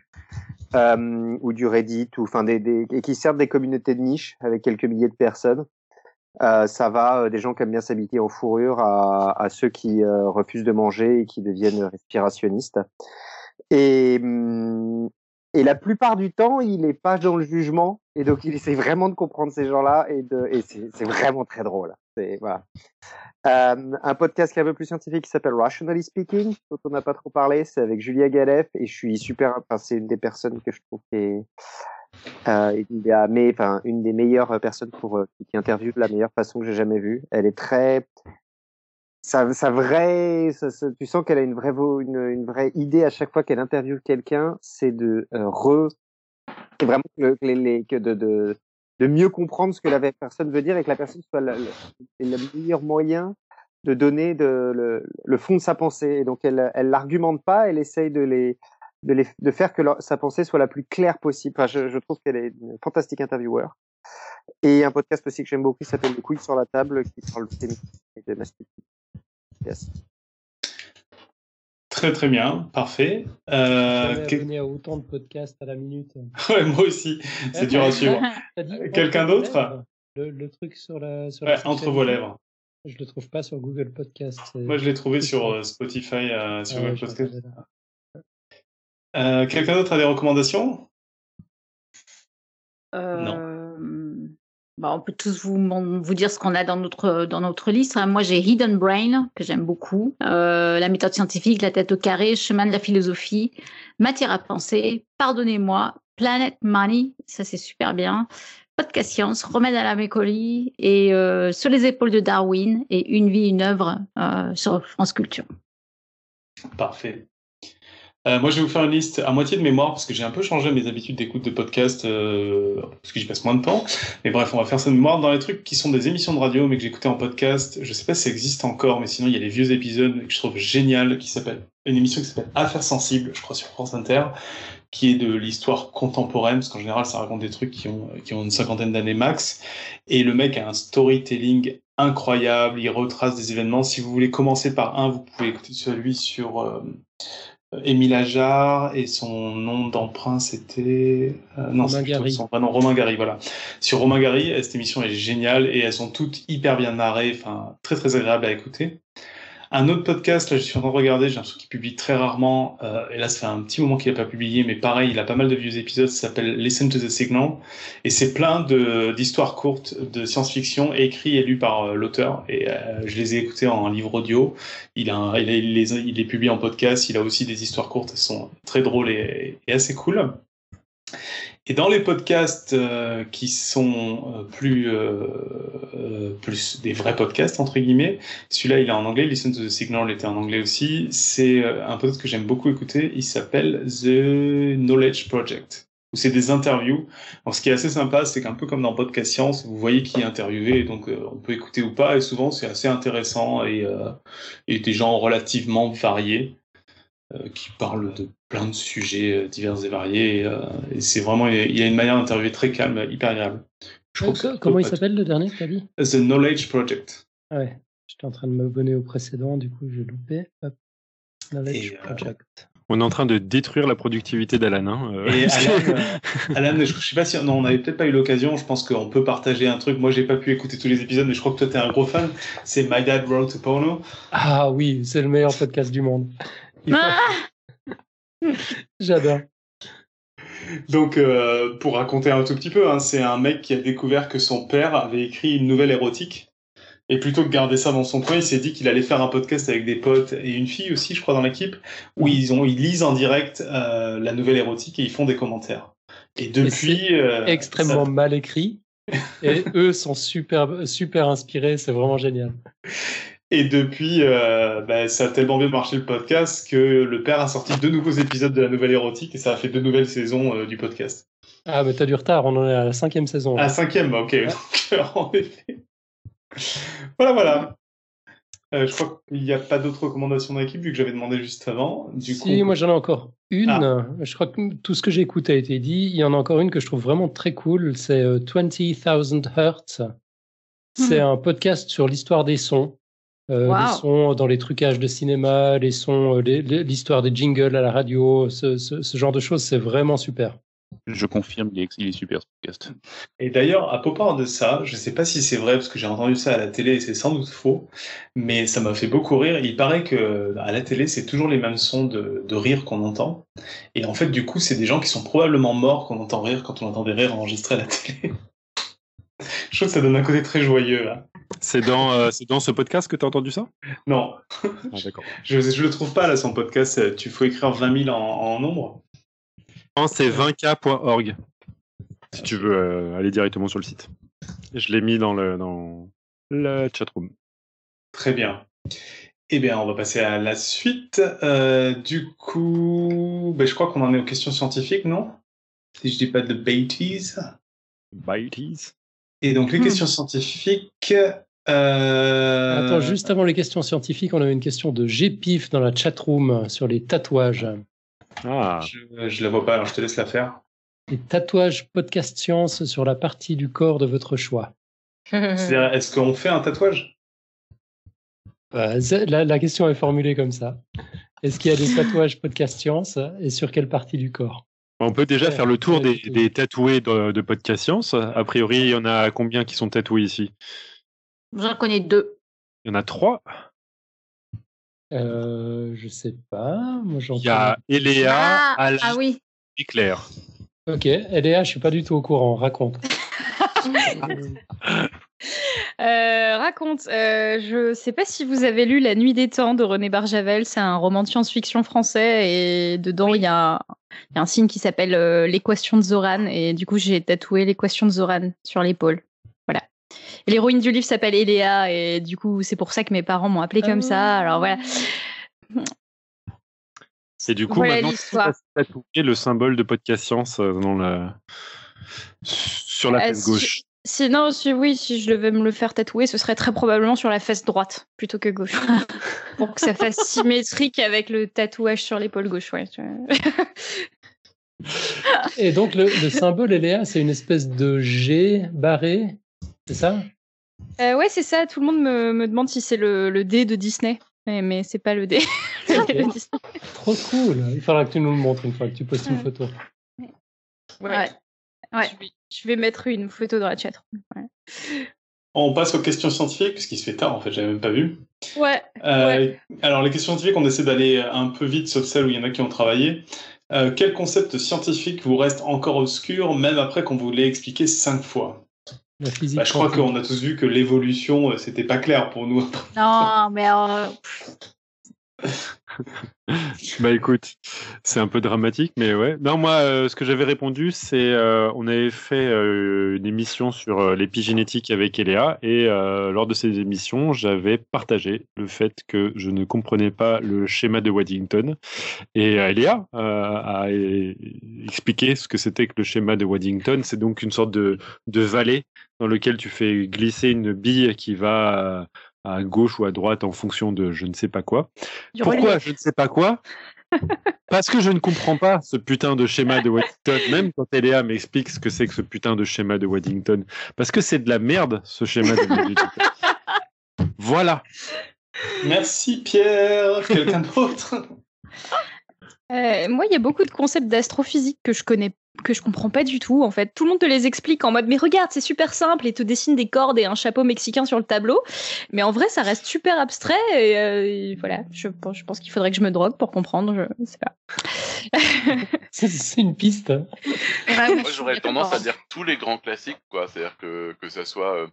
euh, ou du Reddit, ou enfin des, des et qui sert des communautés de niche avec quelques milliers de personnes. Euh, ça va euh, des gens qui aiment bien s'habiter en fourrure à, à ceux qui euh, refusent de manger et qui deviennent respirationnistes. Et, hum, et la plupart du temps, il est pas dans le jugement, et donc il essaie vraiment de comprendre ces gens-là, et, de, et c'est vraiment très drôle. C'est voilà. Euh, un podcast qui est un peu plus scientifique qui s'appelle Rationally Speaking, dont on n'a pas trop parlé, c'est avec Julia Galef, et je suis super, enfin c'est une des personnes que je trouve qui est euh, une, des, enfin, une des meilleures personnes pour euh, qui interviewe de la meilleure façon que j'ai jamais vue. Elle est très sa, sa vraie, tu sens qu'elle a une vraie, une, vraie idée à chaque fois qu'elle interviewe quelqu'un, c'est de euh, re, vraiment que, les, que de, de, de, mieux comprendre ce que la personne veut dire et que la personne soit le, le meilleur moyen de donner de, le, le, fond de sa pensée. Et donc elle, elle l'argumente pas, elle essaye de les, de, les, de faire que sa pensée soit la plus claire possible. Enfin, je, je trouve qu'elle est une fantastique intervieweur. Et un podcast aussi que j'aime beaucoup qui s'appelle Le couille sur la table, qui parle de et de masculinité. Très très bien, parfait. Euh, abonné à autant de podcasts à la minute. ouais, moi aussi, c'est dur à suivre. Quelqu'un d'autre le, truc sur la. Sur ouais, entre vos lèvres. Je le trouve pas sur Google Podcast. Moi, je l'ai trouvé sur euh, Spotify, euh, sur Google Podcast. Euh, Quelqu'un d'autre a des recommandations? Non. Bah, on peut tous vous, dire ce qu'on a dans notre, dans notre liste. Hein. Moi, j'ai Hidden Brain, que j'aime beaucoup. Euh, la méthode scientifique, la tête au carré, chemin de la philosophie, matière à penser, pardonnez-moi, Planet Money, ça c'est super bien. Podcast Science, Remède à la mécolie et euh, Sur les épaules de Darwin et Une vie, une œuvre euh, sur France Culture. Parfait. Euh, moi, je vais vous faire une liste à moitié de mémoire parce que j'ai un peu changé mes habitudes d'écoute de podcast euh, parce que j'y passe moins de temps. Mais bref, on va faire ça de mémoire dans les trucs qui sont des émissions de radio mais que j'écoutais en podcast. Je sais pas si ça existe encore, mais sinon il y a les vieux épisodes que je trouve génial qui s'appelle une émission qui s'appelle Affaires sensibles, je crois sur France Inter, qui est de l'histoire contemporaine parce qu'en général ça raconte des trucs qui ont qui ont une cinquantaine d'années max. Et le mec a un storytelling incroyable, il retrace des événements. Si vous voulez commencer par un, vous pouvez écouter celui sur euh, Émile Ajar et son nom d'emprunt c'était non Romain Gary. son prénom Romain Gary voilà sur Romain Gary cette émission est géniale et elles sont toutes hyper bien narrées enfin très très agréable à écouter un autre podcast, là, je suis en train de regarder, j'ai l'impression qu'il publie très rarement, euh, et là, ça fait un petit moment qu'il n'a pas publié, mais pareil, il a pas mal de vieux épisodes, ça s'appelle Listen to the Signal, et c'est plein d'histoires courtes de science-fiction, écrits et lus par euh, l'auteur, et euh, je les ai écoutés en livre audio, il, a, il, les, il les publie en podcast, il a aussi des histoires courtes, elles sont très drôles et assez cool. Et dans les podcasts euh, qui sont euh, plus, euh, plus des vrais podcasts, entre guillemets, celui-là il est en anglais, Listen to the Signal était en anglais aussi, c'est un podcast que j'aime beaucoup écouter, il s'appelle The Knowledge Project, où c'est des interviews. Alors ce qui est assez sympa, c'est qu'un peu comme dans Podcast Science, vous voyez qui est interviewé, donc on peut écouter ou pas, et souvent c'est assez intéressant et, et des gens relativement variés. Euh, qui parle de plein de sujets euh, divers et variés. Euh, et, c'est vraiment, il y a une manière d'interviewer très calme, hyper agréable. comment il s'appelle le dernier que tu as dit? The Knowledge Project. Ah ouais, j'étais en train de m'abonner au précédent, du coup j'ai loupé. Knowledge Project. On est en train de détruire la productivité d'Alan. Hein, Et Alan, je, je sais pas si non, on n'avait peut-être pas eu l'occasion. Je pense qu'on peut partager un truc. Moi, j'ai pas pu écouter tous les épisodes, mais je crois que toi, tu es un gros fan. C'est My Dad Wrote a Porno. Ah oui, c'est le meilleur podcast du monde. Ah J'adore. Donc, euh, pour raconter un tout petit peu, hein, c'est un mec qui a découvert que son père avait écrit une nouvelle érotique. Et plutôt que garder ça dans son coin, il s'est dit qu'il allait faire un podcast avec des potes et une fille aussi, je crois, dans l'équipe, où ils, ont, ils lisent en direct euh, la nouvelle érotique et ils font des commentaires. Et depuis. Euh, extrêmement mal écrit. Et eux sont super, super inspirés, c'est vraiment génial. Et depuis, euh, bah, ça a tellement bien marché le podcast que le père a sorti deux nouveaux épisodes de la nouvelle érotique et ça a fait deux nouvelles saisons euh, du podcast. Ah, mais t'as du retard, on en est à la cinquième saison. À la cinquième, ok. en effet. Voilà, voilà. Euh, je crois qu'il n'y a pas d'autres recommandations dans l'équipe vu que j'avais demandé juste avant. Du si, moi j'en ai encore une. Ah. Je crois que tout ce que j'ai écouté a été dit. Il y en a encore une que je trouve vraiment très cool. C'est 20,000 Hertz. C'est hmm. un podcast sur l'histoire des sons. Euh, les sons dans les trucages de cinéma, les sons, euh, l'histoire des jingles à la radio, ce, genre de choses, c'est vraiment super. Je confirme, il est, super ce podcast. Et d'ailleurs, à propos de ça, je ne sais pas si c'est vrai parce que j'ai entendu ça à la télé et c'est sans doute faux, mais ça m'a fait beaucoup rire. Il paraît que à la télé, c'est toujours les mêmes sons de, rire qu'on entend. Et en fait, du coup, c'est des gens qui sont probablement morts qu'on entend rire quand on entend des rires enregistrés à la télé. Je trouve que ça donne un côté très joyeux là. C'est dans, euh, dans ce podcast que tu as entendu ça? Non. Ah, je ne le trouve pas là, son podcast. Tu faut écrire 20 000 en, nombre Non, c'est 20k.org. Si tu veux euh, aller directement sur le site. Je l'ai mis dans le, dans le chatroom. Très bien. Eh bien, on va passer à la suite. Euh, du coup, ben, je crois qu'on en est aux questions scientifiques, non? Si je dis pas de bêtises. Bêtises? Et donc les hmm. questions scientifiques. Euh... Attends, juste avant les questions scientifiques, on avait une question de GPIF dans la chatroom sur les tatouages. Ah. Je, ne la vois pas, alors je te laisse la faire. Les tatouages podcast science sur la partie du corps de votre choix. Est-ce qu'on fait un tatouage? La, la, question est formulée comme ça. Est-ce qu'il y a des tatouages podcast science et sur quelle partie du corps? On peut déjà faire le tour des, tatoués de, Podcast Science. A priori, il y en a combien qui sont tatoués ici? J'en connais deux. Il y en a trois? Euh, Je sais pas. il y a Eléa, ah, ah, oui. et Claire. Ok, Eléa, je suis pas du tout au courant. Raconte. Euh, raconte, euh, je sais pas si vous avez lu La Nuit des Temps de René Barjavel, c'est un roman de science-fiction français et dedans il y, a un signe qui s'appelle euh, l'équation de Zoran et du coup j'ai tatoué l'équation de Zoran sur l'épaule. Voilà. L'héroïne du livre s'appelle Eléa et du coup c'est pour ça que mes parents m'ont appelé comme ça. Alors voilà. C'est du coup voilà maintenant tatoué le symbole de podcast science dans la... sur la fesse gauche. Sinon, si oui, si je devais me le faire tatouer, ce serait très probablement sur la fesse droite plutôt que gauche. Pour que ça fasse symétrique avec le tatouage sur l'épaule gauche. Ouais. Et donc, le, symbole Eléa, c'est une espèce de G barré, c'est ça? Euh, Ouais, c'est ça. Tout le monde me, me demande si c'est le, le, D de Disney. Mais, mais c'est pas le D. Trop cool. Il faudra que tu nous le montres une fois que tu postes une photo. Ouais. ouais. Je, vais, mettre une photo dans la chat. On passe aux questions scientifiques, puisqu'il se fait tard, en fait, j'avais même pas vu. Ouais, euh, Alors, les questions scientifiques, on essaie d'aller un peu vite, sauf celles où il y en a qui ont travaillé. Euh, quel concept scientifique vous reste encore obscur, même après qu'on vous l'ait expliqué cinq fois? La physique. Bah, je crois qu'on a tous vu que l'évolution, euh, c'était pas clair pour nous. Non, mais bah écoute, c'est un peu dramatique, mais ouais. Non, moi, euh, ce que j'avais répondu, c'est euh, on avait fait euh, une émission sur l'épigénétique avec Eléa, et lors de ces émissions, j'avais partagé le fait que je ne comprenais pas le schéma de Waddington, et Eléa a expliqué ce que c'était que le schéma de Waddington. C'est donc une sorte de, de vallée dans lequel tu fais glisser une bille qui va à gauche ou à droite en fonction de je ne sais pas quoi. Pourquoi je ne sais pas quoi? Parce que je ne comprends pas ce putain de schéma de Waddington, même quand Eléa m'explique ce que c'est que ce putain de schéma de Waddington. Parce que c'est de la merde, ce schéma de Waddington. voilà. Merci Pierre. Quelqu'un d'autre? Euh, moi, il y a beaucoup de concepts d'astrophysique que je connais que je comprends pas du tout en fait. Tout le monde te les explique en mode mais regarde c'est super simple et te dessine des cordes et un chapeau mexicain sur le tableau. Mais en vrai ça reste super abstrait et, euh, voilà je, je pense qu'il faudrait que je me drogue pour comprendre. Je sais pas. c'est une piste. Moi j'aurais tendance à dire tous les grands classiques quoi. C'est-à-dire que que ça soit euh,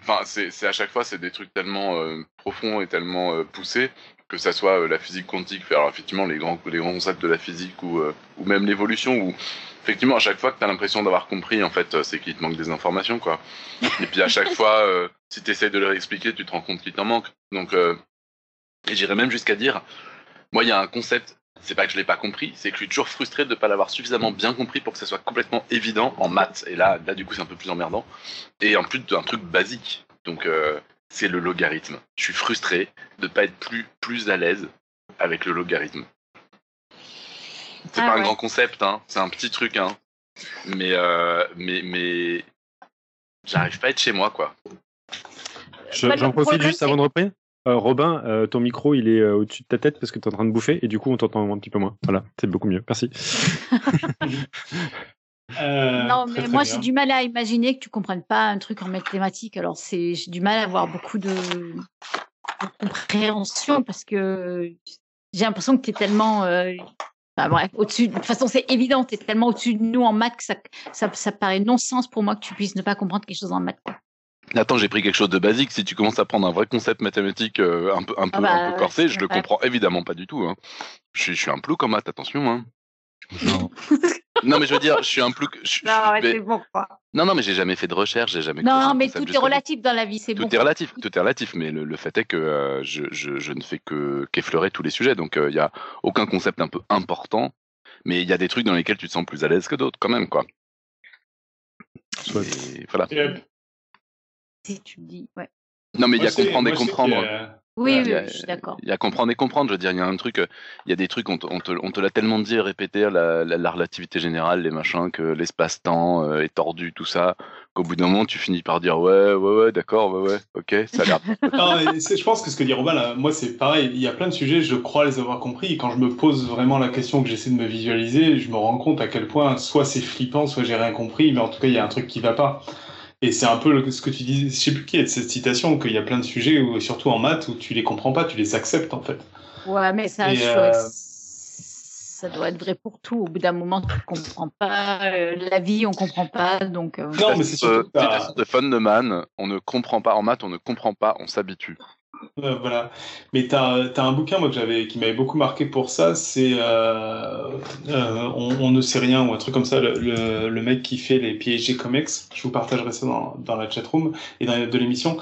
Enfin, c'est à chaque fois, c'est des trucs tellement profonds et tellement poussés que ça soit la physique quantique, alors effectivement les grands, les grands concepts de la physique ou, ou même l'évolution, où effectivement à chaque fois que tu as l'impression d'avoir compris, en fait, c'est qu'il te manque des informations, quoi. Et puis à chaque fois, si tu essaies de leur expliquer, tu te rends compte qu'il t'en manque. Donc, et j'irais même jusqu'à dire, moi il y a un concept, c'est pas que je l'ai pas compris, c'est que je suis toujours frustré de ne pas l'avoir suffisamment bien compris pour que ça soit complètement évident en maths. Et là, là du coup c'est un peu plus emmerdant. Et en plus d'un truc basique. Donc c'est le logarithme. Je suis frustré de ne pas être plus, plus à l'aise avec le logarithme. C'est ah pas un grand concept, hein. c'est un petit truc, hein. mais, euh, mais, mais j'arrive pas à être chez moi, quoi. J'en profite juste avant de reprendre. Euh, Robin, euh, ton micro il est au-dessus de ta tête parce que tu es en train de bouffer et du coup on t'entend un petit peu moins. Voilà, c'est beaucoup mieux. Merci. Euh, non, mais moi j'ai du mal à imaginer que tu comprennes pas un truc en mathématiques. Alors c'est j'ai du mal à avoir beaucoup de, compréhension parce que j'ai l'impression que tu es tellement euh... bref, au-dessus. De toute façon, c'est évident, tu es tellement au-dessus de nous en maths que ça, ça, ça paraît non-sens pour moi que tu puisses ne pas comprendre quelque chose en maths. Attends, j'ai pris quelque chose de basique. Si tu commences à prendre un vrai concept mathématique euh, un peu, un peu, ah un peu corsé, je le comprends évidemment pas du tout. Hein. Je, suis, je suis un plouc en maths, attention. Hein. Non. mais je veux dire, je suis un plus. non, mais c'est bon, quoi. Non, non, mais j'ai jamais fait de recherche, j'ai jamais. Non, mais tout est relatif dans la vie, c'est bon. Tout est relatif, tout est relatif, mais le, fait est que euh, je, je, je, ne fais que qu'effleurer tous les sujets, donc il euh, n'y a aucun concept un peu important, mais il y a des trucs dans lesquels tu te sens plus à l'aise que d'autres, quand même, quoi. Et voilà. Si tu dis, ouais. Non, mais il y a comprendre et comprendre. Oui, oui, je suis d'accord. Il y a comprendre et comprendre. Je veux dire, il y a un truc, il y a des trucs, on te, on te, l'a tellement dit et répété, la, la, relativité générale, les machins, que l'espace-temps euh, est tordu, tout ça, qu'au bout d'un moment, tu finis par dire ouais, ouais, ouais, d'accord, ouais, ouais, ok, ça a l'air. je pense que ce que dit Robin, là, moi, c'est pareil. Il y a plein de sujets, je crois les avoir compris. Et quand je me pose vraiment la question, que j'essaie de me visualiser, je me rends compte à quel point soit c'est flippant, soit j'ai rien compris, mais en tout cas, il y a un truc qui va pas. Et c'est un peu ce que tu dis, je sais plus qui est de cette citation, qu'il y a plein de sujets, où, surtout en maths, où tu les comprends pas, tu les acceptes en fait. Ouais, mais ça, euh, ça doit être vrai pour tout. Au bout d'un moment, tu comprends pas. Euh, la vie, on comprend pas. Donc, euh, Non, mais c'est surtout. de Funneman, on ne comprend pas. En maths, on ne comprend pas, on s'habitue. Euh, voilà. Mais tu as, un bouquin moi, que j'avais, qui m'avait beaucoup marqué pour ça, c'est euh, euh, on, ne sait rien, ou un truc comme ça, le, le, mec qui fait les PhD Comics, je vous partagerai ça dans, dans la chatroom et dans de l'émission,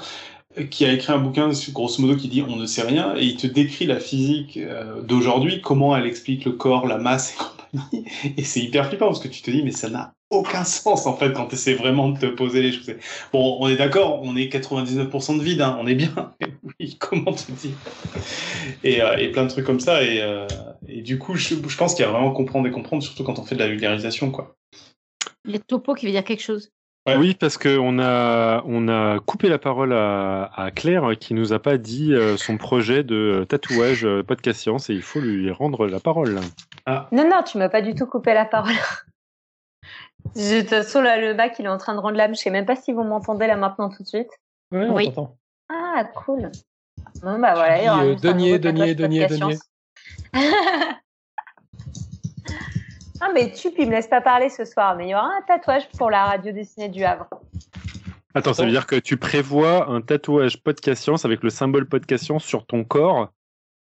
qui a écrit un bouquin, grosso modo, qui dit on ne sait rien, et il te décrit la physique d'aujourd'hui, comment elle explique le corps, la masse et compagnie. Et c'est hyper flippant, parce que tu te dis, mais ça n'a aucun sens en fait quand tu essaies vraiment de te poser les choses. Bon, on est d'accord, on est 99% de vide, hein, on est bien. oui, comment tu dis? Et, euh, et, plein de trucs comme ça. Et, euh, et du coup, je, je pense qu'il y a vraiment comprendre et comprendre, surtout quand on fait de la vulgarisation. quoi. A topo qui veut dire quelque chose. Oui, parce qu'on a, on a coupé la parole à, à Claire qui nous a pas dit euh, son projet de tatouage euh, podcast science et il faut lui rendre la parole. Ah. Non, non, tu m'as pas du tout coupé la parole. De toute façon, là, le bac, il est en train de rendre l'âme. Je sais même pas si vous m'entendez là maintenant tout de suite. oui. Ah, cool. Bon, bah voilà. Il y aura euh, denier, denier, denier, denier. Ah, mais tu, puis me laisse pas parler ce soir, mais il y aura un tatouage pour la radio dessinée du Havre. Attends, ça veut dire que tu prévois un tatouage podcast science avec le symbole podcast science sur ton corps?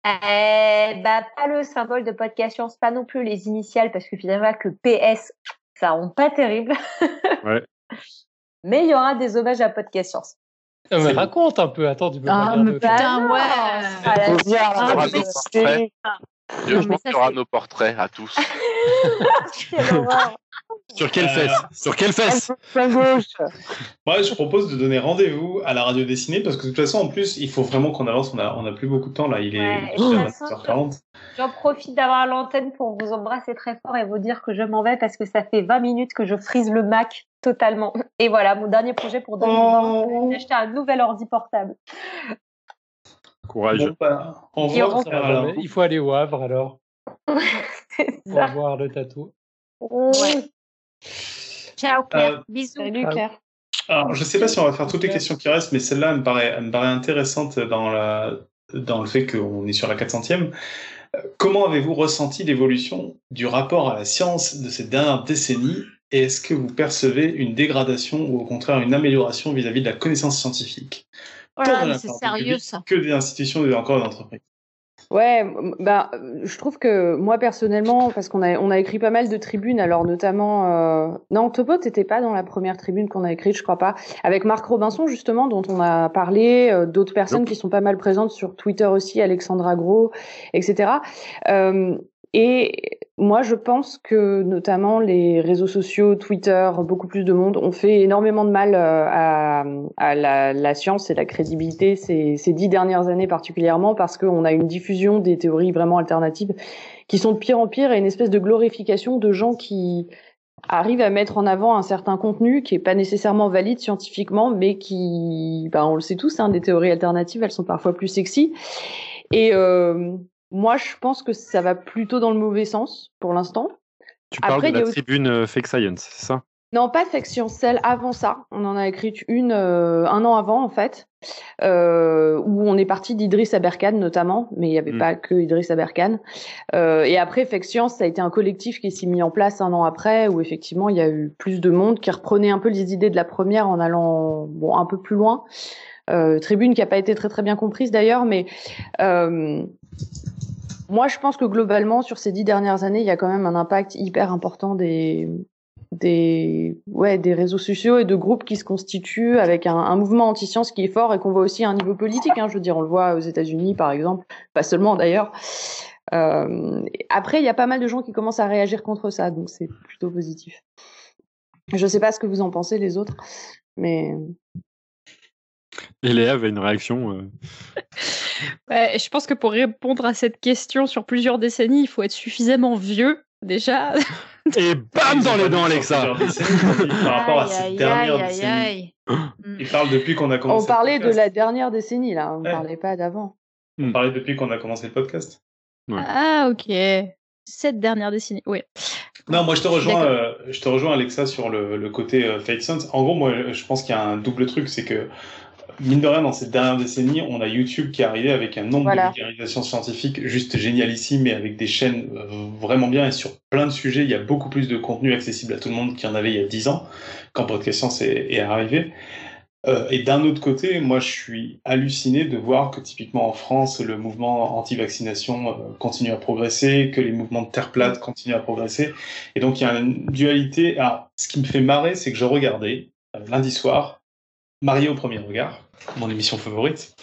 Eh, bah, pas le symbole de podcast science, pas non plus les initiales, parce que finalement, que PS, ça rend pas terrible. ouais. Mais il y aura des hommages à podcast science. Ah, raconte un peu, attends, tu peux ah, mais putain, ouais. Je pense qu'il y aura nos portraits à tous. Sur quelle fesse? Sur quelle fesse? Moi, je propose de donner rendez-vous à la radio dessinée parce que de toute façon, en plus, il faut vraiment qu'on avance. On a, on a plus beaucoup de temps là. Il est 20h40. J'en profite d'avoir l'antenne pour vous embrasser très fort et vous dire que je m'en vais parce que ça fait 20 minutes que je frise le Mac totalement. Et voilà, mon dernier projet pour 2020, c'est d'acheter un nouvel ordi portable. Courage. Bah, il faut aller au Havre alors. pour voir le tatou. Ciao Claire. Euh, Bisous. Salut Claire. Alors, je ne sais pas si on va faire toutes les questions qui restent, mais celle-là me paraît, me paraît intéressante dans, la, dans le fait qu'on est sur la 400e. Euh, comment avez-vous ressenti l'évolution du rapport à la science de ces dernières décennies? Et est-ce que vous percevez une dégradation ou au contraire une amélioration vis-à-vis de la connaissance scientifique? Voilà, c'est sérieux ça. Que des institutions et encore des entreprises. Ouais, bah, je trouve que moi personnellement, parce qu'on a, on a écrit pas mal de tribunes, alors notamment, euh... non, Topo, t'étais pas dans la première tribune qu'on a écrite, je crois pas, avec Marc Robinson justement, dont on a parlé, euh, d'autres personnes qui sont pas mal présentes sur Twitter aussi, Alexandra Gros, etc. Euh, et moi, je pense que notamment les réseaux sociaux, Twitter, beaucoup plus de monde ont fait énormément de mal euh, à, la, science et la crédibilité ces, dix dernières années particulièrement parce qu'on a une diffusion des théories vraiment alternatives qui sont de pire en pire et une espèce de glorification de gens qui arrivent à mettre en avant un certain contenu qui est pas nécessairement valide scientifiquement, mais qui, ben, on le sait tous, hein, des théories alternatives, elles sont parfois plus sexy. Et euh, moi, je pense que ça va plutôt dans le mauvais sens pour l'instant. Tu parles de la tribune euh, Fake Science, c'est ça? Non, pas Fake Science, celle avant ça. On en a écrit une euh, un an avant, en fait, euh, où on est parti d'Idriss Aberkan notamment, mais il n'y avait hmm. pas que Idriss Aberkan. Euh, et après, Fake Science, ça a été un collectif qui s'est mis en place un an après, où effectivement, il y a eu plus de monde qui reprenait un peu les idées de la première en allant bon, un peu plus loin. Tribune qui n'a pas été très très bien comprise d'ailleurs, mais moi, je pense que globalement, sur ces dix dernières années, il y a quand même un impact hyper important des des ouais des réseaux sociaux et de groupes qui se constituent avec un, mouvement anti-science qui est fort et qu'on voit aussi à un niveau politique. Hein, je veux dire, on le voit aux États-Unis, par exemple, pas seulement d'ailleurs. Euh, après, il y a pas mal de gens qui commencent à réagir contre ça, donc c'est plutôt positif. Je sais pas ce que vous en pensez les autres, mais et Léa avait une réaction. Euh. je pense que pour répondre à cette question sur plusieurs décennies, il faut être suffisamment vieux déjà. Et bam dans les dents, Alexa Par rapport à cette dernière décennie. Il parle depuis qu'on a commencé. On parlait de la dernière décennie, là. On ne parlait pas d'avant. On parlait depuis qu'on a commencé le podcast. Ah, ok. Cette dernière décennie, oui. Non, moi je te rejoins, euh, je te rejoins Alexa sur le, le côté euh, fake sense. En gros, moi je pense qu'il y a un double truc, c'est que mine de rien, dans cette dernière décennie, on a YouTube qui est arrivé avec un nombre de vulgarisations scientifiques juste génialissime mais avec des chaînes euh, vraiment bien et sur plein de sujets, il y a beaucoup plus de contenu accessible à tout le monde qu'il y en avait il y a 10 ans quand Podcast Science est, est arrivé. Euh, et d'un autre côté, moi, je suis halluciné de voir que typiquement en France, le mouvement anti-vaccination euh, continue à progresser, que les mouvements de terre plate continuent à progresser. Et donc, il y a une dualité. Alors, ce qui me fait marrer, c'est que je regardais lundi soir Marié au premier regard, mon émission favorite.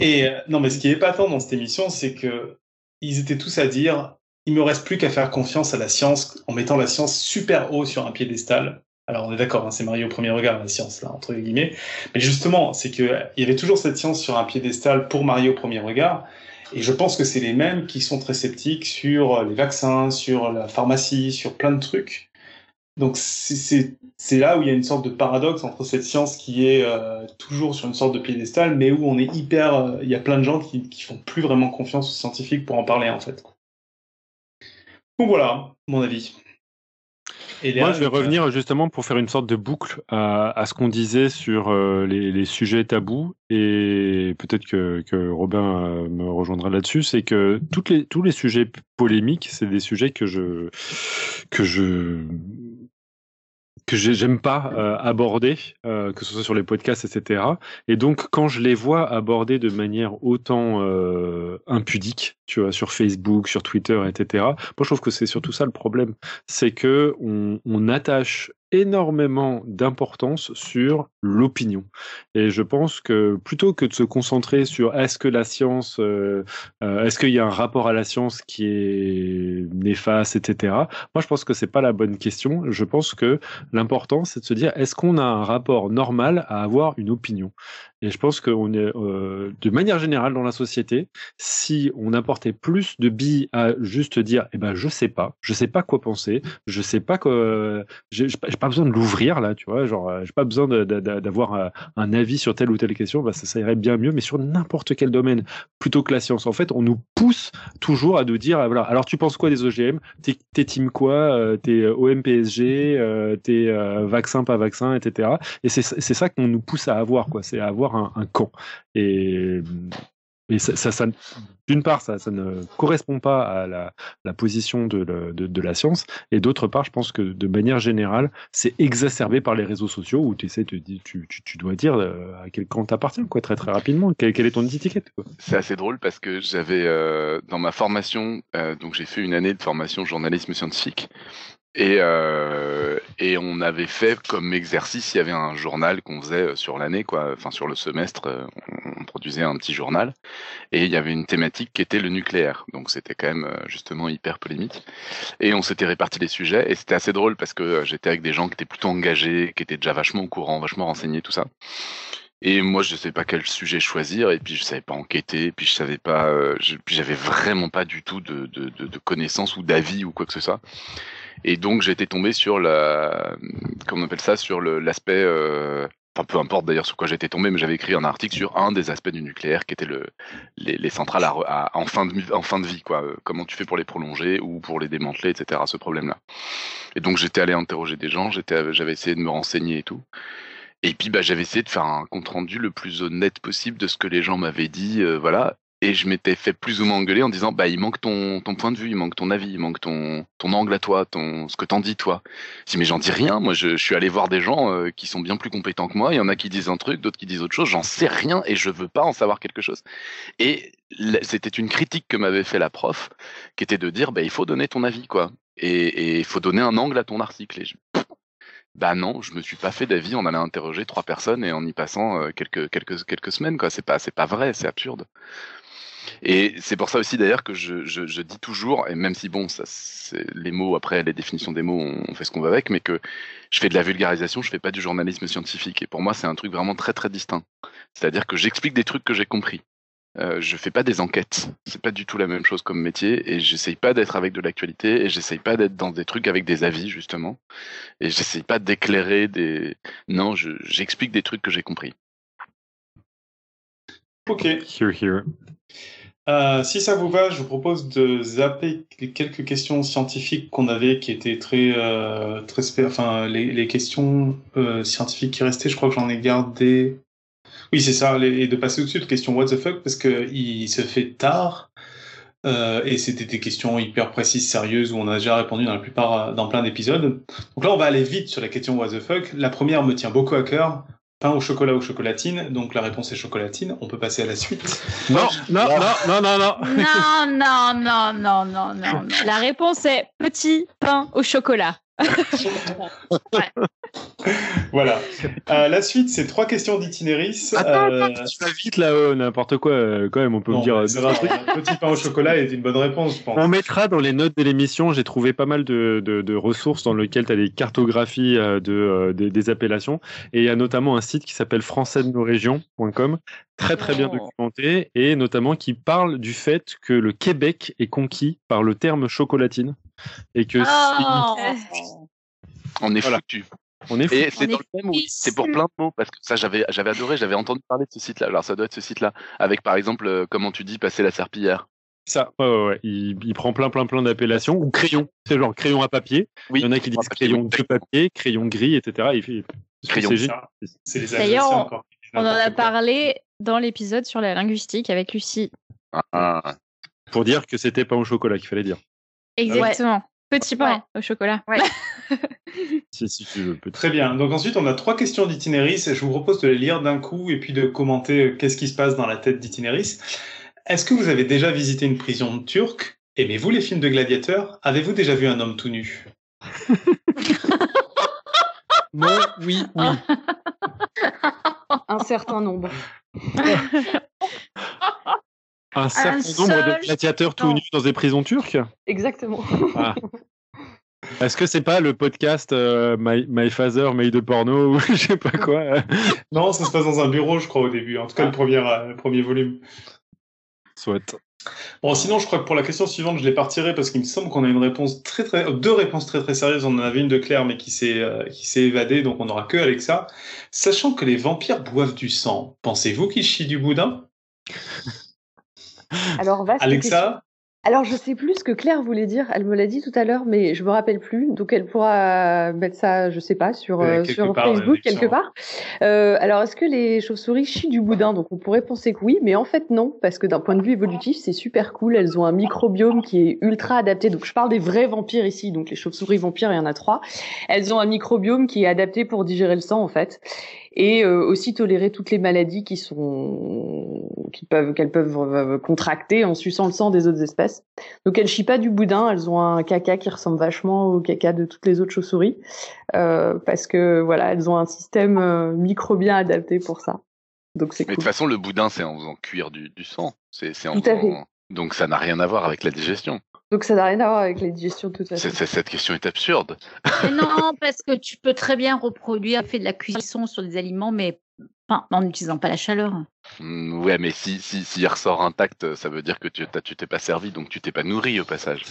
Et euh, non, mais ce qui est épatant dans cette émission, c'est que ils étaient tous à dire il me reste plus qu'à faire confiance à la science en mettant la science super haut sur un piédestal. Alors on est d'accord, hein, c'est marié au premier regard la science là entre guillemets, mais justement c'est que il y avait toujours cette science sur un piédestal pour marier au premier regard, et je pense que c'est les mêmes qui sont très sceptiques sur les vaccins, sur la pharmacie, sur plein de trucs. Donc c'est là où il y a une sorte de paradoxe entre cette science qui est euh, toujours sur une sorte de piédestal, mais où on est hyper, euh, il y a plein de gens qui, qui font plus vraiment confiance aux scientifiques pour en parler en fait. Donc voilà, mon avis. Moi, je vais revenir justement pour faire une sorte de boucle à, ce qu'on disait sur euh, les, sujets tabous et peut-être que, que, Robin euh, me rejoindra là-dessus. C'est que toutes les, tous les sujets polémiques, c'est des sujets que je que je que j'aime pas euh, aborder, euh, que ce soit sur les podcasts, etc. Et donc, quand je les vois abordés de manière autant euh, impudique, tu vois, sur Facebook, sur Twitter, etc. Moi, je trouve que c'est surtout ça le problème, c'est que on, on attache énormément d'importance sur l'opinion. Et je pense que plutôt que de se concentrer sur est-ce que la science, euh, euh, est-ce qu'il y a un rapport à la science qui est néfaste, etc. Moi, je pense que c'est pas la bonne question. Je pense que l'important, c'est de se dire est-ce qu'on a un rapport normal à avoir une opinion? Et je pense qu'on est, euh, de manière générale, dans la société, si on apportait plus de billes à juste dire, eh ben, je sais pas, je sais pas quoi penser, je sais pas que, j'ai pas besoin de l'ouvrir là, tu vois, genre, j'ai pas besoin d'avoir euh, un avis sur telle ou telle question, bah, ça, irait bien mieux, mais sur n'importe quel domaine, plutôt que la science. En fait, on nous pousse toujours à nous dire, voilà, alors tu penses quoi des OGM T'es team quoi? Euh, T'es OMPSG T'es vaccin, pas vaccin, etc. Et c'est ça qu'on nous pousse à avoir, quoi, c'est à avoir un, camp. Et, et ça, ça, d'une part, ça, ça, ne correspond pas à la, la position de, la science, et d'autre part, je pense que de manière générale, c'est exacerbé par les réseaux sociaux où tu essaies, tu, tu, tu, dois dire euh, à quel camp t'appartiens, quoi, très très rapidement. Quelle, est ton étiquette C'est assez drôle parce que j'avais euh, dans ma formation, euh, donc j'ai fait une année de formation journalisme scientifique, et, euh, et on avait fait comme exercice, il y avait un journal qu'on faisait euh, sur l'année, quoi, enfin sur le semestre, euh, on, produisait un petit journal, et il y avait une thématique qui était le nucléaire. Donc c'était quand même euh, justement hyper polémique. Et on s'était réparti les sujets, et c'était assez drôle parce que j'étais avec des gens qui étaient plutôt engagés, qui étaient déjà vachement au courant, vachement renseignés, tout ça. Et moi, je ne savais pas quel sujet choisir, et puis je savais pas enquêter, et puis je savais pas, euh, puis j'avais vraiment pas du tout de, de, de connaissances ou d'avis ou quoi que ce soit. Et donc j'étais tombé sur la, comment on appelle ça, sur l'aspect, euh, enfin peu importe d'ailleurs sur quoi j'étais tombé, mais j'avais écrit un article sur un des aspects du nucléaire qui était le, les, les centrales à, en, fin de, en fin de vie, quoi. Euh, comment tu fais pour les prolonger ou pour les démanteler, etc. Ce problème-là. Et donc j'étais allé interroger des gens, j'avais essayé de me renseigner et tout. Et puis bah, j'avais essayé de faire un compte rendu le plus honnête possible de ce que les gens m'avaient dit, euh, voilà et je m'étais fait plus ou moins engueuler en disant bah il manque ton, ton point de vue, il manque ton avis, il manque ton, ton angle à toi, ton ce que t'en dis toi. Je dis mais j'en dis rien, moi je, je, suis allé voir des gens euh, qui sont bien plus compétents que moi, il y en a qui disent un truc, d'autres qui disent autre chose, j'en sais rien et je veux pas en savoir quelque chose. Et c'était une critique que m'avait fait la prof, qui était de dire bah il faut donner ton avis quoi, et il faut donner un angle à ton article. Et je, bah non, je me suis pas fait d'avis en allant interroger trois personnes et en y passant euh, quelques quelques quelques semaines quoi. C'est pas c'est pas vrai, c'est absurde. Et c'est pour ça aussi d'ailleurs que je, je, je, dis toujours, et même si bon, ça, les mots après les définitions des mots, on, fait ce qu'on veut avec, mais que je fais de la vulgarisation, je fais pas du journalisme scientifique. Et pour moi, c'est un truc vraiment très très distinct. C'est-à-dire que j'explique des trucs que j'ai compris. Euh, je fais pas des enquêtes, c'est pas du tout la même chose comme métier, et j'essaye pas d'être avec de l'actualité, et j'essaye pas d'être dans des trucs avec des avis justement, et j'essaye pas d'éclairer des. Non, j'explique des trucs que j'ai compris. Ok. Euh, si ça vous va, je vous propose de zapper quelques questions scientifiques qu'on avait qui étaient très, euh, très enfin les, les questions euh, scientifiques qui restaient. Je crois que j'en ai gardé. Oui, c'est ça, et de passer au-dessus de questions what the fuck parce que il se fait tard. Euh, et c'était des questions hyper précises, sérieuses, où on a déjà répondu dans la plupart, dans plein d'épisodes. Donc là, on va aller vite sur la question what the fuck. La première me tient beaucoup à cœur pain au chocolat ou chocolatine Donc la réponse est chocolatine. On peut passer à la suite. Non, non, non, non, non, non. Non, non, non, non, non, non. La réponse est petit pain au chocolat. voilà. Euh, la suite, c'est trois questions d'itinéris. Attends, euh... tu vas vite là, n'importe quoi. Euh, quand même, on peut me dire. Un truc. Petit pain au chocolat est une bonne réponse, je pense. On mettra dans les notes de l'émission. J'ai trouvé pas mal de, de, de ressources dans lesquelles tu as des cartographies euh, de, des appellations. Et il y a notamment un site qui s'appelle françaisdenosrégions.com, très très bien oh. documenté, et notamment qui parle du fait que le Québec est conquis par le terme chocolatine et que oh. On est foutu. On est Et c'est dans le thème, oui, c'est pour plein de mots, parce que ça, j'avais, j'avais adoré, j'avais entendu parler de ce site-là. Alors, ça doit être ce site-là, avec par exemple, euh, comment tu dis, passer la serpillière. Ça, ouais, ouais, ouais. Il, il, prend plein, plein, plein d'appellations. Ou crayon, c'est genre crayon à papier. Oui, il y en a qui disent crayon de papier, crayon gris, etc. Il fait... Crayon. C'est les D'ailleurs, on en a parlé dans l'épisode sur la linguistique avec Lucie. Ah. Pour dire que c'était pas au chocolat qu'il fallait dire. Exactement. Petit pain au chocolat. Ouais. si, si tu veux, Très bien. Donc ensuite, on a trois questions d'Itinéris. Je vous propose de les lire d'un coup et puis de commenter euh, qu'est-ce qui se passe dans la tête d'Itinéris. Est-ce que vous avez déjà visité une prison turque? Aimez-vous les films de gladiateurs? Avez-vous déjà vu un homme tout nu? Non, oui, oui. un certain nombre. Un certain nombre de gladiateurs tout nus dans des prisons turques Exactement. Ah. Est-ce que c'est pas le podcast euh, My, My, Father Made de porno ou je sais pas quoi Non, ça se passe dans un bureau, je crois, au début. En tout cas, le, premier, euh, le premier volume. Soit. Bon, sinon, je crois que pour la question suivante, je l'ai pas retirée parce qu'il me semble qu'on a une réponse très, très, deux réponses très, très sérieuses. On en avait une de Claire, mais qui s'est, euh, qui s'est évadée, donc on n'aura que Alexa. Sachant que les vampires boivent du sang, pensez-vous qu'ils chient du boudin? Alors, Alexa, alors, je sais plus ce que Claire voulait dire. Elle me l'a dit tout à l'heure, mais je me rappelle plus. Donc, elle pourra mettre ça, je sais pas, sur, euh, sur Facebook quelque part. Euh, alors, est-ce que les chauves-souris chient du boudin? Donc, on pourrait penser que oui, mais en fait non, parce que d'un point de vue évolutif, c'est super cool. Elles ont un microbiome qui est ultra adapté. Donc, je parle des vrais vampires ici. Donc, les chauves-souris vampires, il y en a trois. Elles ont un microbiome qui est adapté pour digérer le sang, en fait et euh, aussi tolérer toutes les maladies qui sont qui peuvent qu'elles peuvent euh, contracter en suçant le sang des autres espèces. Donc elles chient pas du boudin, elles ont un caca qui ressemble vachement au caca de toutes les autres chauves-souris euh, parce que voilà, elles ont un système euh, microbien adapté pour ça. Donc c'est Mais de toute façon, le boudin c'est en faisant cuire du, du sang, c'est c'est en faisant... donc ça n'a rien à voir avec la digestion. Donc ça n'a rien à voir avec la digestion de toute façon. Cette question est absurde. non, parce que tu peux très bien reproduire, faire de la cuisson sur des aliments, mais enfin, en n'utilisant pas la chaleur. Mmh, ouais, mais si, si, si il ressort intact, ça veut dire que tu t'es pas servi, donc tu t'es pas nourri au passage.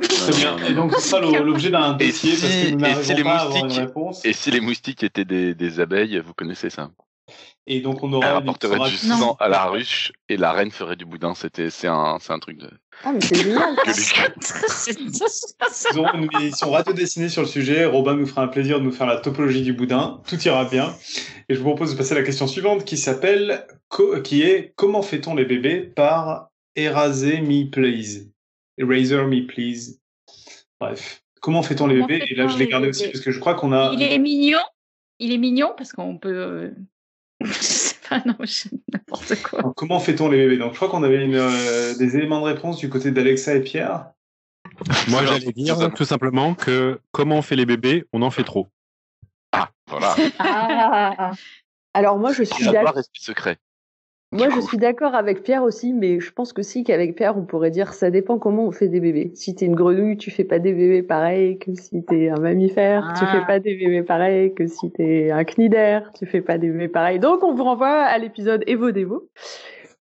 Très bien. Et donc c'est ça l'objet d'un dossier et si, parce que nous et si les moustiques, une réponse. Et si les moustiques étaient des, des abeilles, vous connaissez ça et donc on aura. Elle apporterait du sang à la ruche et la reine ferait du boudin. C'était, c'est un, c'est un truc de. Ah mais c'est génial. Ils ont une émission radio dessinée sur le sujet. Robin nous fera un plaisir de nous faire la topologie du boudin. Tout ira bien. Et je vous propose de passer à la question suivante qui s'appelle, qui est comment fait-on les bébés par Eraser Me Please? Eraser Me Please. Bref. Comment fait-on les bébés? Et là, je l'ai gardé aussi parce que je crois qu'on a. Il est mignon. Il est mignon parce qu'on peut euh, je sais pas, non, n'importe quoi. comment fait-on les bébés? Donc, je crois qu'on avait une, euh, des éléments de réponse du côté d'Alexa et Pierre. Moi, j'allais dire tout simplement que comment on fait les bébés On en fait trop. Ah, voilà. Ah. Alors, moi, je suis d'accord. secret. Moi, je suis d'accord avec Pierre aussi, mais je pense que si qu'avec Pierre, on pourrait dire ça dépend comment on fait des bébés. Si t'es une grenouille, tu fais pas des bébés pareils que si t'es un mammifère, tu fais ah. pas des bébés pareils que si t'es un cnidaire, tu fais pas des bébés pareils. Donc, on vous renvoie à l'épisode Evo Devo.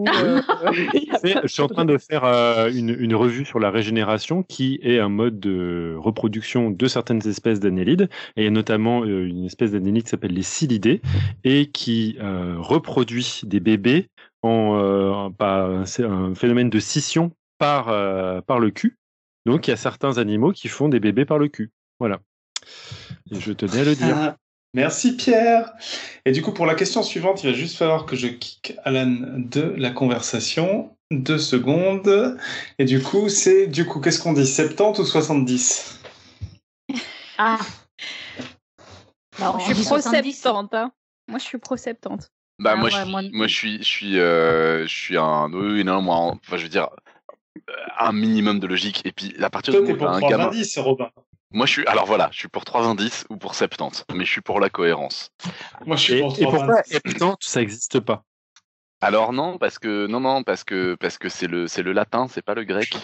Euh, je suis en train de faire euh, une, une, revue sur la régénération qui est un mode de reproduction de certaines espèces d'annélides. Et il y a notamment euh, une espèce d'annélide qui s'appelle les cylidés et qui reproduit des bébés en c'est un phénomène de scission par, par le cul. Donc il y a certains animaux qui font des bébés par le cul. Voilà. Et je tenais à le dire. Merci Pierre. Et du coup, pour la question suivante, il va juste falloir que je kick Alan de la conversation. Deux secondes. Et du coup, c'est, du coup, qu'est-ce qu'on dit 70 ou 70 Ah. je suis pro 70. Hein. Moi, je suis pro 70. Bah, ah moi, je, moi, je suis, je suis, euh, je suis un. Oui, non, moi, enfin, je veux dire, un minimum de logique. Et puis, à partir Toi, du moment où un gamin. Robin. Moi, je suis. Alors voilà, je suis pour 3 indices ou pour 70, mais je suis pour la cohérence. Moi, je suis pour 3 Et pourquoi 70 ça n'existe pas? Alors non, parce que non, non, parce que parce que c'est le c'est le latin, c'est pas le grec.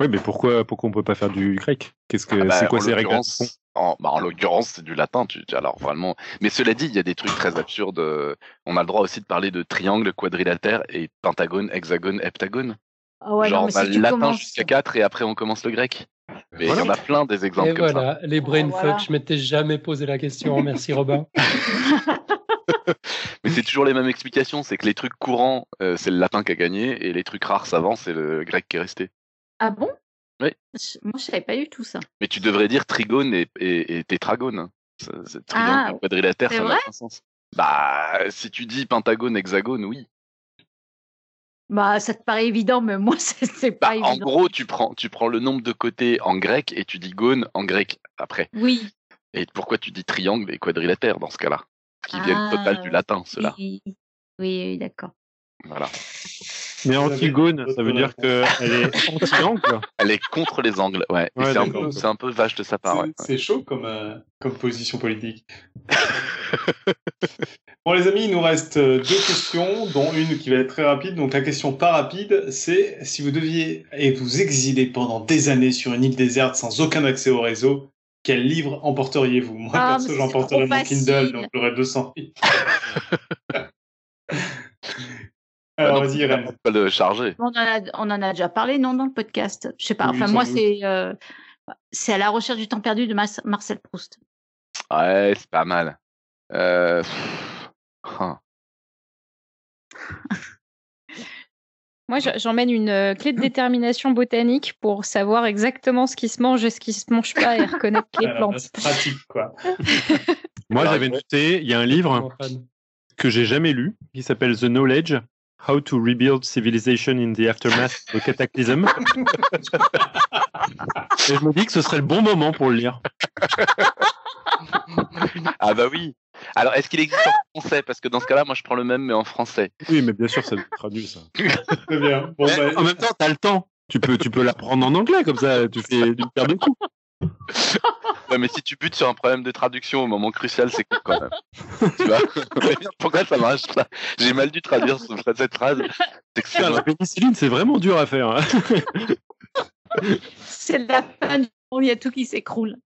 Oui, mais pourquoi pourquoi on peut pas faire du grec? Qu'est-ce que ah bah, c'est quoi ces règles En, bah, en l'occurrence, c'est du latin. Tu, alors vraiment. Mais cela dit, il y a des trucs très absurdes. On a le droit aussi de parler de triangle, quadrilatère et pentagone, hexagone, heptagone. Ah ouais, Genre, non, mais on a le latin jusqu'à 4 et après on commence le grec. Mais il y en a plein des exemples Et comme voilà, les brainfuck, je m'étais jamais posé la question. Merci Robin. Mais c'est toujours les mêmes explications. C'est que les trucs courants, euh, c'est le latin qui a gagné, et les trucs rares savants, c'est le grec qui est resté. Ah bon? Oui. Moi, je savais pas du tout ça. Mais tu devrais dire trigone et, et, et tétragone. Ça- c'est- Triangle Ah, et quadrilatère, c'est ça n'a aucun sens. Bah, si tu dis pentagone, hexagone, oui. Bah, ça te paraît évident, mais moi, c'est pas Bah, en évident. gros, tu prends, tu prends le nombre de côtés en grec et tu dis gone en grec après. Oui. Et pourquoi tu dis triangle et quadrilatère dans ce cas-là? Qui viennent Ah, total du latin, ceux-là. Oui, oui, oui, d'accord. Voilà. Mais Antigone, ça veut dire qu'elle est anti-angle Elle est contre les angles, ouais. C'est un, peu- c'est un peu vache de sa part, ouais. C'est chaud comme, euh, comme position politique. bon les amis, il nous reste euh, deux questions, dont une qui va être très rapide. Donc la question pas rapide, c'est si vous deviez et vous exiler pendant des années sur une île déserte sans aucun accès au réseau, quel livre emporteriez-vous? Moi Ah, perso, j'emporterais mon Kindle, donc j'aurais 200 livres. Alors Bah non, vas-y Irène. pas le charger. On en, a, on en a déjà parlé, non, dans le podcast? Je sais pas. Oui, enfin, moi, c'est euh, c'est à la recherche du temps perdu de Marcel Proust. Ouais, c'est pas mal. Euh... hein. Moi, je- j'emmène une euh, clé de détermination botanique pour savoir exactement ce qui se mange et ce qui se mange pas et reconnaître les Alors, plantes. pratique quoi. Moi, j'avais noté, il y a un livre que j'ai jamais lu qui s'appelle The Knowledge. How to Rebuild Civilization in the Aftermath of the Cataclysm. Et je me dis que ce serait le bon moment pour le lire. Ah bah oui. Alors, est-ce qu'il existe en français? Parce que dans ce cas-là, moi, je prends le même, mais en français. Oui, mais bien sûr, ça traduit, ça. Très bien. Bon, Mais bah, en même temps, t'as le temps. Tu peux, tu peux l'apprendre en anglais, comme ça, tu fais une paire de coups. Ouais, mais si tu butes sur un problème de traduction au moment crucial, c'est cool quand même. tu vois? Pourquoi ça marche pas? J'ai mal dû traduire ce- cette phrase. C'est que c'est Putain, la pénicilline, c'est vraiment dur à faire. hein. C'est la fin du monde, il y a tout qui s'écroule.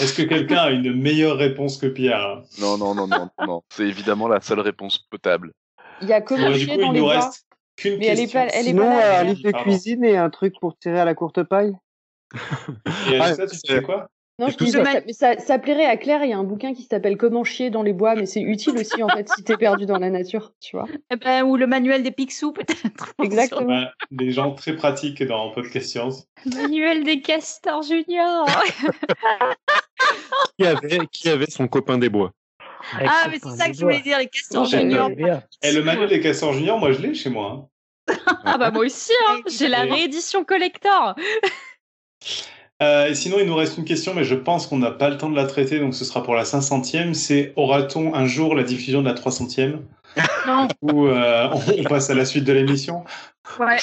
Est-ce que quelqu'un a une meilleure réponse que Pierre Non, non, non, non, non. C'est évidemment la seule réponse potable. Il y a du chier coup, dans il les reste qu'une Mais elle est question. pas, elle est Sinon, pas là. un livre de cuisine et un truc pour tirer à la courte paille? Et Ah, Alissa, tu sais quoi? Non, je dis, ça, ça, ça plairait à Claire. Il y a un bouquin qui s'appelle Comment chier dans les bois, mais c'est utile aussi en fait si t'es perdu dans la nature, tu vois. Eh ben, ou le manuel des Picsou, peut-être. Exactement. Des gens très pratiques dans Podcast Science. Manuel des castors junior. Qui avait, qui avait son copain des bois Ah, mais c'est ça que je voulais dire, les castors J'ai juniors. Et le manuel des casseurs juniors, moi je l'ai chez moi. hein. ah bah moi aussi, hein. j'ai la réédition collector. Euh, sinon, il nous reste une question, mais je pense qu'on n'a pas le temps de la traiter, donc ce sera pour la 500e. C'est aura-t-on un jour la diffusion de la 300e Non. Ou euh, on passe à la suite de l'émission Ouais.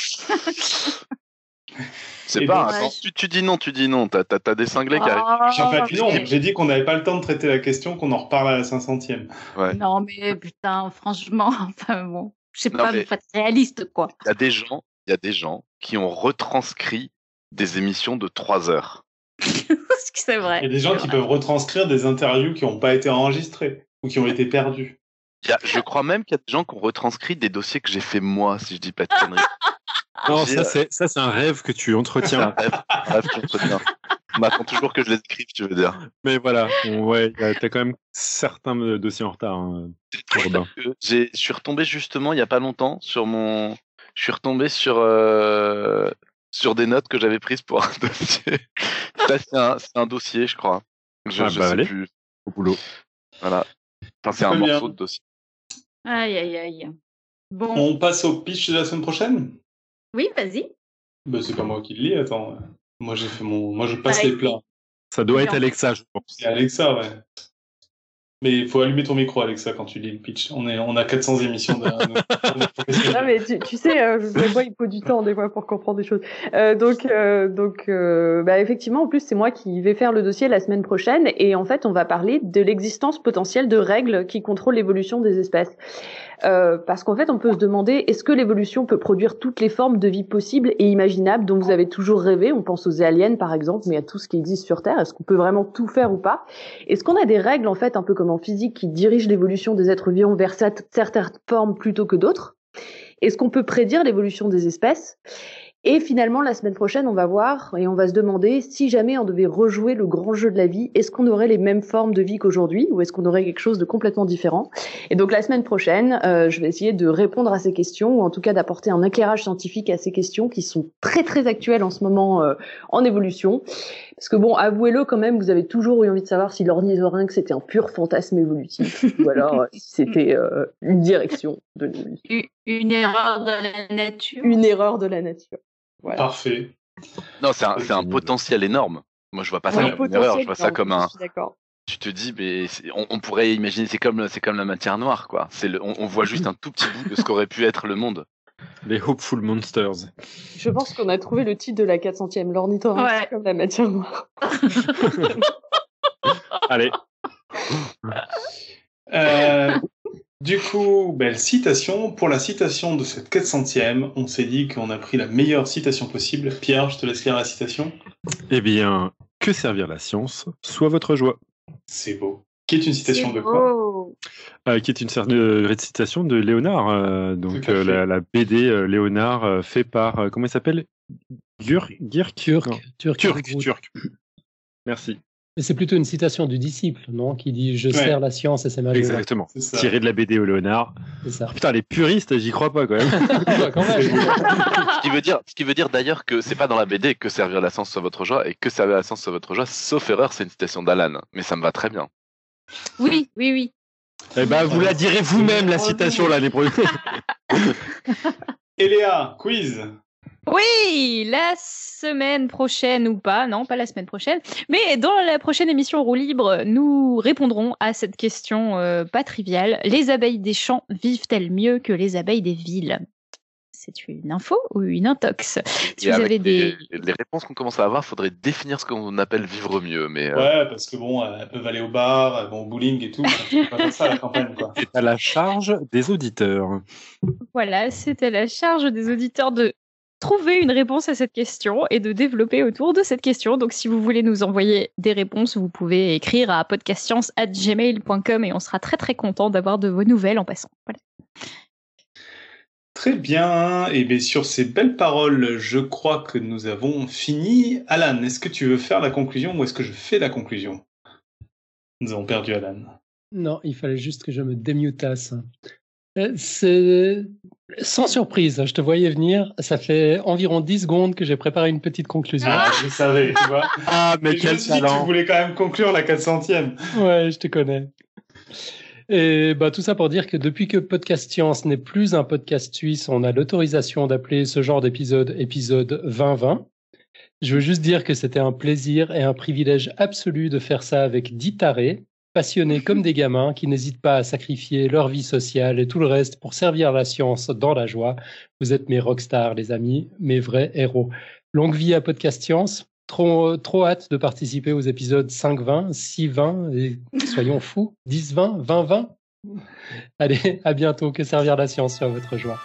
C'est pas. donc- attends, tu, tu dis non, tu dis non. T'as, t'as, t'as des cinglés qui arrivent. J'ai dit qu'on n'avait pas le temps de traiter la question, qu'on en reparle à la 500e. Ouais. Non, mais putain, franchement, enfin bon. Je sais pas, mais- vous faites réaliste, quoi. Il y a des gens, il y a des gens qui ont retranscrit des émissions de 3 heures. Parce que c'est vrai. Il y a des gens qui peuvent retranscrire des interviews qui n'ont pas été enregistrées ou qui ont été perdues. Il y a- je crois même qu'il y a des gens qui ont retranscrit des dossiers que j'ai fait moi, si je dis pas de conneries. Non, ça euh, c'est, ça c'est un rêve que tu C'est un entretiens. rêve, un rêve qu'on entretient. On attend toujours que je les écrive, tu veux dire. Mais voilà, ouais, t'as quand même certains euh, dossiers en retard. hein. Que J'ai, je suis retombé justement il y a pas longtemps sur mon, je suis retombé sur euh, sur des notes que j'avais prises pour un dossier. Ça c'est un, c'est un dossier, je crois. Je, Ah je bah, sais allez. plus. Au boulot. Voilà. Enfin, c'est un bien. morceau de dossier. Aïe, aïe, aïe. Bon, On passe au pitch de la semaine prochaine? Oui, vas-y. bah, C'est pas moi qui le lis, attends. Moi, j'ai fait mon... Moi, je passe Pareil. les plats. Ça doit être. Alexa, je pense. C'est Alexa, ouais. Mais il faut allumer ton micro, Alexa, quand tu lis le pitch. On, est... On a 400 émissions de... Non, mais tu, tu sais, euh, moi, il faut du temps des fois pour comprendre des choses. Euh, donc, euh, donc, euh, bah, effectivement, en plus, c'est moi qui vais faire le dossier la semaine prochaine, et en fait, on va parler de l'existence potentielle de règles qui contrôlent l'évolution des espèces. Euh, parce qu'en fait, on peut se demander est-ce que l'évolution peut produire toutes les formes de vie possibles et imaginables dont vous avez toujours rêvé? On pense aux aliens, par exemple, mais à tout ce qui existe sur Terre. Est-ce qu'on peut vraiment tout faire ou pas? Est-ce qu'on a des règles, en fait, un peu comme en physique, qui dirigent l'évolution des êtres vivants vers certaines formes plutôt que d'autres? Est-ce qu'on peut prédire l'évolution des espèces? Et finalement, la semaine prochaine, on va voir et on va se demander si jamais on devait rejouer le grand jeu de la vie, est-ce qu'on aurait les mêmes formes de vie qu'aujourd'hui ou est-ce qu'on aurait quelque chose de complètement différent? Et donc la semaine prochaine, euh, je vais essayer de répondre à ces questions ou en tout cas d'apporter un éclairage scientifique à ces questions qui sont très très actuelles en ce moment euh, en évolution. Parce que bon, avouez-le quand même, vous avez toujours eu envie de savoir si l'ornithorynque c'était un pur fantasme évolutif ou alors si c'était euh, une direction de l'évolution. Une erreur de la nature. Une erreur de la nature. Parfait. Non, c'est un, un, potentiel énorme. Moi, je vois pas ça comme une erreur, je vois ça comme un. Tu te dis, mais on, pourrait imaginer, c'est comme, c'est comme la matière noire, quoi. C'est on, on, voit juste un tout petit bout de ce qu'aurait pu être le monde. Les Hopeful Monsters. Je pense qu'on a trouvé le titre de la 400e, l'ornithorynque, ouais. comme la matière noire. Allez. Euh, du coup, belle citation. Pour la citation de cette 400e, on s'est dit qu'on a pris la meilleure citation possible. Pierre, je te laisse lire la citation. Eh bien, que servir la science soit votre joie. C'est beau. Qui est une citation de quoi euh, Qui est une euh, citation de Léonard, euh, donc euh, la, la, BD euh, Léonard fait par comment il s'appelle? Gurk Turk, Turk, Turk, Turk. Merci. Mais c'est plutôt une citation du disciple, non Qui dit Je sers la science et c'est ma Exactement. Tiré de la BD au Léonard. Ça. putain, les puristes, j'y crois pas quand même. quand même. ce qui veut dire, ce qui veut dire d'ailleurs que c'est pas dans la BD que servir la science soit votre joie et que servir la science soit votre joie, sauf erreur, c'est une citation d'Alan. Mais ça me va très bien. Oui, oui, oui. Eh ben, vous la direz vous-même, la citation, l'année prochaine. Eléa, quiz. Oui, la semaine prochaine ou pas, non, pas la semaine prochaine, mais dans la prochaine émission Roue Libre, nous répondrons à cette question euh, pas triviale. Les abeilles des champs vivent-elles mieux que les abeilles des villes? C'est une info ou une intox? Si vous avez des... Les, réponses qu'on commence à avoir, faudrait définir ce qu'on appelle vivre mieux. Mais euh, Ouais, parce que bon, elles peuvent aller au bar, au bowling et tout. C'est pas ça la campagne, quoi. C'est à la charge des auditeurs. Voilà, c'est à la charge des auditeurs de trouver une réponse à cette question et de développer autour de cette question. Donc, si vous voulez nous envoyer des réponses, vous pouvez écrire à podcastscience@gmail.com et on sera très très content d'avoir de vos nouvelles en passant. Voilà. Très bien. Et bien sur ces belles paroles, je crois que nous avons fini. Alan, est-ce que tu veux faire la conclusion ou est-ce que je fais la conclusion? Nous avons perdu Alan. Non, il fallait juste que je me démutasse. Euh, c'est sans surprise, je te voyais venir. Ça fait environ 10 secondes que j'ai préparé une petite conclusion. Ah, je savais, tu vois. ah, mais quel je me tu voulais quand même conclure la 400e. Ouais, je te connais. Et bah, tout ça pour dire que depuis que Podcast Science n'est plus un podcast suisse, on a l'autorisation d'appeler ce genre d'épisode épisode 2020. Je veux juste dire que c'était un plaisir et un privilège absolu de faire ça avec dix tarés, passionnés comme des gamins qui n'hésitent pas à sacrifier leur vie sociale et tout le reste pour servir la science dans la joie. Vous êtes mes rockstars, les amis, mes vrais héros. Longue vie à Podcast Science. Trop, trop hâte de participer aux épisodes 5-20, 6-20 et soyons fous, 10-20, 20-20. Allez, à bientôt. Que servir la science soit votre joie?